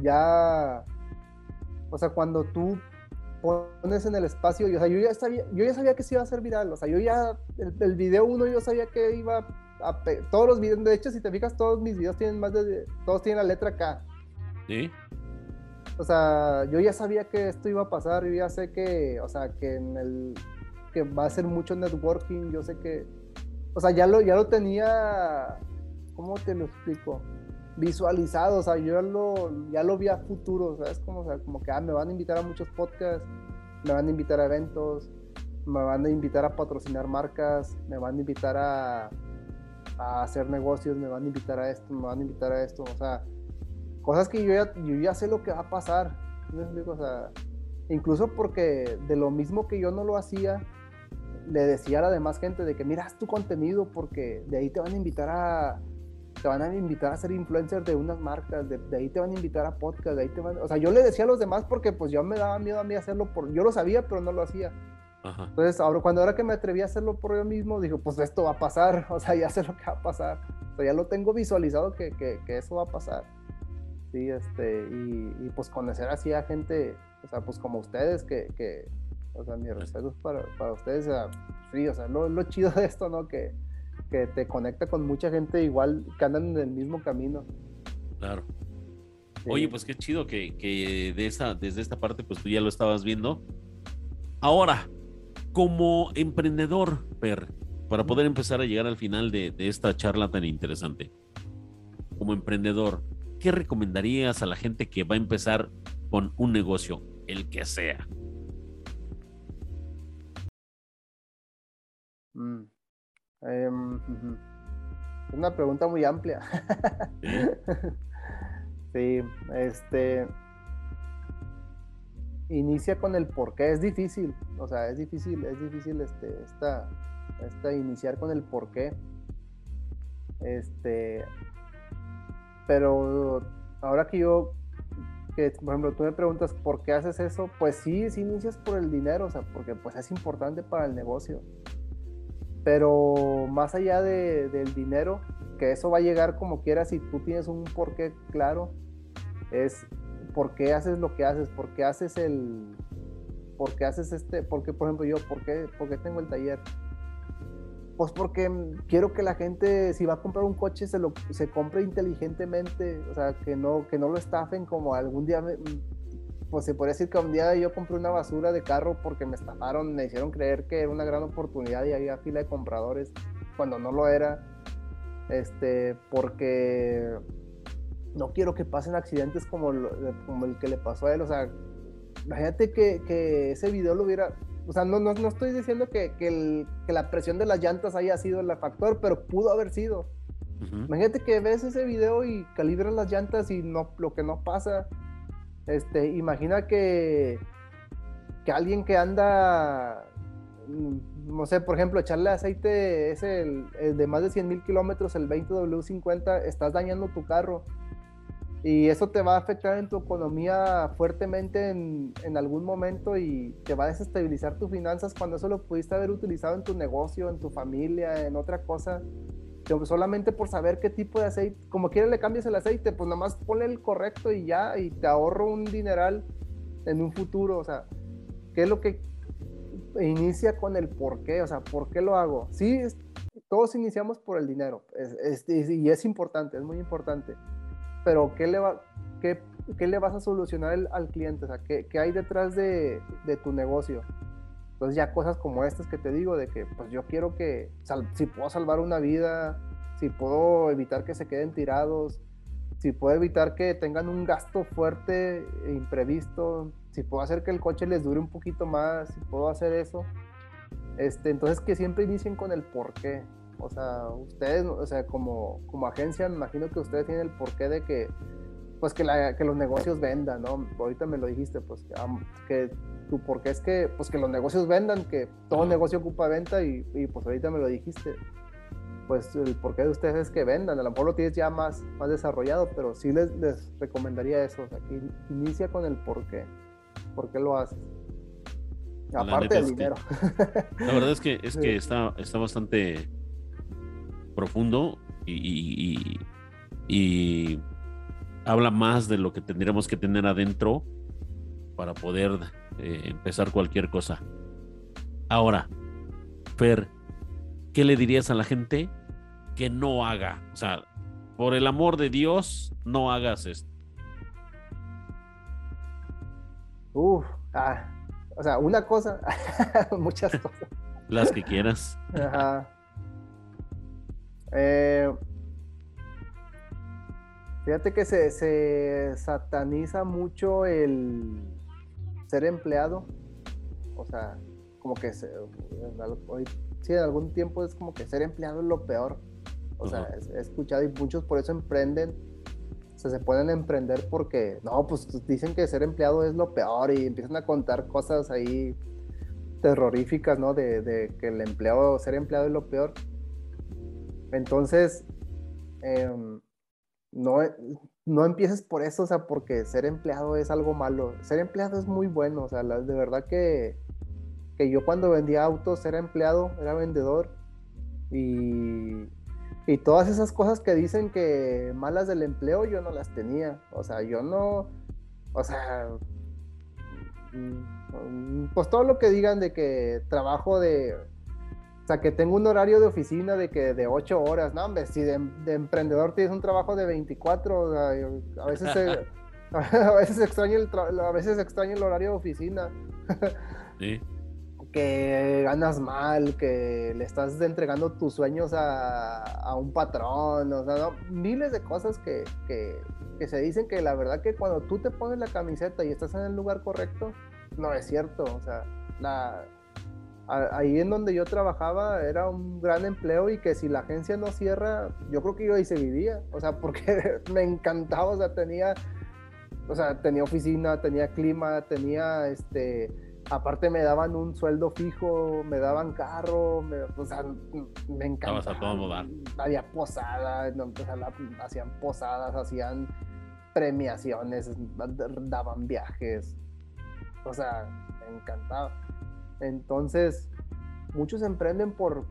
ya, o sea, cuando tú pones en el espacio, o sea, yo ya sabía, yo ya sabía que se iba a hacer viral, o sea, yo ya, el, video uno yo sabía que iba a, todos los videos, de hecho, si te fijas, todos mis videos tienen más de, todos tienen la letra K. Sí. O sea, yo ya sabía que esto iba a pasar, yo ya sé que, o sea, que en el, que va a ser mucho networking, yo sé que, o sea, ya lo, ya lo tenía, ¿cómo te lo explico? visualizado, o sea, yo ya lo, ya lo vi a futuro, ¿sabes? Como, o sea, como que ah, me van a invitar a muchos podcasts, me van a invitar a eventos, me van a invitar a patrocinar marcas, me van a invitar a, a hacer negocios, me van a invitar a esto, me van a invitar a esto, o sea, cosas que yo ya, yo ya sé lo que va a pasar, incluso porque de lo mismo que yo no lo hacía, le decía a la demás gente de que miras tu contenido porque de ahí te van a invitar a, te van a invitar a ser influencer de unas marcas, de, ahí te van a invitar a podcast, de ahí te van, o sea, yo le decía a los demás porque pues yo me daba miedo a mí hacerlo por, yo lo sabía, pero no lo hacía. Entonces, ahora, cuando ahora que me atreví a hacerlo por yo mismo, digo, pues esto va a pasar, o sea, ya sé lo que va a pasar, o sea, ya lo tengo visualizado que, que, que eso va a pasar. Sí, este, y, y, pues conocer así a gente, o sea, pues como ustedes, que, que o sea, mi respeto para, para ustedes, o sea, sí, o sea, lo, lo chido de esto, ¿no? Que, que te conecta con mucha gente igual que andan en el mismo camino. Claro. Oye, pues qué chido que, de esa, desde esta parte, pues tú ya lo estabas viendo. Ahora, como emprendedor, Per, para poder empezar a llegar al final de, de esta charla tan interesante, como emprendedor, ¿qué recomendarías a la gente que va a empezar con un negocio, el que sea? Mm. Em, es una pregunta muy amplia. ¿Sí? este. Inicia con el por qué. Es difícil. O sea, es difícil, es difícil este, esta, iniciar con el por qué. Este. Pero ahora que yo que, por ejemplo, tú me preguntas por qué haces eso, pues sí, sí inicias por el dinero, o sea, porque pues es importante para el negocio. Pero más allá de, del dinero, que eso va a llegar como quieras si tú tienes un porqué claro, es por qué haces lo que haces, por qué haces el, por qué haces este, porque por ejemplo yo, ¿por qué, por qué tengo el taller? Pues porque quiero que la gente, si va a comprar un coche, se lo se compre inteligentemente, o sea, que no, que no lo estafen como algún día pues se podría decir que un día yo compré una basura de carro porque me estafaron, me hicieron creer que era una gran oportunidad y había fila de compradores cuando no lo era. Este, porque no quiero que pasen accidentes como, como el que le pasó a él. O sea, imagínate que, que ese video lo hubiera. O sea, no, no, no estoy diciendo que, que, el, que, la presión de las llantas haya sido el factor, pero pudo haber sido. Imagínate que ves ese video y calibras las llantas y no, lo que no pasa este, imagina que, que alguien que anda, mm, no sé, por ejemplo, echarle aceite es el, de más de 100 mil kilómetros, el 20W50, estás dañando tu carro. Y eso te va a afectar en tu economía fuertemente en, en, algún momento y te va a desestabilizar tus finanzas cuando eso lo pudiste haber utilizado en tu negocio, en tu familia, en otra cosa solamente por saber qué tipo de aceite, como quieres le cambias el aceite, pues nada más ponle el correcto y ya, y te ahorro un dineral en un futuro, o sea, ¿qué es lo que inicia con el por qué? O sea, ¿por qué lo hago? Sí, todos iniciamos por el dinero, y es importante, es muy importante, pero ¿qué le, va, qué, qué le vas a solucionar al cliente? O sea, ¿qué, ¿qué, hay detrás de, de tu negocio? Entonces ya cosas como estas que te digo, de que pues yo quiero que, si puedo salvar una vida, si puedo evitar que se queden tirados, si puedo evitar que tengan un gasto fuerte e imprevisto, si puedo hacer que el coche les dure un poquito más, si puedo hacer eso, este, entonces que siempre inicien con el por qué. O sea, ustedes, o sea, como, como agencia, me imagino que ustedes tienen el porqué de que, pues que, la, que los negocios vendan, ¿no? Ahorita me lo dijiste, pues que tú, porque es que, pues que los negocios vendan, que todo negocio ocupa venta y, pues ahorita me lo dijiste. Pues el porqué de ustedes es que vendan, a lo mejor lo tienes ya más, más desarrollado, pero sí les, les recomendaría eso, o sea, que inicia con el porqué, por qué lo haces. Aparte del dinero. la verdad es que, es que está, está bastante profundo y, y, habla más de lo que tendríamos que tener adentro para poder eh, empezar cualquier cosa. Ahora, Fer, ¿qué le dirías a la gente que no haga? O sea, por el amor de Dios, no hagas esto. Uf, ah, o sea, una cosa, muchas cosas. Las que quieras. Ajá. Eh, fíjate que se, se sataniza mucho el ser empleado. O sea, como que se, hoy, sí, en algún tiempo es como que ser empleado es lo peor. O sea, he escuchado y muchos por eso emprenden. O sea, se pueden emprender porque, no, pues dicen que ser empleado es lo peor y empiezan a contar cosas ahí terroríficas, ¿no? De, de que el empleado, ser empleado es lo peor. Entonces, em, no, no empieces por eso, o sea, porque ser empleado es algo malo. Ser empleado es muy bueno, o sea, de verdad que, que yo cuando vendía autos era empleado, era vendedor y, y todas esas cosas que dicen que malas del empleo yo no las tenía, o sea, yo no, o sea, mm, pues todo lo que digan de que trabajo de sea, que tengo un horario de oficina de que de 8 horas, no, hombre, si de, emprendedor tienes un trabajo de 24, o sea, a veces a veces extraña el a veces extraña el horario de oficina. sí. Que ganas mal, que le estás entregando tus sueños a, a un patrón, o sea, miles de cosas que, que, que se dicen que la verdad que cuando tú te pones la camiseta y estás en el lugar correcto, no es cierto, o sea, la, ahí en donde yo trabajaba era un gran empleo y que si la agencia no cierra, yo creo que yo ahí se vivía, o sea, porque me encantaba, o sea, tenía, o sea, tenía oficina, tenía clima, tenía, este, aparte me daban un sueldo fijo, me daban carro, me, o sea, me encantaba. Había posadas, o sea, hacían posadas, hacían premiaciones, daban viajes, o sea, me encantaba. Entonces, muchos emprenden por,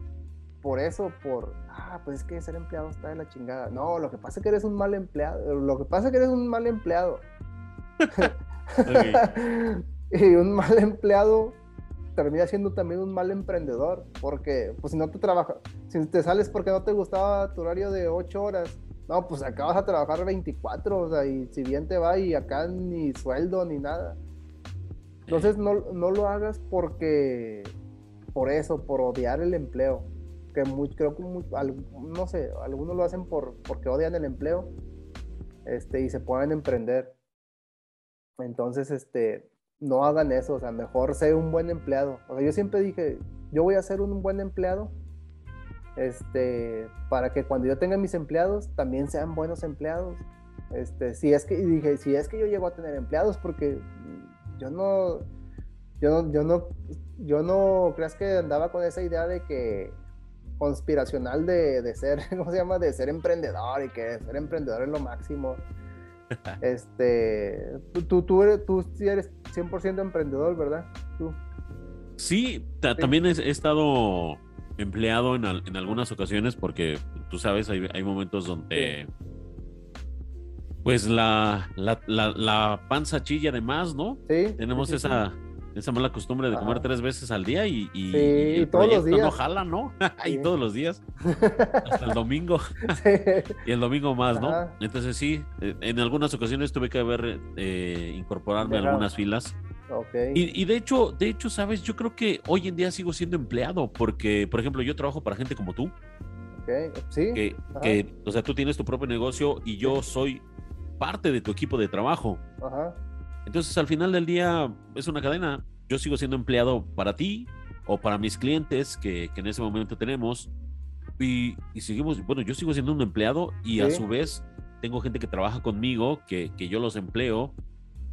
por eso, por, ah, pues es que ser empleado está de la chingada. No, lo que pasa es que eres un mal empleado. Lo que pasa es que eres un mal empleado. y un mal empleado termina siendo también un mal emprendedor, porque pues si no te trabajas, si te sales porque no te gustaba tu horario de 8 horas, no, pues acá vas a trabajar 24, o sea, y si bien te va y acá ni sueldo ni nada. Entonces no, no, lo hagas porque, por eso, por odiar el empleo. Que muy, creo que, no sé, algunos lo hacen por, porque odian el empleo este, y se pueden emprender. Entonces, este, no hagan eso, o sea, mejor sé un buen empleado. O sea, yo siempre dije, yo voy a ser un buen empleado, este, para que cuando yo tenga mis empleados, también sean buenos empleados. Este, si es que, dije, si es que yo llego a tener empleados, porque yo no, yo no, yo no, yo no creas que andaba con esa idea de que conspiracional de, de, ser, ¿cómo se llama? De ser emprendedor y que ser emprendedor es lo máximo. este, tú, tú, eres, tú sí eres 100% emprendedor, ¿verdad? Tú. Sí, también he, estado empleado en, en, algunas ocasiones porque tú sabes, hay, hay momentos donde pues la, la, la, panza chilla de más, ¿no? Sí. Tenemos esa, esa mala costumbre de comer tres veces al día y, y, el todos los días. no jala, ¿no? y todos los días. Hasta el domingo. y el domingo más, ¿no? Entonces sí, eh, en algunas ocasiones tuve que haber eh, incorporarme a algunas filas. Okay. Y, y, de hecho, de hecho, sabes, yo creo que hoy en día sigo siendo empleado porque, por ejemplo, yo trabajo para gente como tú. Okay. Sí. Que, que, o sea, tú tienes tu propio negocio y yo soy parte de tu equipo de trabajo. Entonces, al final del día, es una cadena. Yo sigo siendo empleado para ti o para mis clientes que, en ese momento tenemos. Y, seguimos, bueno, yo sigo siendo un empleado y a su vez tengo gente que trabaja conmigo, que, yo los empleo.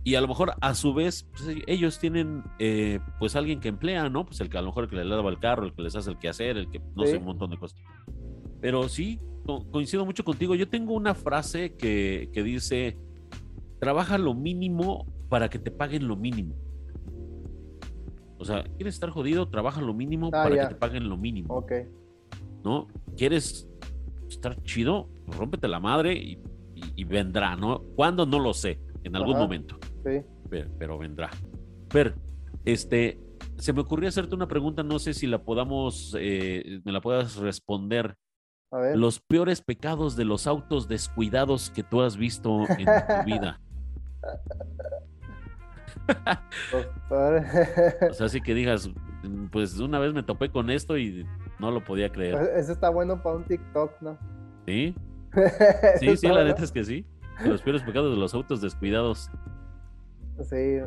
Y a lo mejor a su vez pues, ellos tienen eh, pues alguien que emplea, ¿no? Pues el que a lo mejor el que le lava el carro, el que les hace el quehacer, el que no sé, un montón de cosas. Pero sí, coincido mucho contigo. Yo tengo una frase que, dice, trabaja lo mínimo para que te paguen lo mínimo. O sea, ¿quieres estar jodido? Trabaja lo mínimo ah, para que te paguen lo mínimo. Ok. ¿No? ¿Quieres estar chido? Rómpete la madre y, y, vendrá, ¿no? ¿Cuándo? No lo sé, en algún momento. Sí. Pero, vendrá. Pero, este, se me ocurrió hacerte una pregunta, no sé si la podamos, eh, me la puedas responder. A ver. Los peores pecados de los autos descuidados que tú has visto en tu vida. o sea, así que digas, pues una vez me topé con esto y no lo podía creer. Eso está bueno para un TikTok, ¿no? Sí. Sí, sí, la neta es que sí. Los peores pecados de los autos descuidados. Sí.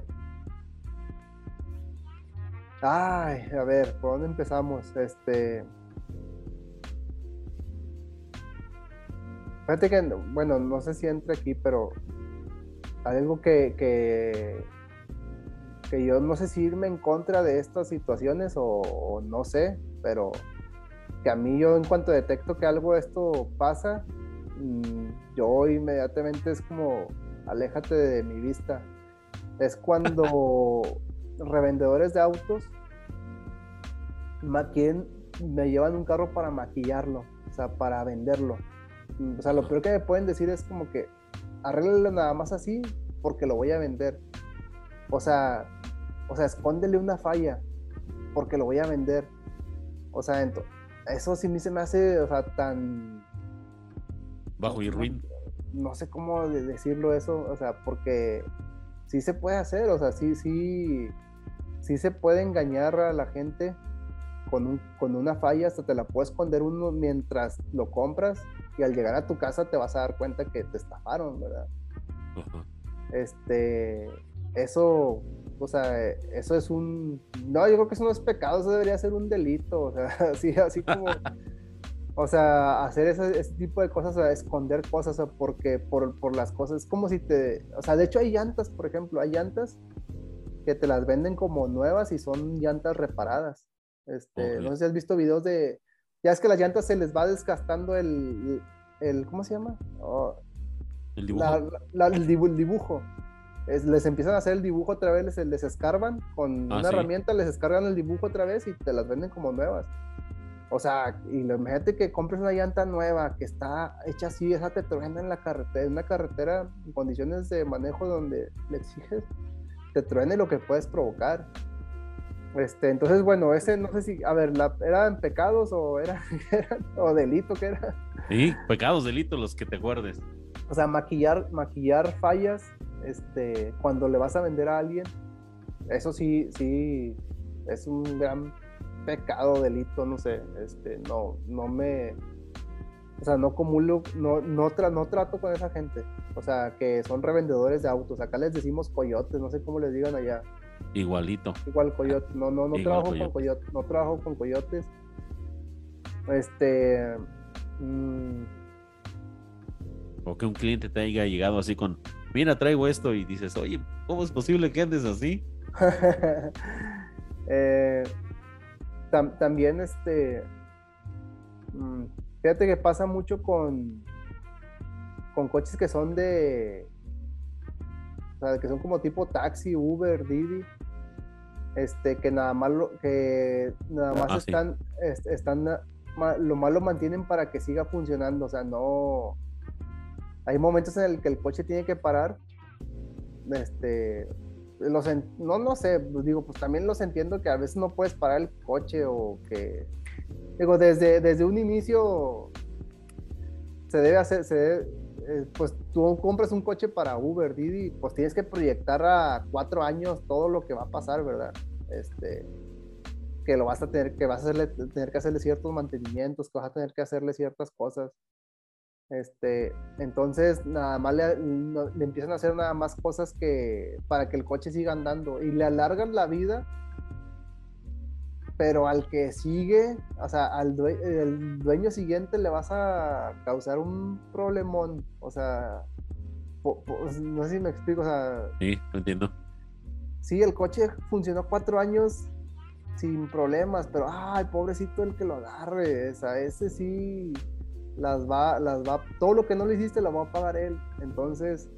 Ay, a ver, ¿por dónde empezamos? Este. Fíjate que, bueno, no sé si entre aquí, pero algo que, que, que, yo no sé si irme en contra de estas situaciones o, no sé, pero que a mí yo en cuanto detecto que algo de esto pasa, mm, yo inmediatamente es como, aléjate de mi vista. Es cuando revendedores de autos me llevan un carro para maquillarlo, o sea, para venderlo. O sea, lo peor que me pueden decir es como que arréglalo nada más así porque lo voy a vender. O sea, o sea, escóndele una falla porque lo voy a vender. O sea, eso sí me se me hace, o sea, tan bajo y ruin. No, sé cómo decirlo eso, o sea, porque sí se puede hacer, o sea, sí, sí, sí se puede engañar a la gente con, un, con una falla, hasta te la puede esconder uno mientras lo compras y al llegar a tu casa te vas a dar cuenta que te estafaron, ¿verdad? Este, eso, o sea, eso es un, no, yo creo que eso no es pecado, eso debería ser un delito, o sea, así, así como, o sea, hacer ese, tipo de cosas, o sea, esconder cosas, o porque por, por las cosas, es como si te, o sea, de hecho hay llantas, por ejemplo, hay llantas que te las venden como nuevas y son llantas reparadas. Este, No sé si has visto videos de, ya es que las llantas se les va desgastando el, el ¿cómo se llama? Oh, el dibujo. el, dibujo. les empiezan a hacer el dibujo otra vez, les, les escarban con ah, una herramienta, les escargan el dibujo otra vez y te las venden como nuevas. O sea, y imagínate que compres una llanta nueva que está hecha así, esa te truena en la carretera, en una carretera en condiciones de manejo donde le exiges, te truene lo que puedes provocar. Este, entonces, bueno, ese no sé si, a ver, la, ¿eran pecados o era, o delito que era? Sí, pecados, delitos, los que te acuerdes. O sea, maquillar, maquillar fallas, este, cuando le vas a vender a alguien, eso sí, sí, es un gran pecado, delito, no sé, este, no, no me, o sea, no acumulo, no, no, no trato con esa gente, o sea, que son revendedores de autos, acá les decimos coyotes, no sé cómo les digan allá. Igualito. Igual coyote. No, no, no trabajo con coyotes. No trabajo con coyotes. Este. Mm. O que un cliente te haya llegado así con. Mira, traigo esto y dices, oye, ¿cómo es posible que andes así? Eh, también, este. Mm, fíjate que pasa mucho con. Con coches que son de. O sea, que son como tipo taxi, Uber, Didi este, que nada más lo, que nada más ah, están, están, lo más lo mantienen para que siga funcionando, o sea, no, hay momentos en el que el coche tiene que parar, este, los, no, no sé, pues digo, pues también los entiendo que a veces no puedes parar el coche o que, digo, desde, desde un inicio se debe hacer, se eh, pues tú compras un coche para Uber, Didi, pues tienes que proyectar a cuatro años todo lo que va a pasar, ¿verdad? Este, que lo vas a tener, que vas a hacerle, tener que hacerle ciertos mantenimientos, que vas a tener que hacerle ciertas cosas. Este, entonces nada más le, le, empiezan a hacer nada más cosas que para que el coche siga andando y le alargan la vida, pero al que sigue, o sea, al el dueño siguiente le vas a causar un problemón, o sea, no sé si me explico, o sea, sí, entiendo sí, el coche funcionó cuatro años sin problemas, pero ay, pobrecito el que lo agarre, o ese sí las va, las va, todo lo que no le hiciste lo va a pagar él. Entonces,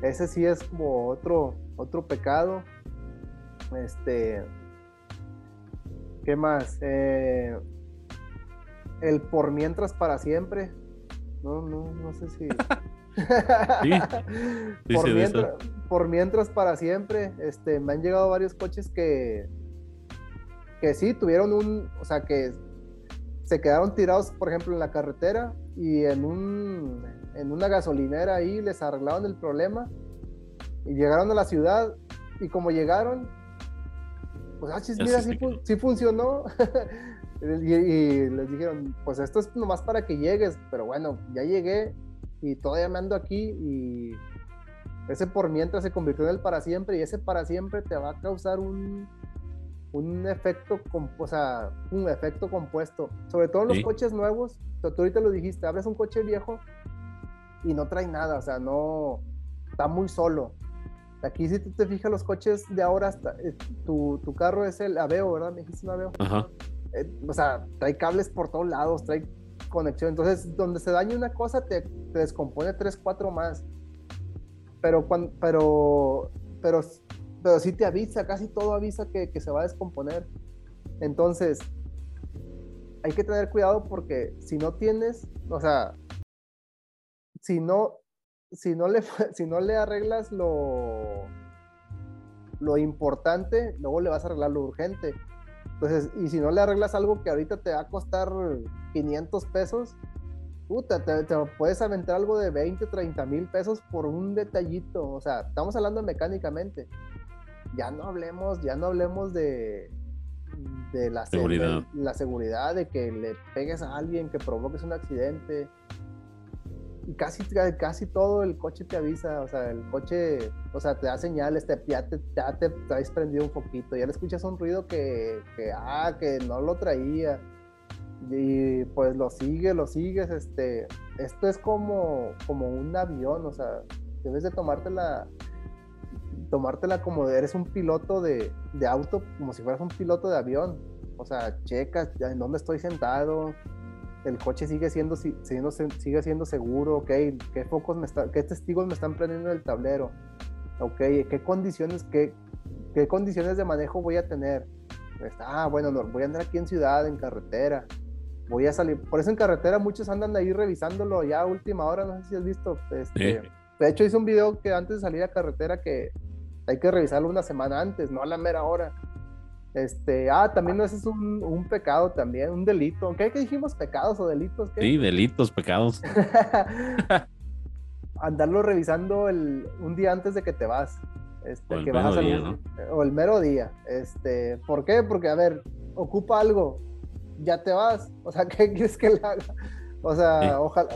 ese sí es como otro, otro pecado. Este, ¿qué más? Eh, el por mientras para siempre. No, no, no sé si. por, mientras, por, mientras, para siempre, este, me han llegado varios coches que, que sí, tuvieron un, o sea, que se quedaron tirados, por ejemplo, en la carretera y en, un, en una gasolinera ahí les arreglaron el problema y llegaron a la ciudad y como llegaron, pues, ah, mira, sí, funcionó. y, les dijeron, pues esto es nomás para que llegues, pero bueno, ya llegué y todavía me ando aquí y ese por mientras se convirtió en el para siempre y ese para siempre te va a causar un, un efecto, o sea, un efecto compuesto, sobre todo los coches nuevos, tú ahorita lo dijiste, abres un coche viejo y no trae nada, o sea, no, está muy solo. Aquí si tú te fijas los coches de ahora, hasta, eh, tu, tu, carro es el Aveo, ¿verdad? Me dijiste un Aveo. Ajá. Eh, o sea, trae cables por todos lados, trae conexión. Entonces, donde se daña una cosa, te, descompone tres, cuatro más. Pero, cuando, pero, pero, pero sí te avisa, casi todo avisa que, que se va a descomponer. Entonces, hay que tener cuidado porque si no tienes, o sea, si no, si no le, si no le arreglas lo, lo importante, luego le vas a arreglar lo urgente. Entonces, y si no le arreglas algo que ahorita te va a costar 500 pesos, puta, te, puedes aventar algo de 20, 30 mil pesos por un detallito. O sea, estamos hablando mecánicamente. Ya no hablemos, ya no hablemos de, de la seguridad. la seguridad, de que le pegues a alguien, que provoques un accidente casi, casi todo el coche te avisa, o sea, el coche, o sea, te da señales, te, ya, te, ya te traes prendido un poquito, ya le escuchas un ruido que, que, ah, que no lo traía, y pues lo sigues, lo sigues, este, esto es como, como un avión, o sea, debes de tomártela, tomártela como eres un piloto de, de auto, como si fueras un piloto de avión, o sea, checas en dónde estoy sentado, el coche sigue siendo, sigue siendo seguro, ok, qué focos me está, qué testigos me están prendiendo el tablero, ok, qué condiciones, qué, qué condiciones de manejo voy a tener. Ah, bueno, voy a andar aquí en ciudad, en carretera, voy a salir, por eso en carretera muchos andan ahí revisándolo ya a última hora, no sé si has visto, este, de hecho hice un video que antes de salir a carretera que hay que revisarlo una semana antes, no a la mera hora este, ah, también ese es un, un pecado también, un delito. ¿Qué, dijimos? ¿Pecados o delitos? Sí, delitos, pecados. Andarlo revisando el, un día antes de que te vas. Este, o el que vas a salir, día, ¿no? O el mero día. Este, ¿Por qué? Porque, a ver, ocupa algo, ya te vas. O sea, ¿qué quieres que le haga? O sea, ojalá,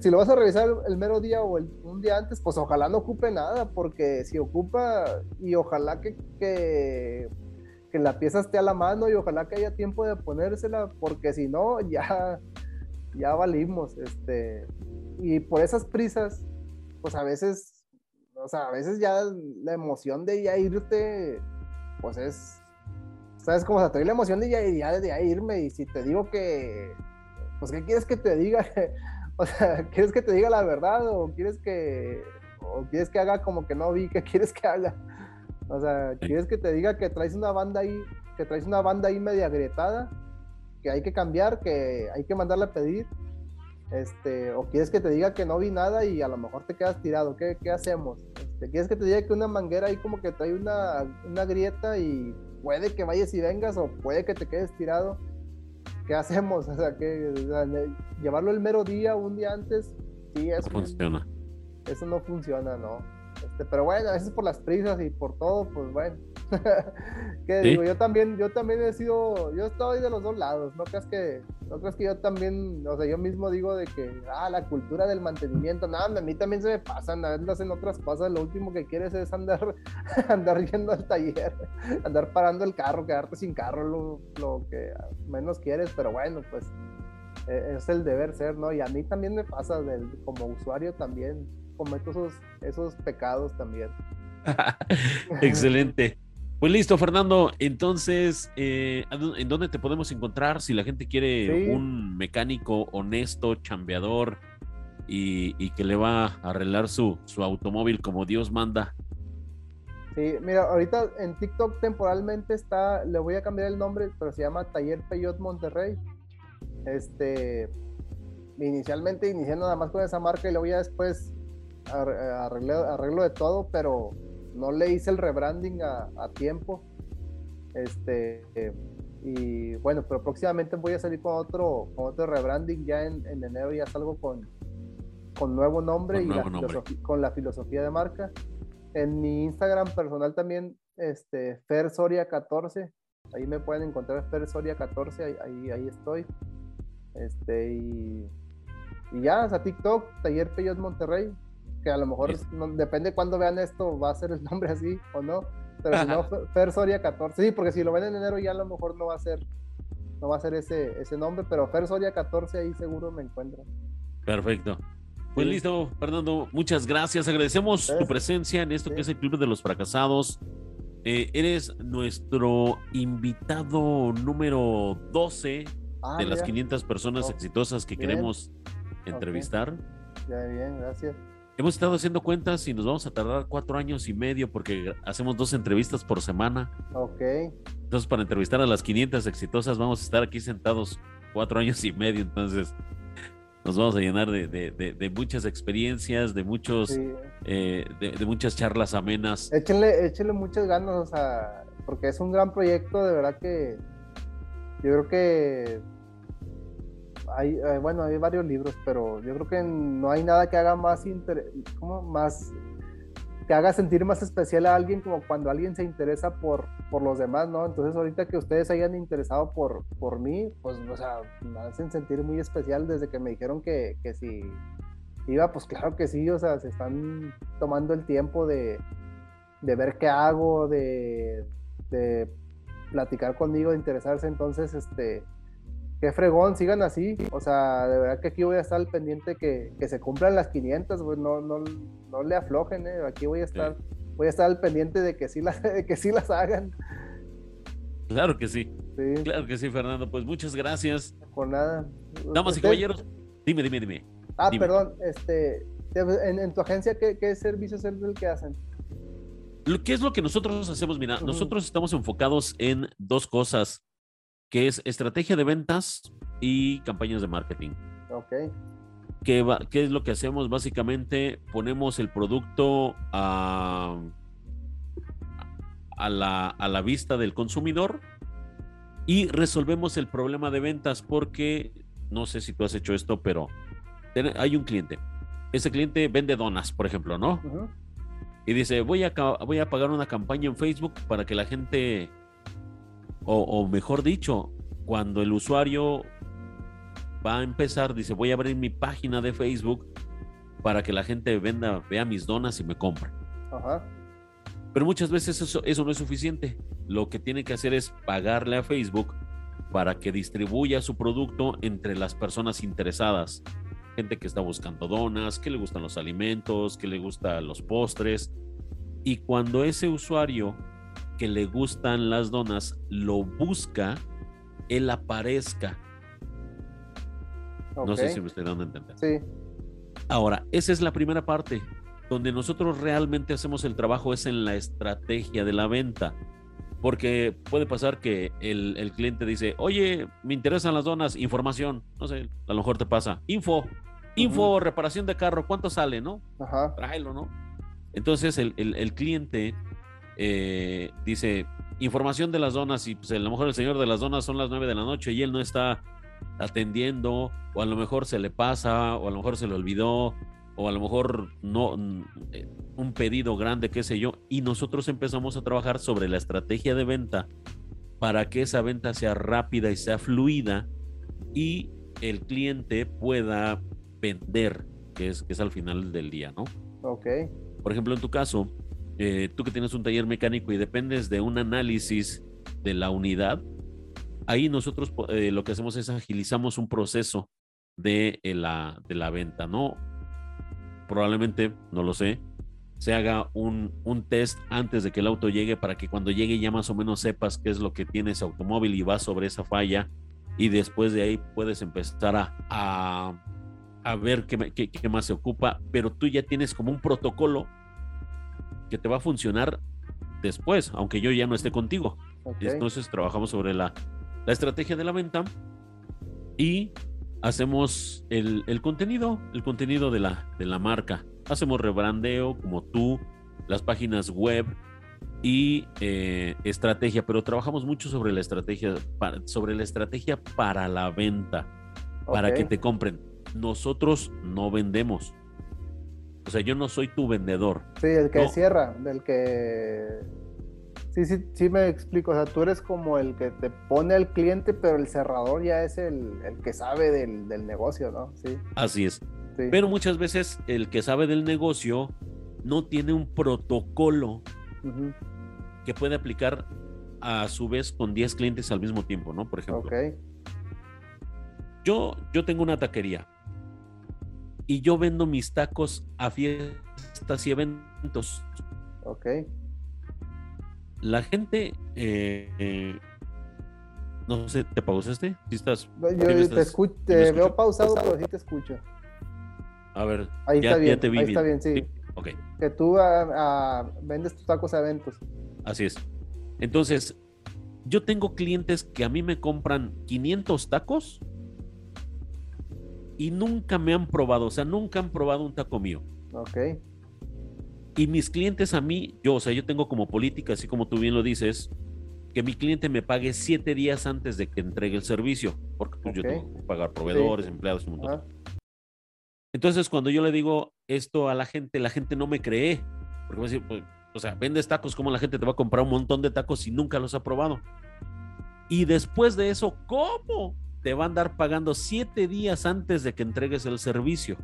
si lo vas a revisar el, mero día o el, un día antes, pues ojalá no ocupe nada, porque si ocupa y ojalá que, que que la pieza esté a la mano y ojalá que haya tiempo de ponérsela, porque si no, ya, ya valimos. Este, y por esas prisas, pues a veces, o sea, a veces ya la emoción de ya irte, pues es, ¿sabes? Como se trae la emoción de ya, de ya irme y si te digo que, pues, ¿qué quieres que te diga? o sea, ¿quieres que te diga la verdad o quieres que, o quieres que haga como que no vi? ¿Qué quieres que haga? O sea, ¿quieres que te diga que traes una banda ahí, que traes una banda ahí media agrietada, que hay que cambiar, que hay que mandarla a pedir? Este, o quieres que te diga que no vi nada y a lo mejor te quedas tirado, ¿qué, qué hacemos? Este, ¿Quieres que te diga que una manguera ahí como que trae una, una grieta y puede que vayas y vengas o puede que te quedes tirado? ¿Qué hacemos? O sea, que llevarlo el mero día, un día antes, sí, eso no funciona. Eso no funciona, ¿no? Este, pero bueno, a veces por las prisas y por todo, pues bueno. ¿Qué digo? Yo también, yo también he sido, yo estoy de los dos lados, no creas que, no creas que yo también, o sea, yo mismo digo de que, ah, la cultura del mantenimiento, nada, a mí también se me pasan, a veces hacen otras cosas, lo último que quieres es andar, andar yendo al taller, andar parando el carro, quedarte sin carro, lo, lo que menos quieres, pero bueno, pues e, es el deber ser, ¿no? Y a mí también me pasa del, como usuario también cometo esos, esos pecados también. Excelente. Pues listo, Fernando. Entonces, eh, ¿en dónde te podemos encontrar si la gente quiere un mecánico honesto, chambeador y, que le va a arreglar su, su automóvil como Dios manda? Sí, mira, ahorita en TikTok temporalmente está, le voy a cambiar el nombre, pero se llama Taller Peyot Monterrey. Este, inicialmente inicié nada más con esa marca y luego ya después arreglo, arreglo de todo, pero no le hice el rebranding a, a tiempo. Este, y bueno, pero próximamente voy a salir con otro, con otro rebranding. Ya en, en enero ya salgo con, con nuevo nombre y con la filosofía de marca. En mi Instagram personal también, este, Fer Soria 14. Ahí me pueden encontrar Fer Soria 14, ahí, ahí, estoy. Este, y, y ya, o sea, TikTok, Taller Peyot Monterrey, que a lo mejor depende cuando vean esto, va a ser el nombre así o no. Pero si no, Fer Soria 14. Sí, porque si lo ven en enero ya a lo mejor no va a ser, no va a ser ese, ese nombre, pero Fer Soria 14 ahí seguro me encuentran. Perfecto. Pues listo, Fernando, muchas gracias. Agradecemos tu presencia en esto que es el Club de los Fracasados. Eh, eres nuestro invitado número 12 ah, de las 500 personas exitosas que queremos entrevistar. Ya, bien, gracias. Hemos estado haciendo cuentas y nos vamos a tardar cuatro años y medio porque hacemos dos entrevistas por semana. Ok. Entonces, para entrevistar a las 500 exitosas, vamos a estar aquí sentados cuatro años y medio. Entonces, nos vamos a llenar de, muchas experiencias, de muchos, eh, de, muchas charlas amenas. Échenle, échenle muchas ganas, o sea, porque es un gran proyecto, de verdad que yo creo que hay, eh, bueno, hay varios libros, pero yo creo que no hay nada que haga más, como más que haga sentir más especial a alguien como cuando alguien se interesa por, por los demás, ¿no? Entonces ahorita que ustedes hayan interesado por, por mí, pues, o sea, me hacen sentir muy especial desde que me dijeron que, que si iba, pues claro que sí, o sea, se están tomando el tiempo de, de ver qué hago, de, de platicar conmigo, de interesarse, entonces, este, qué fregón, sigan así. O sea, de verdad que aquí voy a estar al pendiente que, que se cumplan las 500, pues no, no, no le aflojen, ¿eh? Aquí voy a estar, voy a estar al pendiente de que sí las, que sí las hagan. Claro que sí. Claro que sí, Fernando. Pues muchas gracias. Por nada. Damas y caballeros, dime, dime, dime. Ah, perdón, este, en, tu agencia, ¿qué, qué servicios es el que hacen? ¿Qué es lo que nosotros hacemos? Mira, nosotros estamos enfocados en dos cosas que es estrategia de ventas y campañas de marketing. Ok. ¿Qué, ¿Qué, es lo que hacemos? Básicamente ponemos el producto a, a, la, a la vista del consumidor y resolvemos el problema de ventas porque, no sé si tú has hecho esto, pero hay un cliente. Ese cliente vende donas, por ejemplo, ¿no? Y dice, voy a, voy a pagar una campaña en Facebook para que la gente o, mejor dicho, cuando el usuario va a empezar, dice, voy a abrir mi página de Facebook para que la gente venda, vea mis donas y me compre. Pero muchas veces eso, eso no es suficiente. Lo que tiene que hacer es pagarle a Facebook para que distribuya su producto entre las personas interesadas. Gente que está buscando donas, que le gustan los alimentos, que le gustan los postres. Y cuando ese usuario que le gustan las donas lo busca, él aparezca. No sé si me estoy dando a entender. Sí. Ahora, esa es la primera parte. Donde nosotros realmente hacemos el trabajo es en la estrategia de la venta. Porque puede pasar que el, cliente dice, oye, me interesan las donas, información. No sé, a lo mejor te pasa. Info, info, reparación de carro, ¿cuánto sale, no? Ajá. Tráelo, ¿no? Entonces el, el cliente eh, dice, información de las donas y pues a lo mejor el señor de las donas son las nueve de la noche y él no está atendiendo o a lo mejor se le pasa o a lo mejor se le olvidó o a lo mejor no eh, un pedido grande, qué sé yo, y nosotros empezamos a trabajar sobre la estrategia de venta para que esa venta sea rápida y sea fluida y el cliente pueda vender, que es, que es al final del día, ¿no? Ok. Por ejemplo, en tu caso, eh, tú que tienes un taller mecánico y dependes de un análisis de la unidad, ahí nosotros eh, lo que hacemos es agilizamos un proceso de, eh, la, de la venta, ¿no? Probablemente, no lo sé, se haga un, un, test antes de que el auto llegue para que cuando llegue ya más o menos sepas qué es lo que tiene ese automóvil y vas sobre esa falla y después de ahí puedes empezar a, a, a ver qué, qué, qué, más se ocupa, pero tú ya tienes como un protocolo que te va a funcionar después, aunque yo ya no esté contigo. Entonces trabajamos sobre la, la, estrategia de la venta y hacemos el, el, contenido, el contenido de la, de la marca. Hacemos rebrandeo como tú, las páginas web y eh, estrategia, pero trabajamos mucho sobre la estrategia, para, sobre la estrategia para la venta, para que te compren. Nosotros no vendemos. O sea, yo no soy tu vendedor. Sí, el que cierra, del que Sí, sí, sí me explico. O sea, tú eres como el que te pone al cliente, pero el cerrador ya es el, que sabe del, negocio, ¿no? Sí. Así es. Pero muchas veces el que sabe del negocio no tiene un protocolo que puede aplicar a su vez con 10 clientes al mismo tiempo, ¿no? Por ejemplo. Ok. Yo, yo tengo una taquería y yo vendo mis tacos a fiestas y eventos. Ok la gente, eh, eh, no sé, ¿te pausaste? ¿Sí estás, yo te, escucho, te veo pausado, pero sí te escucho. A ver, ahí está bien, ahí está bien, sí. Que tú ah, ah, vendes tus tacos a eventos. Así es. Entonces, yo tengo clientes que a mí me compran 500 tacos y nunca me han probado, o sea, nunca han probado un taco mío. Ok. Y mis clientes a mí, yo, o sea, yo tengo como política, así como tú bien lo dices, que mi cliente me pague siete días antes de que entregue el servicio, porque pues, yo tengo que pagar proveedores, empleados, un montón. Entonces, cuando yo le digo esto a la gente, la gente no me cree, porque a decir, pues, o sea, vendes tacos, ¿cómo la gente te va a comprar un montón de tacos si nunca los ha probado? Y después de eso, ¿cómo te va a andar pagando siete días antes de que entregues el servicio?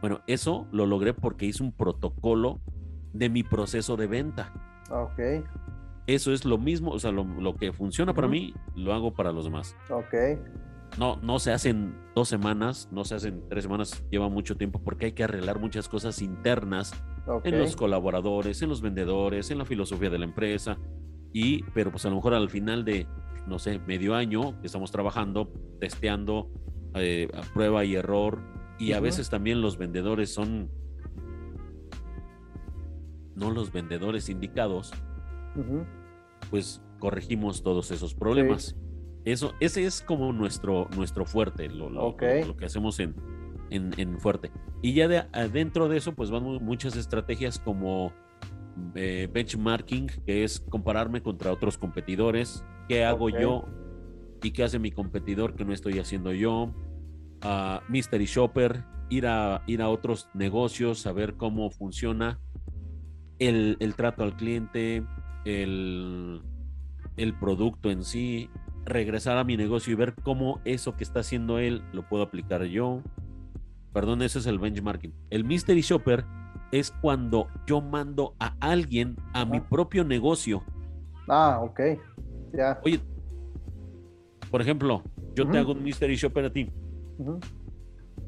Bueno, eso lo logré porque hice un protocolo de mi proceso de venta. Ok. Eso es lo mismo, o sea, lo, que funciona para mí, lo hago para los demás. Ok. No, no se hacen dos semanas, no se hacen tres semanas, lleva mucho tiempo porque hay que arreglar muchas cosas internas en los colaboradores, en los vendedores, en la filosofía de la empresa. Y, pero pues a lo mejor al final de, no sé, medio año que estamos trabajando, testeando, eh, a prueba y error, y a veces también los vendedores son no los vendedores indicados, pues corregimos todos esos problemas. Eso, ese es como nuestro, nuestro fuerte, lo, lo, que hacemos en, en, fuerte. Y ya de, dentro de eso, pues vamos muchas estrategias como eh, benchmarking, que es compararme contra otros competidores, qué hago yo y qué hace mi competidor que no estoy haciendo yo a Mystery Shopper, ir a, ir a otros negocios, saber cómo funciona el, trato al cliente, el, el, producto en sí, regresar a mi negocio y ver cómo eso que está haciendo él lo puedo aplicar yo. Perdón, ese es el benchmarking. El Mystery Shopper es cuando yo mando a alguien a mi propio negocio. Ah, ok. Ya. Oye, por ejemplo, yo te hago un Mystery Shopper a ti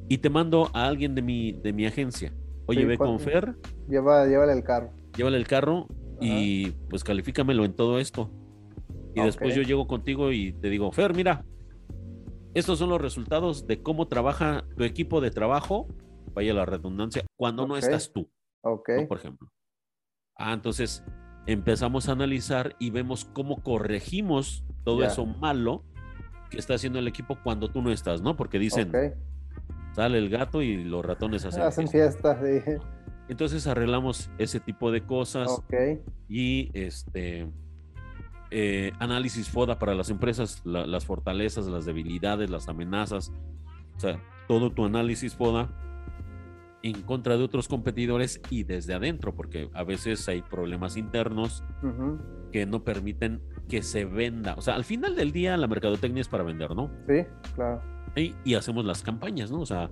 y te mando a alguien de mi, de mi agencia. Oye, ve con Fer. Lleva, llévale el carro. Llévale el carro y pues califícamelo en todo esto. Y después yo llego contigo y te digo, Fer, mira, estos son los resultados de cómo trabaja tu equipo de trabajo, vaya la redundancia, cuando no estás tú. Ok. Por ejemplo. Ah, entonces empezamos a analizar y vemos cómo corregimos todo eso malo que está haciendo el equipo cuando tú no estás, ¿no? Porque dicen, sale el gato y los ratones hacen, hacen fiestas. Entonces arreglamos ese tipo de cosas y este eh, análisis FODA para las empresas, las fortalezas, las debilidades, las amenazas, o sea, todo tu análisis FODA en contra de otros competidores y desde adentro, porque a veces hay problemas internos que no permiten que se venda. O sea, al final del día la mercadotecnia es para vender, ¿no? Sí, claro. Y, hacemos las campañas, ¿no? O sea,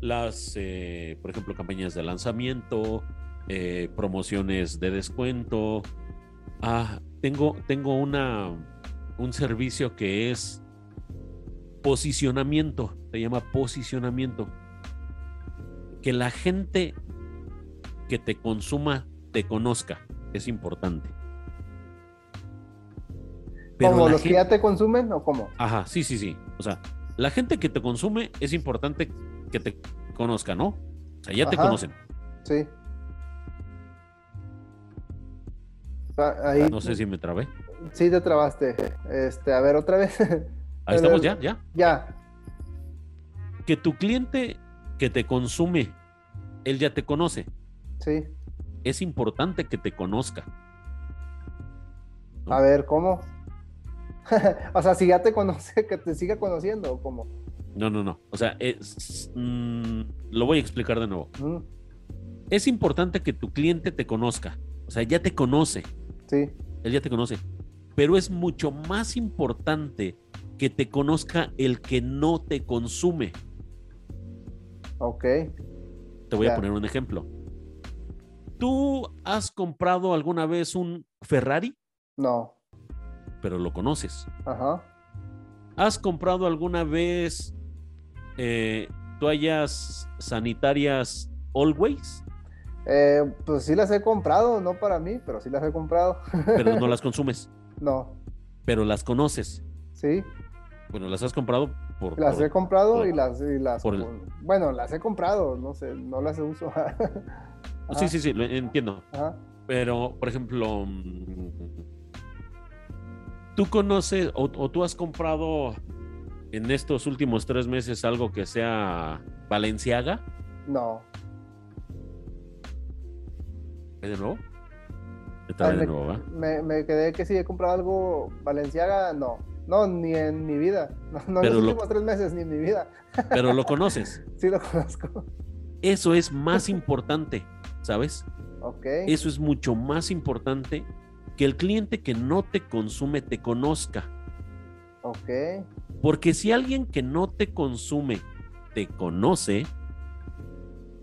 las, eh, por ejemplo, campañas de lanzamiento, eh, promociones de descuento. Ah, tengo, tengo una, un servicio que es posicionamiento, se llama posicionamiento. Que la gente que te consuma te conozca, es importante. ¿Como los que ya te consumen o cómo? Ajá, sí, sí, sí. O sea, la gente que te consume es importante que te conozca, ¿no? O sea, ya te conocen. Sí. no sé si me trabé. Sí, te trabaste. Este, a ver, otra vez. Ahí estamos, ya, ya. Ya. que tu cliente que te consume, él ya te conoce. Sí. Es importante que te conozca. A ver, ¿cómo? o sea, si ya te conoce, que te siga conociendo, ¿o cómo? No, no, no. O sea, es, mm, lo voy a explicar de nuevo. Es importante que tu cliente te conozca. O sea, ya te conoce. Sí. Él ya te conoce. Pero es mucho más importante que te conozca el que no te consume. Ok. Te voy a poner un ejemplo. ¿Tú has comprado alguna vez un Ferrari? No. Pero lo conoces. Ajá. ¿Has comprado alguna vez eh, toallas sanitarias Always? Eh, pues sí las he comprado, no para mí, pero sí las he comprado. Pero no las consumes. No. Pero las conoces. Sí. Bueno, las has comprado por. Las he comprado y las. las Bueno, las he comprado, no sé, no las uso. sí, sí, sí, lo entiendo. Pero, por ejemplo, ¿tú conoces o, tú has comprado en estos últimos tres meses algo que sea Valenciaga? No. de nuevo? me, me, quedé que si he comprado algo Valenciaga, no. No, ni en mi vida. No, en los últimos tres meses, ni en mi vida. Pero lo conoces. sí, lo conozco. Eso es más importante, ¿sabes? Ok. Eso es mucho más importante que el cliente que no te consume te conozca. Ok. Porque si alguien que no te consume te conoce,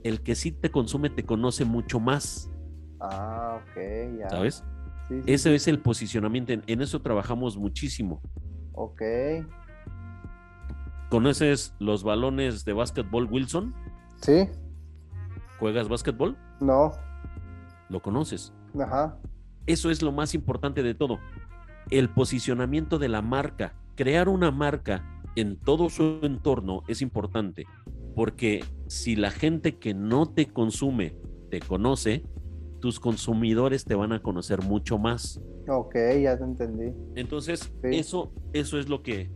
el que sí te consume te conoce mucho más. Ah, ok, ya. ¿Sabes? Ese es el posicionamiento. En, eso trabajamos muchísimo. Ok. ¿Conoces los balones de básquetbol Wilson? Sí. ¿Juegas básquetbol? No. ¿Lo conoces? Ajá. Eso es lo más importante de todo. El posicionamiento de la marca. Crear una marca en todo su entorno es importante. Porque si la gente que no te consume te conoce, tus consumidores te van a conocer mucho más. Ok, ya te entendí. Entonces, eso, eso es lo que,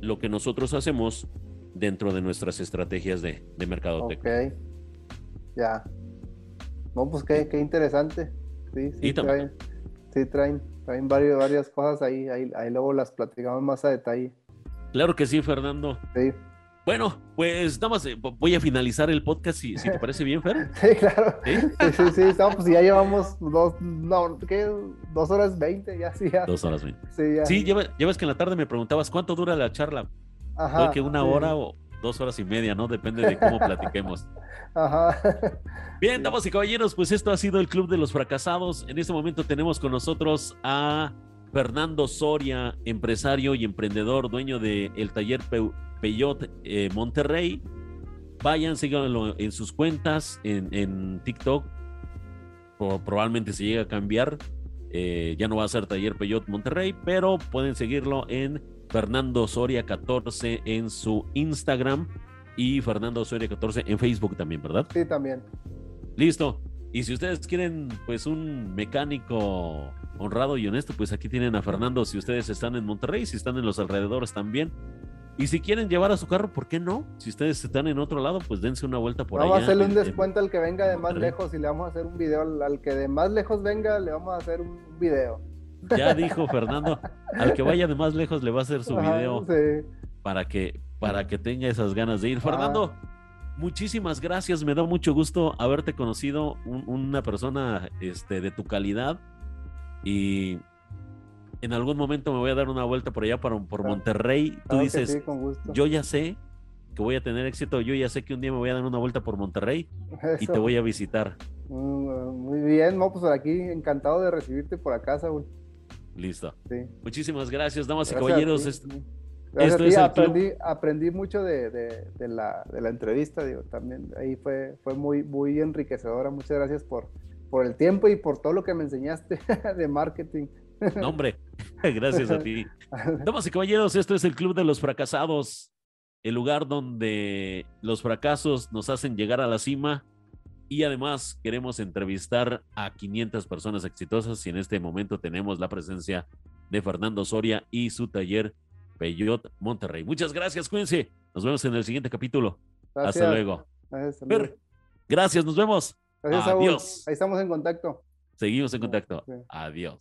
lo que nosotros hacemos dentro de nuestras estrategias de, de mercadotecnia. Ok, ya. No, pues qué, qué interesante. Sí, sí, traen, sí traen, traen varias, varias cosas ahí, ahí, ahí luego las platicamos más a detalle. Claro que sí, Fernando. Sí. Bueno, pues nada más eh, voy a finalizar el podcast si, si te parece bien, Fer. Sí, claro. Sí, sí, sí, estamos, pues ya llevamos dos, no, ¿qué? Dos horas veinte, ya sí, ya. Dos horas veinte. Sí, ya. Sí, llevas que en la tarde me preguntabas cuánto dura la charla. Ajá. que una hora o dos horas y media, ¿no? Depende de cómo platiquemos. Ajá. Bien, damas y caballeros, pues esto ha sido el Club de los Fracasados. En este momento tenemos con nosotros a Fernando Soria, empresario y emprendedor, dueño del el taller Peyot eh, Monterrey. Vayan, síganlo en sus cuentas, en, TikTok. probablemente se llegue a cambiar. Eh, ya no va a ser Taller Peyot Monterrey, pero pueden seguirlo en Fernando Soria 14 en su Instagram y Fernando Soria 14 en Facebook también, ¿verdad? Sí, también. Listo. Y si ustedes quieren, pues, un mecánico honrado y honesto, pues aquí tienen a Fernando. Si ustedes están en Monterrey, si están en los alrededores también, y si quieren llevar a su carro, ¿por qué no? Si ustedes están en otro lado, pues dense una vuelta por allá. Vamos a hacerle un descuento al que venga de más lejos y le vamos a hacer un video. Al, que de más lejos venga, le vamos a hacer un video. Ya dijo Fernando, al que vaya de más lejos le va a hacer su video para que para que tenga esas ganas de ir. Fernando, muchísimas gracias. Me da mucho gusto haberte conocido, una persona este, de tu calidad y en algún momento me voy a dar una vuelta por allá por, por Monterrey. Tú dices, yo ya sé que voy a tener éxito, yo ya sé que un día me voy a dar una vuelta por Monterrey y te voy a visitar. Mm, muy bien, no, pues aquí encantado de recibirte por acá, Saúl. Listo. Muchísimas gracias, damas y caballeros. Esto, es aprendí, aprendí mucho de, de, la, de, la, entrevista, digo, también ahí fue, fue muy, muy enriquecedora. Muchas gracias por, por el tiempo y por todo lo que me enseñaste de marketing. No, hombre, gracias a ti. Damas y caballeros, esto es el Club de los Fracasados, el lugar donde los fracasos nos hacen llegar a la cima y además queremos entrevistar a 500 personas exitosas y en este momento tenemos la presencia de Fernando Soria y su taller Peyot Monterrey. Muchas gracias, cuídense. Nos vemos en el siguiente capítulo. Hasta luego. Gracias, nos vemos. Adiós. Ahí estamos en contacto. Seguimos en contacto. Adiós.